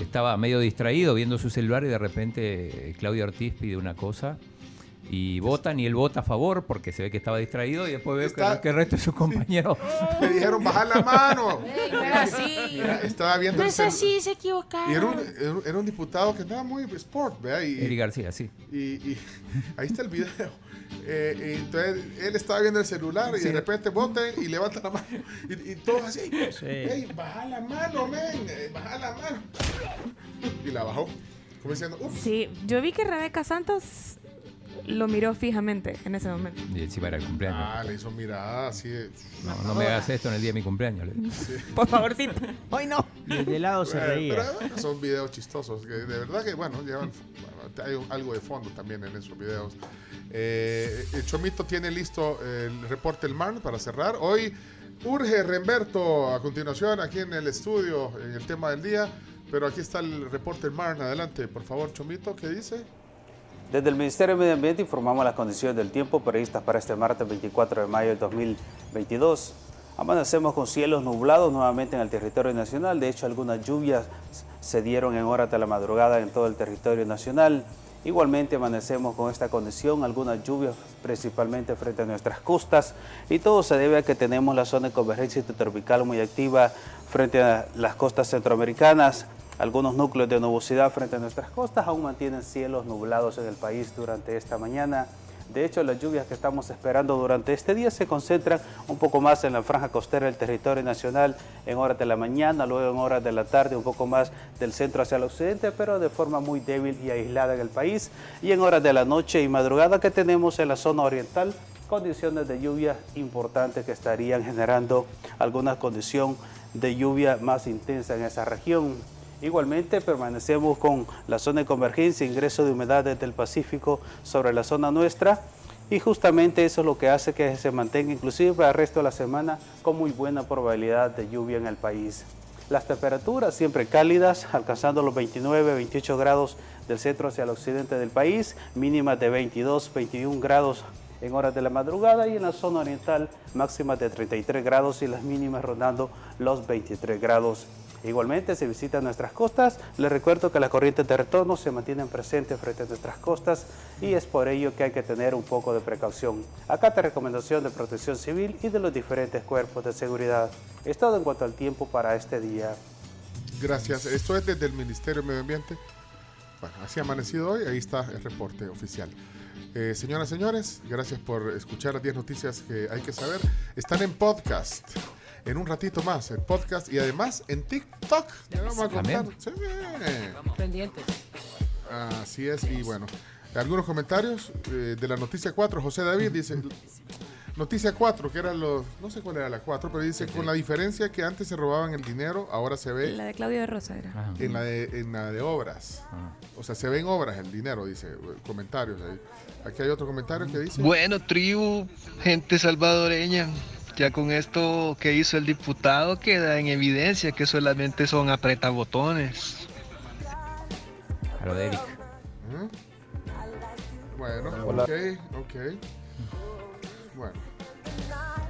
estaba medio distraído viendo su celular y de repente eh, Claudio Ortiz pide una cosa y votan y él vota a favor porque se ve que estaba distraído y después ve que, Está- que el resto de sus compañeros... le dijeron bajar la mano. no era así. Mira, estaba viendo No es así, se equivocaron. Y era un, era un- diputado que andaba muy sport, ¿vea? Y, Eric García, sí. y, y ahí está el video. Eh, y entonces él estaba viendo el celular y Sí. de repente voten y levanta la mano. Y, y todos así. Sí. ¡Ey, baja la mano, men! eh, ¡Baja la mano! Y la bajó. Como diciendo, uff. Sí, yo vi que Rebeca Santos lo miró fijamente en ese momento. Y encima era el cumpleaños. Ah, le hizo mirada así de... No, no me hagas esto en el día de mi cumpleaños. le digo. Por favorcito. Hoy no. Y el de lado se Bueno, reía. pero, bueno, son videos chistosos. Que de verdad que, bueno, llevan bueno, hay un- algo de fondo también en esos videos. Eh, el Chomito tiene listo el reporte El MAN para cerrar. Hoy urge Remberto a continuación aquí en el estudio en el tema del día. Pero aquí está el reporte El MAN. Adelante, por favor, Chomito, ¿qué dice? Desde el Ministerio de Medio Ambiente informamos las condiciones del tiempo previstas para este martes 24 de mayo de 2022. Amanecemos con cielos nublados nuevamente en el territorio nacional. De hecho, algunas lluvias se dieron en horas de la madrugada en todo el territorio nacional. Igualmente amanecemos con esta condición, algunas lluvias principalmente frente a nuestras costas y todo se debe a que tenemos la zona de convergencia intertropical muy activa frente a las costas centroamericanas. Algunos núcleos de nubosidad frente a nuestras costas aún mantienen cielos nublados en el país durante esta mañana. De hecho, las lluvias que estamos esperando durante este día se concentran un poco más en la franja costera del territorio nacional en horas de la mañana, luego en horas de la tarde, un poco más del centro hacia el occidente, pero de forma muy débil y aislada en el país. Y en horas de la noche y madrugada que tenemos en la zona oriental, condiciones de lluvia importantes que estarían generando alguna condición de lluvia más intensa en esa región. Igualmente permanecemos con la zona de convergencia, ingreso de humedad desde el Pacífico sobre la zona nuestra y justamente eso es lo que hace que se mantenga inclusive para el resto de la semana con muy buena probabilidad de lluvia en el país. Las temperaturas siempre cálidas, alcanzando los 29, 28 grados del centro hacia el occidente del país, mínimas de 22, 21 grados en horas de la madrugada y en la zona oriental máximas de 33 grados y las mínimas rondando los 23 grados. Igualmente, si visitan nuestras costas, les recuerdo que las corrientes de retorno se mantienen presentes frente a nuestras costas y es por ello que hay que tener un poco de precaución. Acá te recomendación de protección civil y de los diferentes cuerpos de seguridad. Es todo en cuanto al tiempo para este día. Gracias. Esto es desde el Ministerio de Medio Ambiente. Bueno, así ha amanecido hoy. Ahí está el reporte oficial. Eh, señoras señores, gracias por escuchar las 10 noticias que hay que saber. Están en podcast. En un ratito más, en podcast y además en TikTok. Ya vamos a contar. Sí. Pendientes. Así es. Y bueno, algunos comentarios eh, de la noticia 4. José David dice. Noticia 4, que era los. No sé cuál era la 4, pero dice: con la diferencia que antes se robaban el dinero, ahora se ve. La de Claudio de Rosa era. En la de, en la de obras. O sea, se ve en obras el dinero, dice. Comentarios ahí. Aquí hay otro comentario que dice. Bueno, tribu, gente salvadoreña. Ya con esto que hizo el diputado queda en evidencia que solamente son apretabotones. A lo de Eric. ¿Mm? Bueno, Hola. ok, ok. Bueno.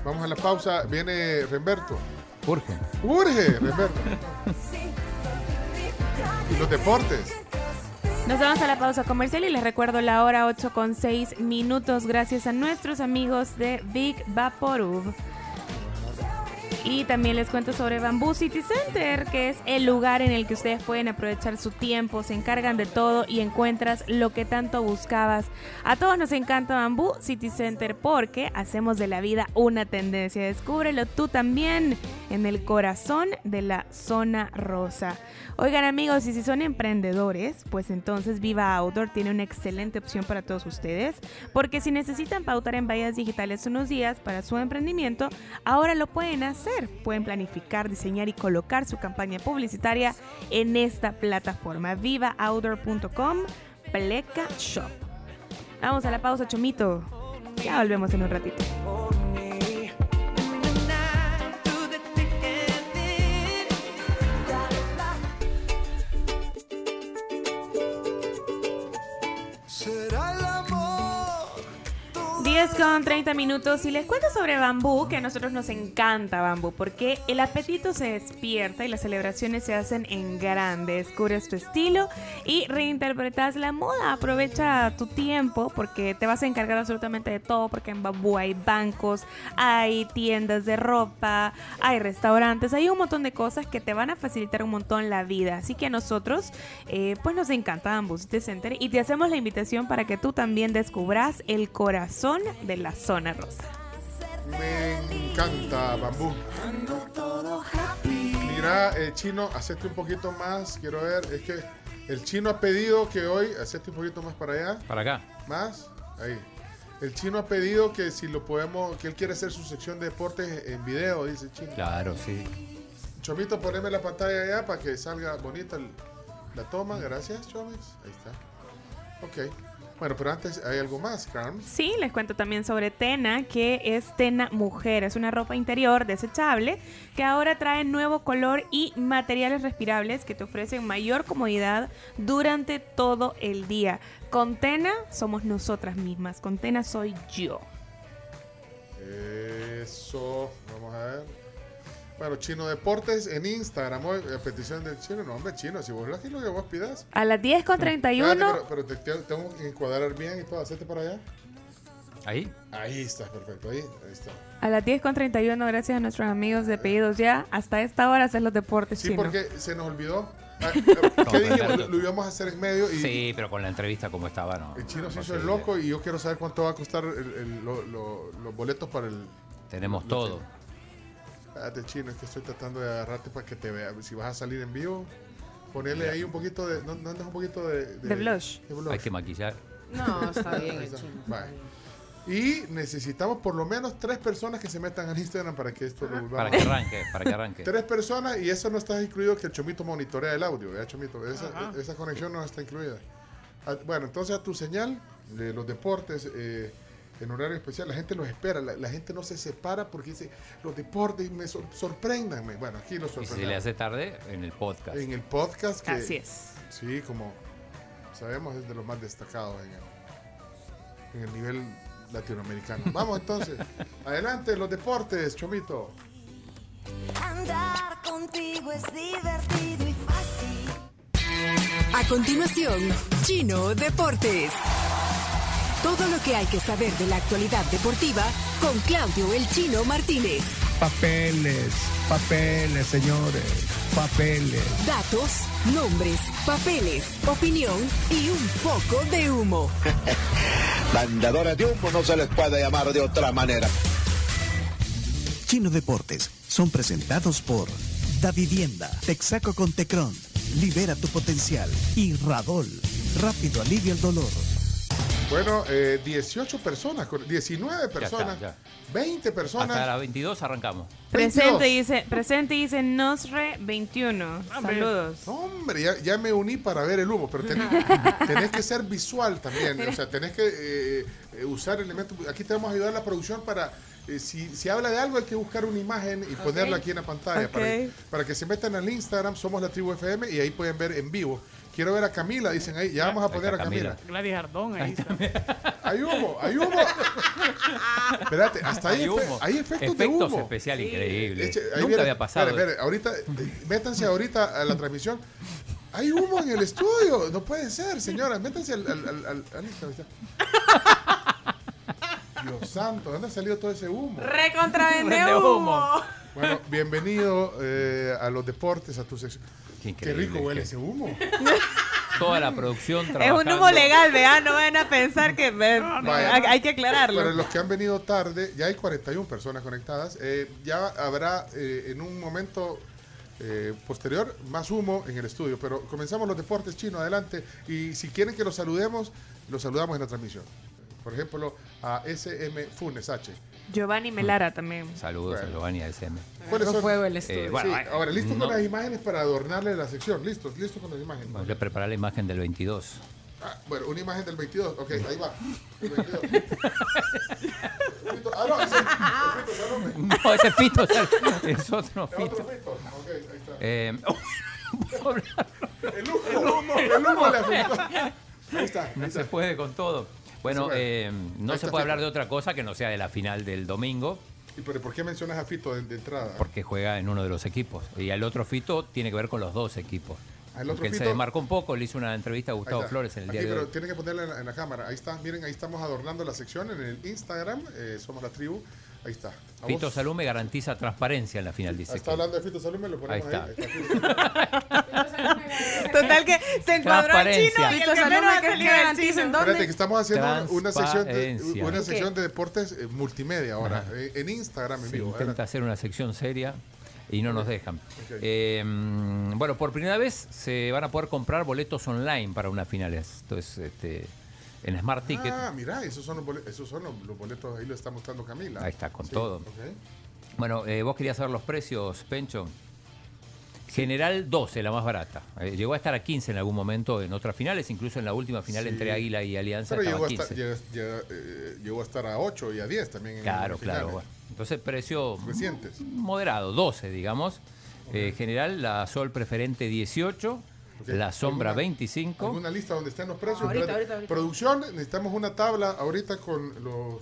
Vamos a la pausa. Viene Remberto. Urge. Urge, Remberto. y los deportes. Nos vamos a la pausa comercial y les recuerdo la hora 8 con 6 minutos gracias a nuestros amigos de Big Vaporub. Y también les cuento sobre Bamboo City Center, que es el lugar en el que ustedes pueden aprovechar su tiempo, se encargan de todo y encuentras lo que tanto buscabas. A todos nos encanta Bamboo City Center porque hacemos de la vida una tendencia. Descúbrelo tú también en el corazón de la zona rosa. Oigan amigos, y si son emprendedores, pues entonces Viva Outdoor tiene una excelente opción para todos ustedes, porque si necesitan pautar en vallas digitales unos días para su emprendimiento, ahora lo pueden hacer. Pueden planificar, diseñar y colocar su campaña publicitaria en esta plataforma, vivaoutdoor.com, Pleca Shop. Vamos a la pausa, Chomito. Ya volvemos en un ratito. 10 con 30 minutos y les cuento sobre bambú, que a nosotros nos encanta bambú, porque el apetito se despierta y las celebraciones se hacen en grande. Descubres tu estilo y reinterpretas la moda. Aprovecha tu tiempo porque te vas a encargar absolutamente de todo, porque en bambú hay bancos, hay tiendas de ropa, hay restaurantes, hay un montón de cosas que te van a facilitar un montón la vida. Así que a nosotros, eh, pues nos encanta Bamboo City Center y te hacemos la invitación para que tú también descubras el corazón de la zona rosa. Me encanta bambú. Mira, eh, chino, hacete un poquito más. Quiero ver, es que el chino ha pedido que hoy hacete un poquito más para allá. Para acá. Más. Ahí. El chino ha pedido que si lo podemos, que él quiere hacer su sección de deportes en video, dice el chino. Claro, sí. Chomito, poneme la pantalla allá para que salga bonita el- la toma. Gracias, Chomis. Ahí está. Ok. Bueno, pero antes hay algo más, Carmen. Sí, les cuento también sobre Tena, que es Tena Mujer. Es una ropa interior desechable que ahora trae nuevo color y materiales respirables que te ofrecen mayor comodidad durante todo el día. Con Tena somos nosotras mismas. Con Tena soy yo. Eso, vamos a ver. Bueno, Chino Deportes en Instagram, hoy, a petición del chino. No, hombre, chino, si vos aquí lo que vos pidas. A las 10 con 31. Espérate, pero, pero te, te- tengo que encuadrar bien y todo, hacerte para allá. Ahí. Ahí está, perfecto, ahí, ahí está. A las 10 con 31, gracias a nuestros amigos de Pedidos Ya. Hasta esta hora hacer los deportes Sí, porque se nos olvidó. Ah, ¿Qué No, dijimos? pero- Lo, lo íbamos a hacer en medio y Sí, pero con la entrevista como estaba, no. el chino se hizo el loco y yo quiero saber cuánto va a costar el- el- lo- lo- los boletos para el... Tenemos lo- todo. Espérate, chino, es que estoy tratando de agarrarte para que te vea. Si vas a salir en vivo, ponerle ahí un poquito de... ¿No, no andas un poquito de... De blush. de blush? Hay que maquillar. No, está bien el está. chino. Vale. Y necesitamos por lo menos tres personas que se metan al Instagram para que esto lo volvamos Para que arranque, para que arranque. Tres personas y eso no está incluido que el Chomito monitorea el audio, ¿verdad, Chomito? Esa, esa conexión no está incluida. Ah, Bueno, entonces a tu señal de los deportes eh, en horario especial, la gente los espera, la, la gente no se separa porque dice, los deportes me sor- sorpréndanme. Bueno, aquí los Y si se le hace tarde, en el podcast. En el podcast que... Así es. Sí, como sabemos es de los más destacados en el, en el nivel latinoamericano. Vamos entonces, adelante los deportes, Chomito. Andar contigo es divertido y fácil. A continuación, Chino Deportes. Todo lo que hay que saber de la actualidad deportiva con Claudio El Chino Martínez. Papeles, papeles, señores, papeles. Datos, nombres, papeles, opinión y un poco de humo. Vendedores de humo no se les puede llamar de otra manera. Chino Deportes son presentados por Da Vivienda, Texaco con Tecron, Libera tu potencial y Radol. Rápido alivia el dolor. Bueno, eh, 18 personas, con- 19 personas, ya. 20 personas. Hasta las 22 arrancamos. Presente dice, presente dice Nosre 21. Saludos. Hombre, ya, ya me uní para ver el humo, pero tenés, tenés que ser visual también. O sea, tenés que eh, eh, usar elementos. Aquí te vamos a ayudar la producción para. eh, si, si habla de algo, hay que buscar una imagen y ponerla aquí en la pantalla. Para, Ok. para que se metan al Instagram, somos la tribu FM y ahí pueden ver en vivo. Quiero ver a Camila, dicen ahí. Ya vamos a poner a Camila. Camila. Gladys Ardón, ahí está. Hay humo, hay humo. Espérate, hasta ahí Hay efe- humo. hay efectos, de Efectos humo. especiales increíbles. Eche- ahí Nunca viene- había pasado. espere, espere, ahorita, eh, métanse ahorita a la transmisión. Hay humo en el estudio. No puede ser, señora. Métanse al. al, al, al- al Instagram. Dios santo, ¿dónde ha salido todo ese humo? Recontra vende Vende humo. humo. Bueno, bienvenido eh, a los deportes, a tu sección. Qué Qué rico huele qué- ese humo. Toda la producción Es un trabajando. humo legal, vean, no vayan a pensar que Vaya. hay, hay que aclararlo. Para los que han venido tarde, ya hay 41 personas conectadas. Eh, ya habrá eh, en un momento eh, posterior más humo en el estudio. Pero comenzamos los deportes chinos, adelante. Y si quieren que los saludemos, los saludamos en la transmisión. Por ejemplo, a SM Funes H. Giovanni Melara también. Saludos a Giovanni SM. ¿Cuáles son? fuego el Eh, estudio. bueno, Sí, ay, ahora, listo no. con las imágenes para adornarle la sección. Listos, listos con las imágenes. Voy a preparar la imagen del 22. Ah, bueno, una imagen del 22. Ok, ahí va. El 22. ah, no, ese es Fito Salome. No, ese Fito es otro Es Fito. otro Fito. Ok, ahí está. Eh, El humo, el humo, le afectó. Ahí está. ahí no está. se puede con todo. Bueno, Se eh, no se puede hablar de otra cosa que no sea de la final del domingo, ¿Y pero por qué mencionas a Fito de, de entrada? porque juega en uno de los equipos. Y el otro Fito tiene que ver con los dos equipos. Al otro Porque él se Fito- desmarcó un poco, le hizo una entrevista a Gustavo. Flores en el Aquí, día de pero hoy. tienen que ponerla en la, en la cámara. Ahí está, miren, ahí estamos adornando la sección en el Instagram. eh, somos la tribu. Ahí está. ¿A Fito vos? Salume garantiza transparencia en la final, dice. Está que- hablando de Fito Salome, lo ponemos ahí. Está. Ahí está. Total que se encuadró el chino Transparencia. y el Fito que menos Salome, ha ¿qué salido el garantiza? ¿En dónde? Espérate, que estamos haciendo una- una sección de, una ¿En sección de deportes eh, multimedia ahora, Ajá. eh, en Instagram en vivo. intenta hacer una sección seria y no nos dejan. Eh, mm, bueno, por primera vez se van a poder comprar boletos online para unas finales. Entonces, este, en Smart Ticket. Ah, mira, esos son los boletos, esos son los, los boletos, ahí lo está mostrando Camila. Ahí está, con Sí, todo. Bueno, eh, vos querías saber los precios, Pencho. General 12, la más barata. Eh, llegó a estar a 15 en algún momento en otras finales, incluso en la última final Sí. entre Águila y Alianza Pero llegó a, estar, 15. llega- llega, eh, llegó a estar a 8 y a 10 también. en Claro, claro. bueno. Entonces, precio Recientes. moderado, 12, digamos. General, la Sol preferente 18, la Sombra ¿Alguna- 25. ¿Alguna lista donde están los precios? Ahorita, ahorita, ahorita. Producción, necesitamos una tabla ahorita con los,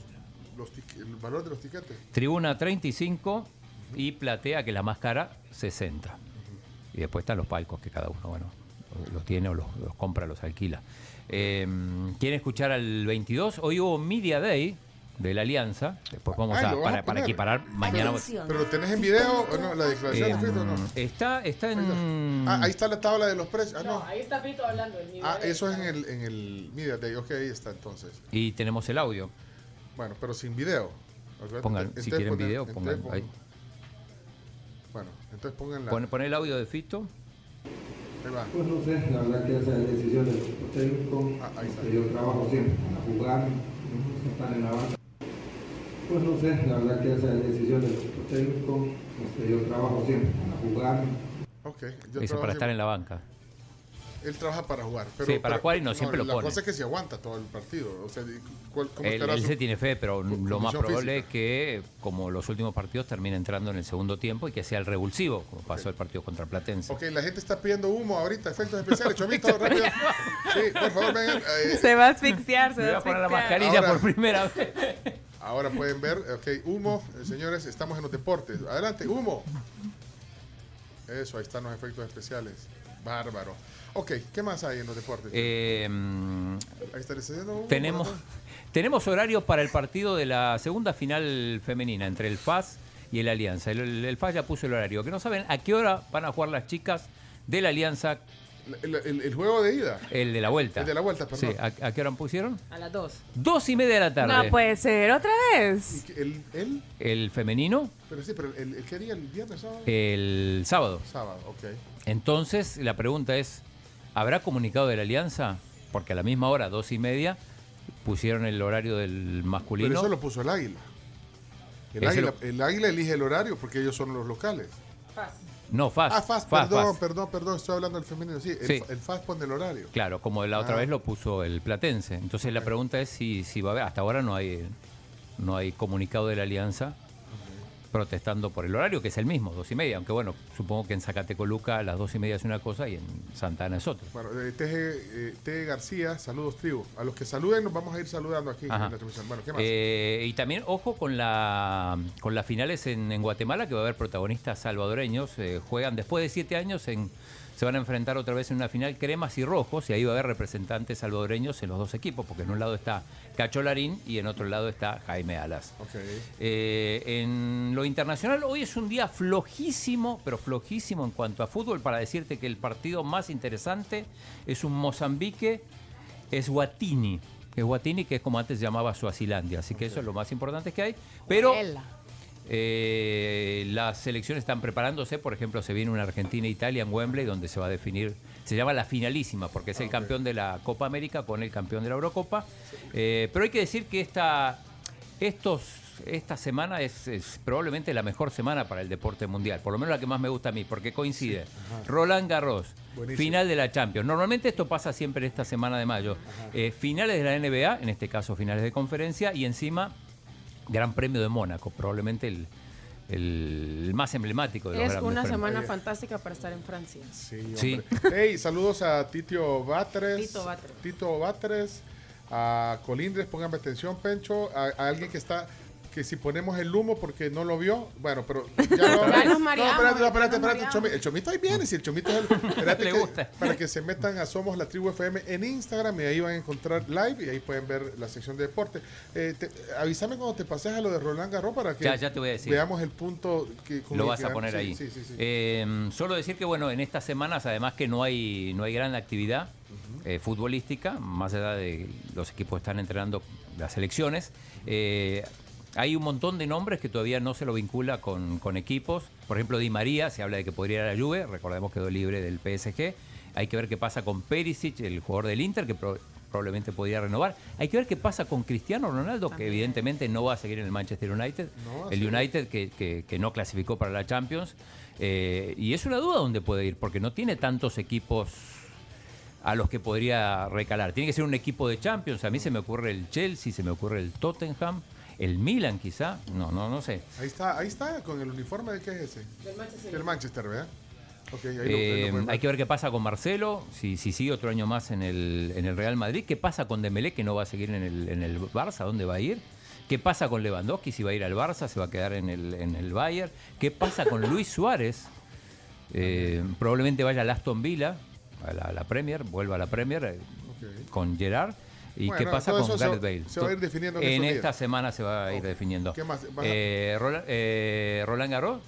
los el valor de los tiquetes. Tribuna 35 y Platea, que la más cara, 60. Y después están los palcos que cada uno, bueno, los tiene o los, los compra, los alquila. Eh, ¿Quieren escuchar al 22? Hoy hubo Media Day de la Alianza. Después vamos Ay, a, para, a equiparar mañana. ¿Pero lo tenés en video o no? ¿La declaración Eh, de Fito o no? está, está en. Ah, ahí está la tabla de los precios. Ah, No, no. ahí está Fito hablando. el Ah, eso es en el, en el Media Day. Ok, ahí está entonces. Y tenemos el audio. Bueno, pero sin video. Pongan, entonces si quieren video, entonces pongan ahí. Bueno, entonces pongan la. Pon, pon el audio de Fito. Ahí va. Pues no sé, la verdad que esa es decisión del cuerpo técnico. Ah, yo trabajo siempre para jugar, estar en la banca. Pues no sé, la verdad que esa es decisión del técnico. Este, yo trabajo siempre para jugar. Ok. yo Dice para estar en la banca. Él trabaja para jugar. Sí, para jugar y no siempre lo La pone. cosa es que se aguanta todo el partido. O sea, ¿cuál- ¿cómo Él, él su- se tiene fe, pero lo más probable física? es que, como los últimos partidos, termine entrando en el segundo tiempo y que sea el revulsivo, como pasó el partido contra Platense. Ok, la gente está pidiendo humo ahorita, efectos especiales. Chomito, rápido. Sí, por favor, vengan. eh, Se va a asfixiar, se va a voy a poner la asfixiar. mascarilla Ahora- por primera vez. Ahora pueden ver, ok, humo, eh, señores, estamos en los deportes. Adelante, humo. Eso, ahí están los efectos especiales. Bárbaro. Ok, ¿qué más hay en los deportes? Eh, mm, ahí está, ¿le está haciendo humo? tenemos, tenemos horario para el partido de la segunda final femenina entre el FAS y el Alianza. El, el- el FAS ya puso el horario. Que no saben a qué hora van a jugar las chicas de la Alianza, El, el- el juego de ida. el de la vuelta. El de la vuelta, perdón. Sí, ¿a, a qué hora pusieron? A las 2. Dos y media de la tarde. No puede ser, otra vez. El, el, El femenino, pero sí, pero el, el, ¿qué día? ¿El viernes, sábado? el sábado. Sábado, ok. Entonces, la pregunta es, ¿habrá comunicado de la Alianza? Porque a la misma hora, dos y media, pusieron el horario del masculino. Pero eso lo puso el águila. El águila, lo- el águila elige el horario porque ellos son los locales. No, FAS. Ah, FAS, FAS, perdón, FAS. perdón, perdón, estoy hablando del femenino. Sí, el, Sí. el FAS pone el horario. Claro, como la otra Ah. vez lo puso el Platense. Entonces la pregunta es si, si va a haber, hasta ahora no hay, no hay comunicado de la Alianza protestando por el horario, que es el mismo, dos y media, aunque bueno, supongo que en Zacatecoluca a las dos y media es una cosa y en Santa Ana es otra. Bueno, eh, Teje, eh, Teje García, saludos tribu. A los que saluden nos vamos a ir saludando aquí Ajá. en la transmisión. Bueno, ¿qué más? Eh, y también, ojo con la con las finales en, en Guatemala, que va a haber protagonistas salvadoreños. eh, juegan después de siete años, en, se van a enfrentar otra vez en una final cremas y rojos, y ahí va a haber representantes salvadoreños en los dos equipos, porque en un lado está Cacho Larín y en otro lado está Jaime Alas. Eh, en lo internacional, hoy es un día flojísimo, pero flojísimo en cuanto a fútbol, para decirte que el partido más interesante es un Mozambique, es Guatini. Es Guatini, que es como antes llamaba Suazilandia. Así que eso es lo más importante que hay. Pero eh, las selecciones están preparándose. Por ejemplo, se viene una Argentina-Italia en Wembley, donde se va a definir, se llama la finalísima, porque es el campeón de la Copa América con el campeón de la Eurocopa. Eh, pero hay que decir que esta, estos, esta semana es, es probablemente la mejor semana para el deporte mundial, por lo menos la que más me gusta a mí, porque coincide. Roland Garros, Buenísimo. final de la Champions. Normalmente esto pasa siempre esta semana de mayo. Eh, finales de la NBA, en este caso finales de conferencia, y encima Gran Premio de Mónaco, probablemente el, el más emblemático de los Es una premios. semana fantástica para estar en Francia. Sí, Sí. Hey, saludos a Titio Batres. Tito Batres. Tito Batres. A Colindres, pónganme atención, Pencho. A, a alguien que está. Que si ponemos el humo porque no lo vio, bueno, pero ya lo Ya nos No, mareamos, espérate, no, espérate, espérate. Chomi- el chomito ahí viene, si el chomito es el. espérate Le que- gusta. Para que se metan a Somos la Tribu FM en Instagram y ahí van a encontrar live y ahí pueden ver la sección de deporte. Eh, te- avísame cuando te pases a lo de Roland Garros para que Ya, ya te voy a decir. veamos el punto que Lo el vas a poner sí, ahí. Sí, sí, sí. Eh, solo decir que bueno, en estas semanas, además que no hay, no hay gran actividad eh, futbolística, más allá de los equipos están entrenando las selecciones, eh, hay un montón de nombres que todavía no se lo vincula con, con equipos. Por ejemplo, Di María, se habla de que podría ir a la Juve, recordemos que quedó libre del PSG. Hay que ver qué pasa con Perisic, el jugador del Inter, que pro- probablemente podría renovar. Hay que ver qué pasa con Cristiano Ronaldo, que evidentemente no va a seguir en el Manchester United. No el. United que, que- que no clasificó para la Champions. Eh, y es una duda dónde puede ir, porque no tiene tantos equipos a los que podría recalar. Tiene que ser un equipo de Champions. A mí se me ocurre el Chelsea, se me ocurre el Tottenham, el Milan quizá. No, no, no sé. Ahí está, ahí está, con el uniforme de qué es ese. Del Manchester. Del Manchester, ¿verdad? Ok, ahí lo- ahí Eh, lo ver. hay que ver qué pasa con Marcelo, si, si sigue otro año más en el, en el Real Madrid. ¿Qué pasa con Dembélé, que no va a seguir en el, en el Barça? ¿Dónde va a ir? ¿Qué pasa con Lewandowski, si va a ir al Barça, se va a quedar en el, en el Bayern? ¿Qué pasa con Luis Suárez? Eh, probablemente vaya al Aston Villa, a la, a la Premier, vuelva a la Premier eh, con Gerard. ¿Y Bueno, qué pasa con Gareth Bale? se va a ir definiendo en En esta semana se va a ir definiendo. ¿Qué más? ¿Vas a- Eh, Roland, eh, Roland Garros.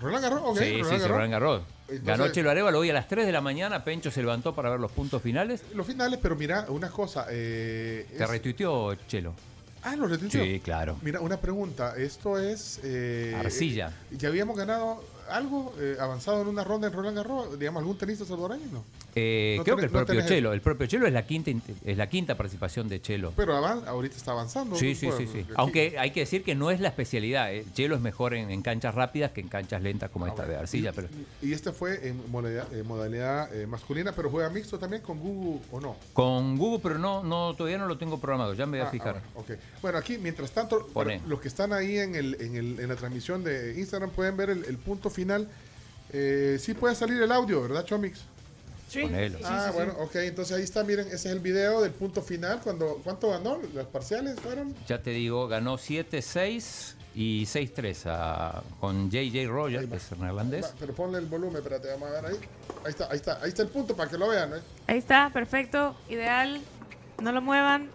Roland Garros, ok. Sí, sí, Roland sí, Garros. Roland Garros. Entonces- Ganó Chelo Arevalo hoy a las 3 de la mañana. Pencho se levantó para ver los puntos finales. Los finales, pero mira, una cosa. Eh, Te es- retuiteó Chelo. Ah, lo retuiteó. Sí, claro. Mira, una pregunta. Esto es. eh, Arcilla. eh, ¿Ya habíamos ganado algo eh, avanzado en una ronda en Roland Garros? Digamos, algún tenista salvadoreño, ¿no? Eh, No creo tenés- que el propio Chelo. El propio Chelo es la quinta, int- es la quinta participación de Chelo. Pero avan- ahorita está avanzando. Sí, sí, sí, sí. Aunque hay que decir que no es la especialidad. eh. Chelo es mejor en, en canchas rápidas que en canchas lentas como esta de Arcilla. Pero Y este fue en modalidad, en modalidad, masculina, pero juega mixto también con Google o no. con Google, pero no, no, todavía no lo tengo programado. Ya me voy a Ah, fijar. ah, bueno, ok. Bueno, aquí, mientras tanto, los que están ahí en, el, en, el- en la transmisión de Instagram pueden ver el, el punto final. Eh, sí puede salir el audio, ¿verdad, Chomix? Sí. Ah, bueno, ok. Entonces ahí está, miren, ese es el video del punto final. Cuando, ¿Cuánto ganó? ¿Las parciales fueron? Ya te digo, ganó 7-6 y 6-3 a- con JJ Rogers, que es neerlandés. Pero ponle el volumen, espérate, vamos a ver ahí. Ahí está, ahí está, ahí está el punto para que lo vean, ¿eh? Ahí está, perfecto, ideal. No lo muevan.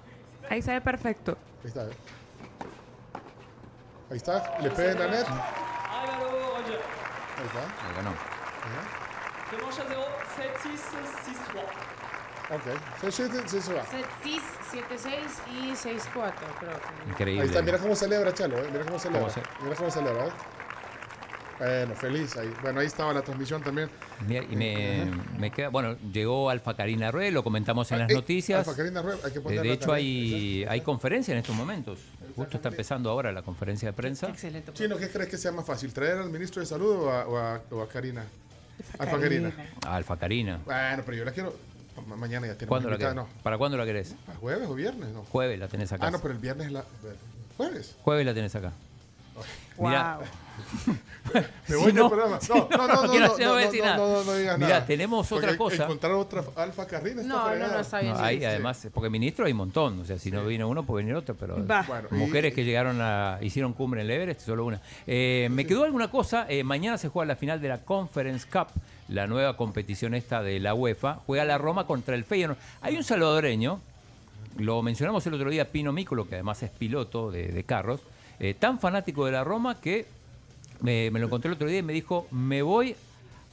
Ahí se ve perfecto. Ahí está, ¿eh? Ahí está, le peguen a net. Ahí está. Ahí ganó. Ok, se, se, se- se va. 6, 7, 6 y 6, 4, creo que. Increíble. Ahí está, mira cómo celebra Chalo, ¿eh? mira cómo celebra. ¿Cómo se- Mira cómo celebra, ¿eh? Bueno, feliz ahí. Bueno, ahí estaba la transmisión también. Mira, y me, me queda, bueno, llegó Alfa Karina Rue, lo comentamos en las Ey, noticias. Alfa Karina Rue, hay que Eh, de hecho, también. hay, hay conferencia en estos momentos. Justo está empezando ahora la conferencia de prensa. Excelente. Chino, ¿qué crees que sea más fácil? ¿Traer al ministro de Salud o a, o a- o a Karina? Alfa Karina. Alfa Karina. Bueno, pero yo la quiero. ma- Mañana ya tenemos ¿Cuándo la invitada, no. ¿Para cuándo la querés? ¿Para jueves o viernes? No. Jueves la tenés acá. Ah, no, pero el viernes es la. ¿Jueves? Jueves la tenés acá. Mira, Me Si voy del programa. No, no, no, no, no, no no, nada. no, no digas Mira, nada. tenemos Porque otra cosa. Encontrar otra Alfa Carrina está No, no, no, está bien. No, sí, hay, sí. además, porque ministro hay un montón. O sea, si no viene uno, puede venir otro. Pero mujeres que llegaron a. hicieron cumbre en el Everest, solo una. Eh, me quedó alguna cosa. eh, mañana se juega la final de la Conference Cup, la nueva competición esta de la UEFA. Juega la Roma contra el Feyenoord. Hay un salvadoreño, lo mencionamos el otro día, Pino Mícolo, que además es piloto de, de carros, eh, tan fanático de la Roma que me, me lo encontré el otro día y me dijo: Me voy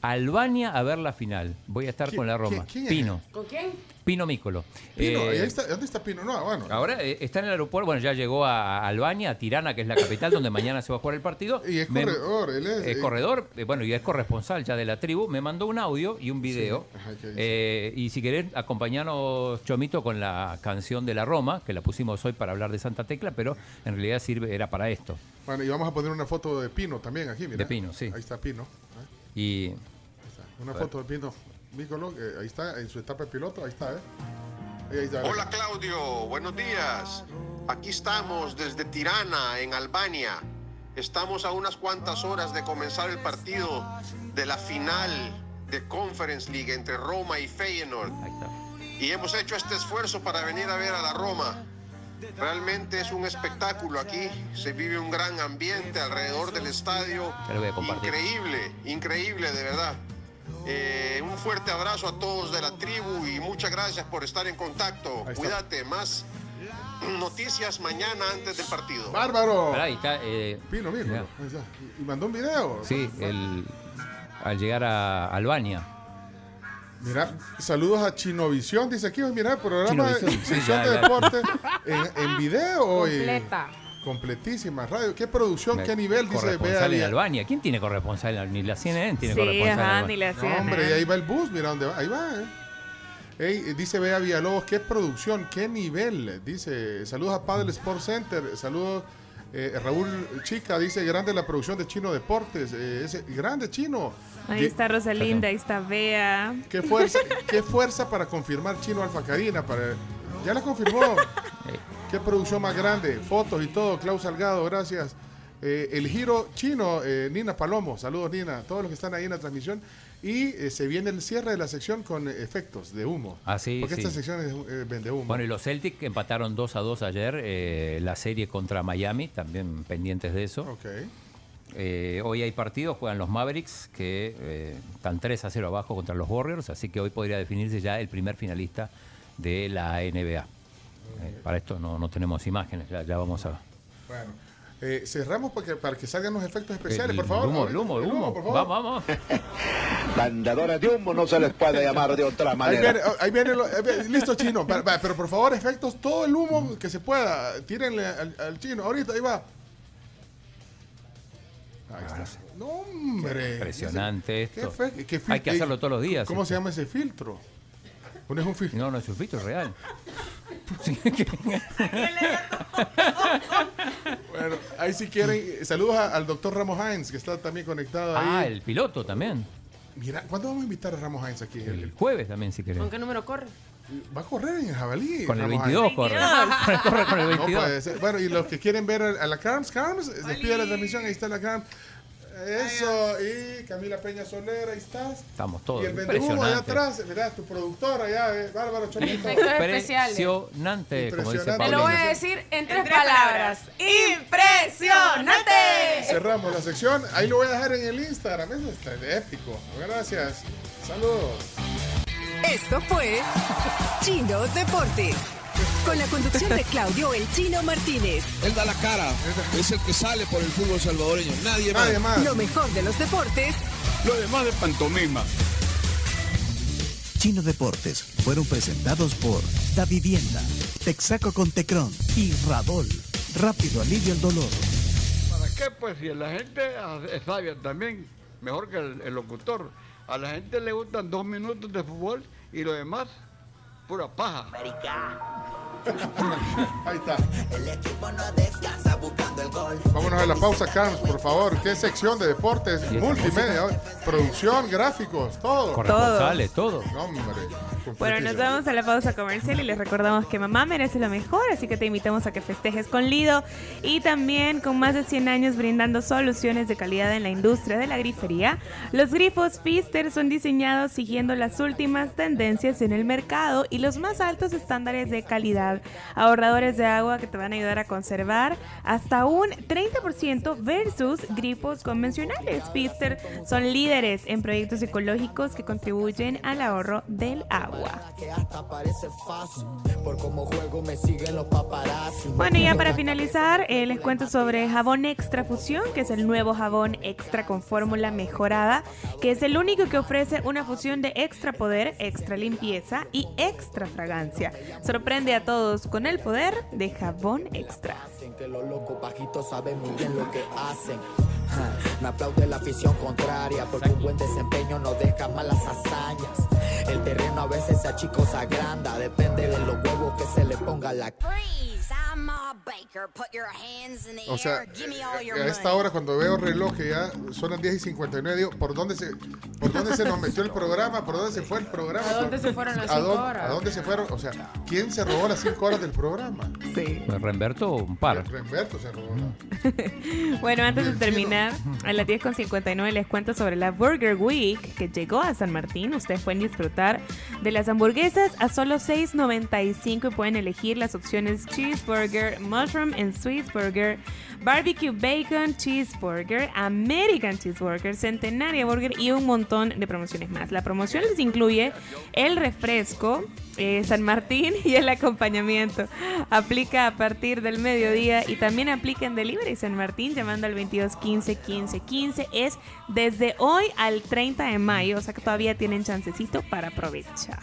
a Albania a ver la final. Voy a estar ¿Quién- con la Roma. quién- quién es? Pino. ¿Con quién? Pino Mícolo. Pino, Eh, ¿y ahí está, ¿Dónde está Pino? No, bueno. Ahora eh, está en el aeropuerto, bueno, ya llegó a, Albania, a Tirana, que es la capital donde mañana se va a jugar el partido. Y es Me- corredor, él es. es eh, corredor, eh, bueno, y es corresponsal ya de la tribu. Me mandó un audio y un video. Sí, ajá. Eh, y si querés, acompañanos, Chomito, con la canción de la Roma, que la pusimos hoy para hablar de Santa Tecla, pero en realidad sirve, era para esto. Bueno, y vamos a poner una foto de Pino también aquí, mira. De Pino, sí. Ahí está Pino. Y Ahí está. Una foto de Pino Ahí está, en su etapa de piloto, ahí está, ¿eh? Ahí, ahí está. Hola Claudio, buenos días. Aquí estamos desde Tirana, en Albania. Estamos a unas cuantas horas de comenzar el partido de la final de Conference League entre Roma y Feyenoord. Y hemos hecho este esfuerzo para venir a ver a la Roma. Realmente es un espectáculo aquí. Se vive un gran ambiente alrededor del estadio. Increíble, increíble de verdad. Eh, un fuerte abrazo a todos de la tribu y muchas gracias por estar en contacto. Cuídate, más noticias mañana antes del partido. ¡Bárbaro! Pará, ahí está. eh, Pino. Y mandó un video. sí, el, al llegar a Albania. Mira, saludos a Chinovisión, dice aquí, mira, programa de de deporte en, en video hoy. Completa. Completísima radio. ¿Qué producción, qué nivel? Dice corresponsal en Bea. Albania. ¿Quién tiene corresponsal? Ni la CNN tiene Sí, corresponsal. ajá, ni la No, CNN. hombre, y ahí va el bus, mira dónde va. Ahí va, ¿eh? Ey, dice Bea Villalobos, qué producción, qué nivel. Dice, saludos a Padel Sport Center, saludos. eh, Raúl Chica dice, grande la producción de Chino Deportes. eh, ese, grande Chino. Ahí está Rosalinda, ahí está Bea. Qué fuerza, qué fuerza para confirmar Chino Alfa Karina. Para, ya la confirmó. qué producción más grande. Fotos y todo. Klaus Salgado, gracias. Eh, el giro chino, eh, Nina Palomo. Saludos, Nina. Todos los que están ahí en la transmisión. Y eh, se viene el cierre de la sección con efectos de humo. Ah, sí, Porque sí. esta sección es vende humo. Bueno, y los Celtics empataron 2 a 2 ayer. la serie contra Miami, también pendientes de eso. Ok. Eh, hoy hay partidos, juegan los Mavericks, que eh, están 3 a 0 abajo contra los Warriors, así que hoy podría definirse ya el primer finalista de la NBA. Eh, para esto no, no tenemos imágenes, ya, ya vamos a... Bueno, eh, cerramos porque, para que salgan los efectos especiales, El por favor. humo, el humo, el humo. por favor. Vamos, vamos. De humo no se les puede llamar de otra Ahí manera. viene, ahí viene lo- ahí viene- listo chino, pero por favor efectos, todo el humo que se pueda, tírenle al, al chino, ahorita ahí va. Ahí está. No, hombre. Impresionante Qué esto. fe- qué fil- Hay que hacerlo todos los días. ¿Cómo se llama ese filtro? Pones un filtro. No, no es un filtro real. Bueno, ahí si quieren, saludos a- al doctor Ramos Hines, que está también conectado ahí. Ah, el piloto también. Mira, ¿cuándo vamos a invitar a Ramos Hines aquí? El jueves también, si querés. ¿Con qué número corre? Va a correr en el jabalí. Con el Ramos 22 Hines. corre. Corre con el No 22. puede ser. Bueno, y los que quieren ver a a la Carms, Carms, despide la transmisión, ahí está la Carms. Eso, y Camila Peña Soler, ahí estás. Estamos todos. y el allá atrás, mirá, tu productora allá, eh, Bárbaro especiales. Impresionante, como dice Impresionante. Te lo voy a decir en tres palabras. ¡Impresionante! Cerramos la sección, ahí lo voy a dejar en el Instagram, eso está épico. Gracias, saludos. Esto fue Chino Deportes. Con la conducción de Claudio El Chino Martínez. Él da la cara. Es el que sale por el fútbol salvadoreño. Nadie más. Nadie más. Lo mejor de los deportes Lo demás de pantomima. Chino Deportes fueron presentados por Da Vivienda, Texaco con Tecron y Radol. Rápido alivio el dolor. ¿Para qué? Pues si la gente es sabia también, mejor que el, el locutor. A la gente le gustan dos minutos de fútbol y lo demás, pura paja. Ahí está. Vámonos a la pausa, Carms, por favor. ¿Qué sección de deportes? Multimedia, hoy. producción, gráficos, todo. Corresponsales, todo. No, hombre. Bueno, nos vamos a la pausa comercial y les recordamos que mamá merece lo mejor, así que te invitamos a que festejes con Lido y también con más de 100 años brindando soluciones de calidad en la industria de la grifería. Los grifos Pfister son diseñados siguiendo las últimas tendencias en el mercado y los más altos estándares de calidad, ahorradores de agua que te van a ayudar a conservar hasta un 30% versus grifos convencionales. Pfister son líderes en proyectos ecológicos que contribuyen al ahorro del agua. Bueno, y ya para finalizar, eh, les cuento sobre jabón extra fusión, que es el nuevo jabón extra con fórmula mejorada, que es el único que ofrece una fusión de extra poder, extra limpieza y extra fragancia. Sorprende a todos con el poder de jabón extra. que los locos bajitos saben muy bien lo que hacen. Me aplaude la afición contraria porque un buen desempeño no deja malas hazañas. El terreno a veces se achica o se agranda, depende de los huevos que se le ponga la O sea, a esta hora cuando veo reloj que ya son las 10 y 59, digo, ¿por dónde se, por dónde se nos metió el programa? ¿Por dónde se fue el programa? ¿A dónde se fueron las ¿A cinco dónde- horas? ¿A dónde se fueron? O sea, ¿quién se robó las 5 horas del programa? Sí. Pues Remberto, un par. Remberto se robó. Bueno, antes de terminar, a las 10.59 les cuento sobre la Burger Week que llegó a San Martín. Ustedes pueden disfrutar de las hamburguesas a solo $6.95 y pueden elegir las opciones Cheeseburger, Mushroom and Swiss Burger, Barbecue Bacon Cheeseburger, American Cheeseburger, Centenaria Burger y un montón de promociones más. La promoción les incluye el refresco, eh, San Martín y el acompañamiento. Aplica a partir del mediodía y también aplica en Delivery San Martín llamando al 22 15 15 15. Es desde hoy al 30 de mayo, o sea que todavía tienen chancecito para aprovechar.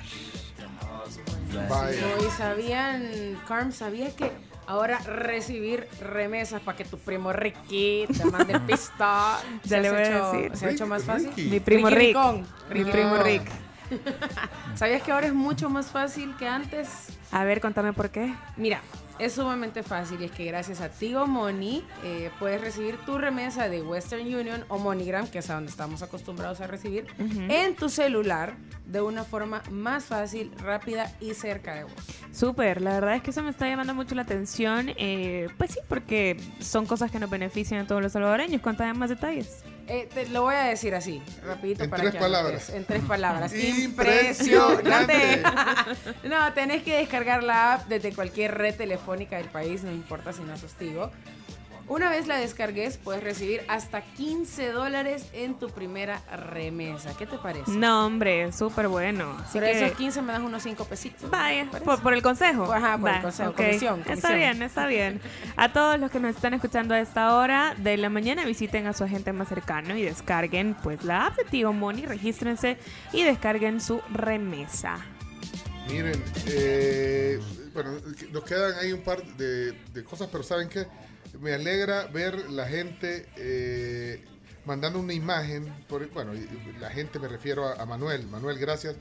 No, y sabían, Carm, sabía que ahora recibir remesas para que tu primo Ricky te mande pista. Ya le voy a hecho- decir. Se ha hecho más fácil. Mi primo Ricky Rick. Ricón. Mi Ricky primo. Rick. ¿Sabías que ahora es mucho más fácil que antes? A ver, contame por qué. Mira, es sumamente fácil y es que gracias a Tigo Money eh, puedes recibir tu remesa de Western Union o MoneyGram, que es a donde estamos acostumbrados a recibir, en tu celular de una forma más fácil, rápida y cerca de vos. Súper, la verdad es que eso me está llamando mucho la atención. eh, pues sí, porque son cosas que nos benefician a todos los salvadoreños. Contame más detalles. Eh, te lo voy a decir así, rapidito En para tres que palabras. anotes. En tres palabras. Impresionante. No, tenés que descargar la app desde cualquier red telefónica del país, no importa si no sos Tigo. Una vez la descargues, puedes recibir hasta 15 dólares en tu primera remesa. ¿Qué te parece? No, hombre, súper bueno. Así Pero que- esos 15 me das unos 5 pesitos. Vaya, por, por el consejo. Ajá, por el consejo, comisión, Está bien, está bien. A todos los que nos están escuchando a esta hora de la mañana, visiten a su agente más cercano y descarguen pues la app de Tigo Money, regístrense y descarguen su remesa. Miren, eh, bueno, nos quedan ahí un par de, de cosas, pero ¿saben qué? Me alegra ver la gente eh, mandando una imagen. Por, bueno, la gente me refiero a, a Manuel. Manuel, gracias.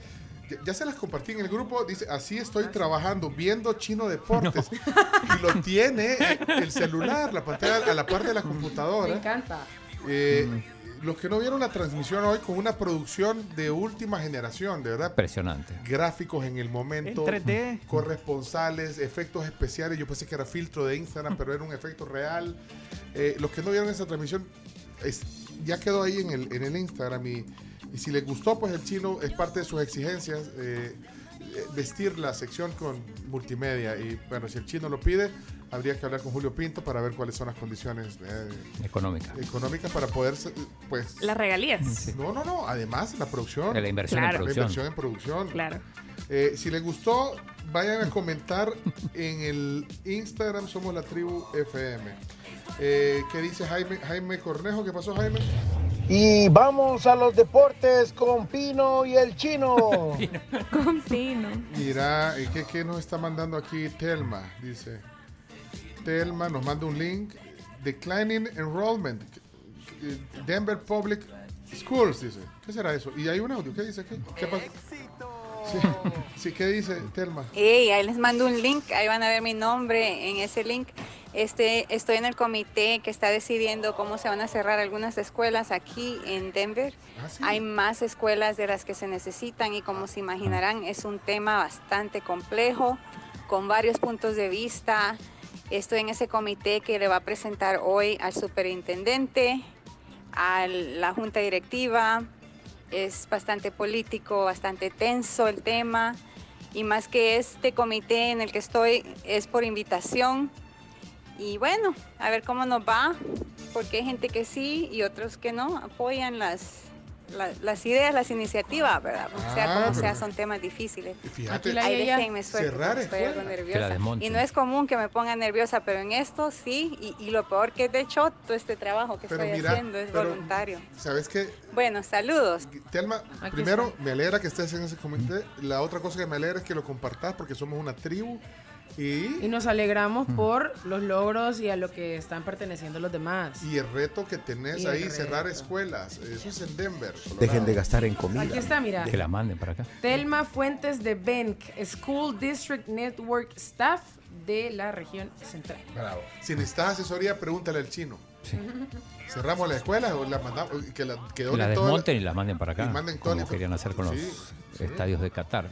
Ya, ya se las compartí en el grupo. Dice, así estoy trabajando, viendo Chino Deportes. Y lo tiene el celular, la pantalla a la par de la computadora. Me encanta. Eh, Los que no vieron la transmisión hoy con una producción de última generación, de verdad. Impresionante. Gráficos en el momento. En 3D. Corresponsales, efectos especiales. Yo pensé que era filtro de Instagram, pero era un efecto real. Eh, los que no vieron esa transmisión, es- ya quedó ahí en el, en el Instagram. Y, y si les gustó, pues el chino es parte de sus exigencias. eh, eh, vestir la sección con multimedia. Y bueno, si el chino lo pide, habría que hablar con Julio Pinto para ver cuáles son las condiciones eh, Económica. económicas para poder, pues... Las regalías. No, no, no. Además, la producción. La inversión en Claro. La producción. inversión en producción. Claro. Eh, si les gustó, vayan a comentar en el Instagram Somos la Tribu FM. Eh, ¿Qué dice Jaime, Jaime Cornejo? ¿Qué pasó, Jaime? Y vamos a los deportes con Pino y el chino. Con Pino. Mira, eh, ¿qué, qué nos está mandando aquí Telma? Dice. Telma nos manda un link. Declining Enrollment. Denver Public Schools, dice. ¿Qué será eso? Y hay un audio. ¿Qué dice aquí? ¿Qué pasa? Sí, sí, ¿qué dice Telma? Ey, ahí les mando un link, ahí van a ver mi nombre en ese link. Este, estoy en el comité que está decidiendo cómo se van a cerrar algunas escuelas aquí en Denver. Hay más escuelas de las que se necesitan y como se imaginarán es un tema bastante complejo, con varios puntos de vista. Estoy en ese comité que le va a presentar hoy al superintendente, a la junta directiva. Es bastante político, bastante tenso el tema. Y más que este comité en el que estoy es por invitación. Y bueno, a ver cómo nos va, porque hay gente que sí y otros que no apoyan las, la- las ideas, las iniciativas, ¿verdad? O sea, Ah, como pero- sea, son temas difíciles. Fíjate, Ahí déjenme porque estoy algo nerviosa. Y no es común que me ponga nerviosa, pero en esto sí. Y, y lo peor que de hecho todo este trabajo que Pero estoy mira, haciendo es pero- voluntario. ¿Sabes qué? Bueno, saludos. Telma, Aquí primero está. me alegra que estés en ese comité. La otra cosa que me alegra es que lo compartas porque somos una tribu. Y, Y nos alegramos por los logros y a lo que están perteneciendo los demás. y el reto que tenés Y ahí, reto. cerrar escuelas. Eso es en Denver. Dejen de gastar en comida. Aquí está, mira. Que la manden para acá. Telma Fuentes de Benc, School District Network Staff de la región central. Bravo. Si necesitas asesoría, pregúntale al chino. ¿Cerramos la escuela o la mandamos? Que la, que Que la toda desmonten y la manden para acá. y manden como la- querían hacer con los Sí, estadios de Qatar.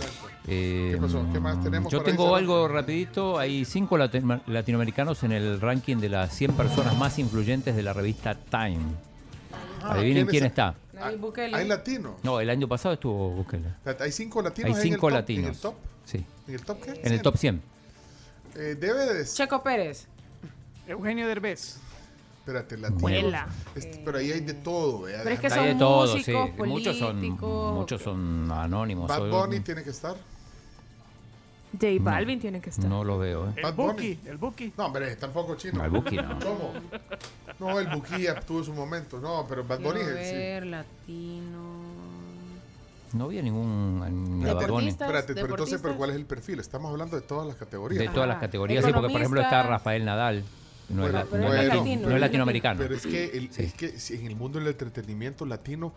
Exacto. Eh, ¿Qué pasó? ¿Qué más tenemos Yo ahí, tengo algo rapidito. Hay cinco lati- latinoamericanos en el ranking de las 100 personas más influyentes de la revista Time. Ah, Adivinen ¿quién quién es? está. Ah, ¿Hay latinos? No, el año pasado estuvo Bukele. Hay cinco latinos Hay en el top, latinos. ¿En el top? Sí. ¿En el top qué? En el top 100. Eh, debe de... Checo Pérez. Eugenio Derbez. Espérate, latino. Vuela. Este, pero ahí hay de todo, ¿vea? Pero es que Hay son de todo, músicos, sí. Muchos son, muchos son anónimos. Bad Soy- Bunny tiene que estar. J Balvin tiene que estar. No lo veo, ¿eh? Bad El Bunny. Buki, el Buki. No, hombre, tampoco chino. El Buki no. ¿Cómo? No, el Buki ya tuvo su momento. No, pero Bad Bunny Quiero es- sí. ver, latino. No había ningún Bad Bunny. Deportistas, Espérate, pero entonces. ¿pero ¿cuál es el perfil? Estamos hablando de todas las categorías. De todas las categorías, sí, porque por ejemplo está. Rafael Nadal. No, es, la- pero no latino, no es latinoamericano. Pero es que, el- Sí. es que si en el mundo del entretenimiento latino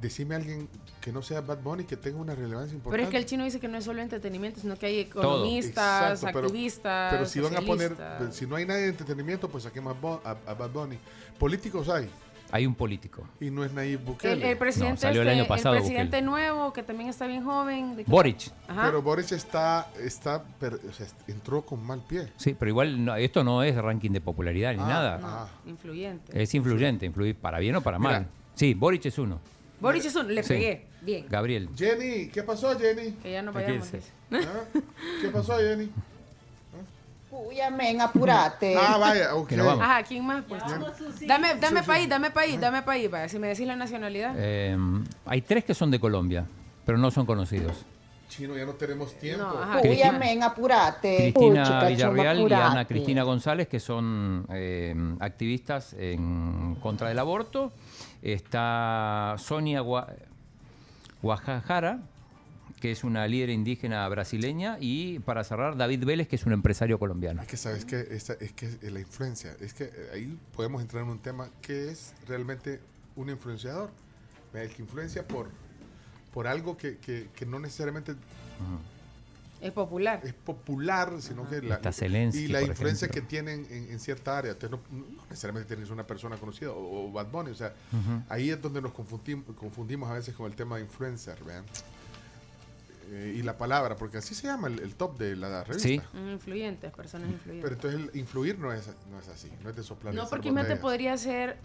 decime a alguien que no sea Bad Bunny que tenga una relevancia Pero importante. es que el chino dice que no es solo entretenimiento, sino que hay economistas, Exacto, pero- activistas. Pero si van a poner, si no hay nadie de entretenimiento, pues saquemos a, a- a Bad Bunny. Políticos hay. Hay un político. Y no es Nayib El, Bukele. el presidente, salió el este, año pasado, presidente nuevo, que también está bien joven. ¿de qué- Boric. Ajá. Pero Boris está, está per- o sea, entró con mal pie. Sí, pero igual no- esto no es ranking de popularidad ni Ah, nada. No, influyente. Es influyente, influir para bien o para mal. Mira. Sí, Boric es uno. Boric es un, le Sí. pegué. Bien. Gabriel. Jenny, ¿qué pasó, Jenny? Que ya no vayamos. ¿Ah? ¿Qué pasó, Jenny? Puya, men, apurate. Ah, vaya, ok. Que nos vamos. Ajá, ¿quién más? Pues? Dame, dame país, dame país, dame país. Vaya, si me decís la nacionalidad. Eh, hay tres que son de Colombia, pero no son conocidos. Chino, ya no tenemos tiempo. No, men, apurate. Cristina Puchica, Villarreal y apurate. Ana Cristina González, que son eh, activistas en contra del aborto. Está Sonia Gua- Guajajara, que es una líder indígena brasileña. Y para cerrar, David Vélez, que es un empresario colombiano. Es que sabes que esta- es que la influencia, es que eh, ahí podemos entrar en un tema que es realmente un influenciador. El que influencia por, por algo que, que- que no necesariamente Es popular. es popular, sino que la, Está Zelensky, y la influencia ejemplo. que tienen en, en cierta área. Entonces, no, no necesariamente tienes una persona conocida o, o Bad Bunny. O sea, Ujú. ahí es donde nos confundimos, confundimos a veces con el tema de influencer, ¿vean? Eh, y la palabra, porque así se llama el, el top de la revista. Sí. Mm, Influyentes, personas influyentes. Pero entonces el influir no es, no es así, no es de soplar. No, porque imagínate, podría ser.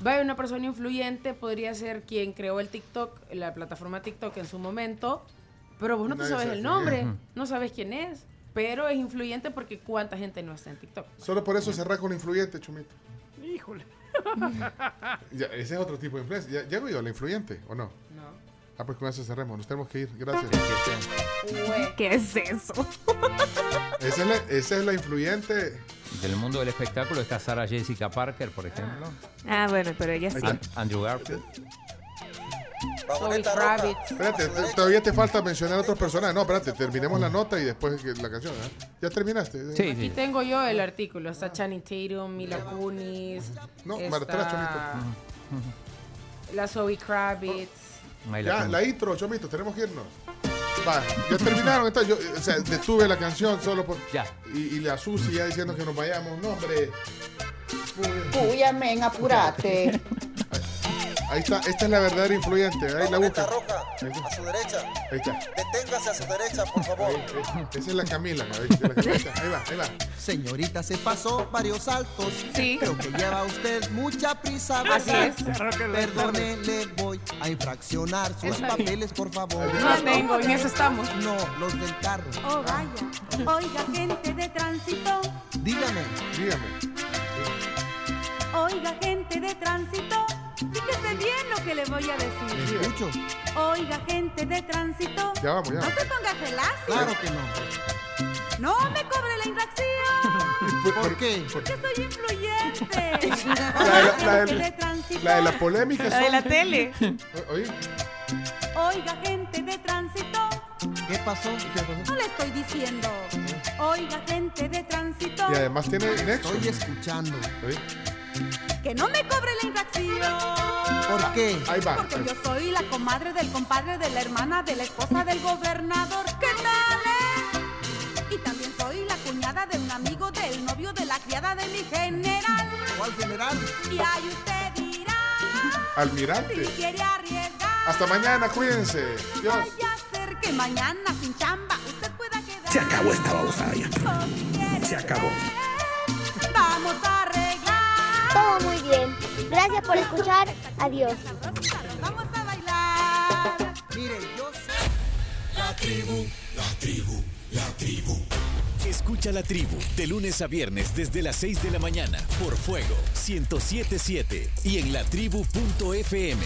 Vaya, una persona influyente podría ser quien creó el TikTok, la plataforma TikTok en su momento, pero vos no te sabes sabe el nombre, no sabes quién es, pero es influyente porque cuánta gente no está en TikTok. Solo por eso cerrar con influyente, Chumito. Híjole. Ya, ese es otro tipo de influencia. ¿Ya, ya oído la influyente o no? Ah, pues con eso cerremos. Nos tenemos que ir. Gracias. ¿Qué es eso? Esa es la, esa es la influyente. Del mundo del espectáculo está Sarah Jessica Parker, por ejemplo. Ah, bueno, pero ella sí. An- Andrew Garfield. Kravitz. Espérate, te- todavía te falta mencionar otros personajes. No, espérate, terminemos la nota y después la canción. ¿eh? ¿Ya terminaste? Sí, Aquí tengo yo el artículo, está Channing Tatum, Mila Kunis, No, está Martela la Zoe Kravitz. Ya, la intro, Chomito, tenemos que irnos. Va, ya terminaron. Entonces, yo, o sea, detuve la canción solo por. Ya. Y, y la Susi ya diciendo que nos vayamos. No, hombre. Puya, men, apurate. Ahí está, esta es la verdadera influyente. Ahí la busca. Ahí está. A su derecha. Ahí está. Deténgase a su derecha, por favor. Ahí. Esa es la Camila. Ahí, la Camila. Ahí va, ahí va. Señorita, se pasó varios saltos. Sí. Creo que lleva usted mucha prisa. Así es. Perdone, le voy a infraccionar sus papeles, por favor. No tengo, en eso estamos. No, los del carro. Oh, vaya. Oiga, gente de tránsito. Dígame. Dígame. Oiga, gente de tránsito. Fíjese bien lo que le voy a decir. Escucho. Oiga, gente de tránsito. Ya vamos, ya. No se ponga gelacio. Claro que no. No me cobre la infracción. ¿Por qué? Porque soy influyente. La de la, la Gente de- de tránsito. la de la polémica. La de la tele. Oye, Oiga, gente de tránsito. ¿Qué pasó? No le estoy diciendo. Oiga, gente de tránsito. y además tiene nexo. Estoy escuchando. Oye, Que no me cobre la infracción. ¿Por qué? Ahí va. Porque yo soy la comadre del compadre de la hermana de la esposa del gobernador. ¿Qué tal, eh? Y también soy la cuñada de un amigo del novio de la criada de mi general. ¿Cuál general? Y ahí usted dirá Almirante. si quiere arriesgar. Hasta mañana, cuídense. Dios. Vaya a ser que mañana sin chamba usted pueda quedar. Se acabó esta babosada ya. Se acabó. Vamos a arreglar. Todo muy bien. Gracias por escuchar. Adiós. Vamos a bailar. Mire, yo La tribu, la tribu, la tribu. Escucha la tribu de lunes a viernes desde las 6 de la mañana por Fuego 1077 y en latribu.fm.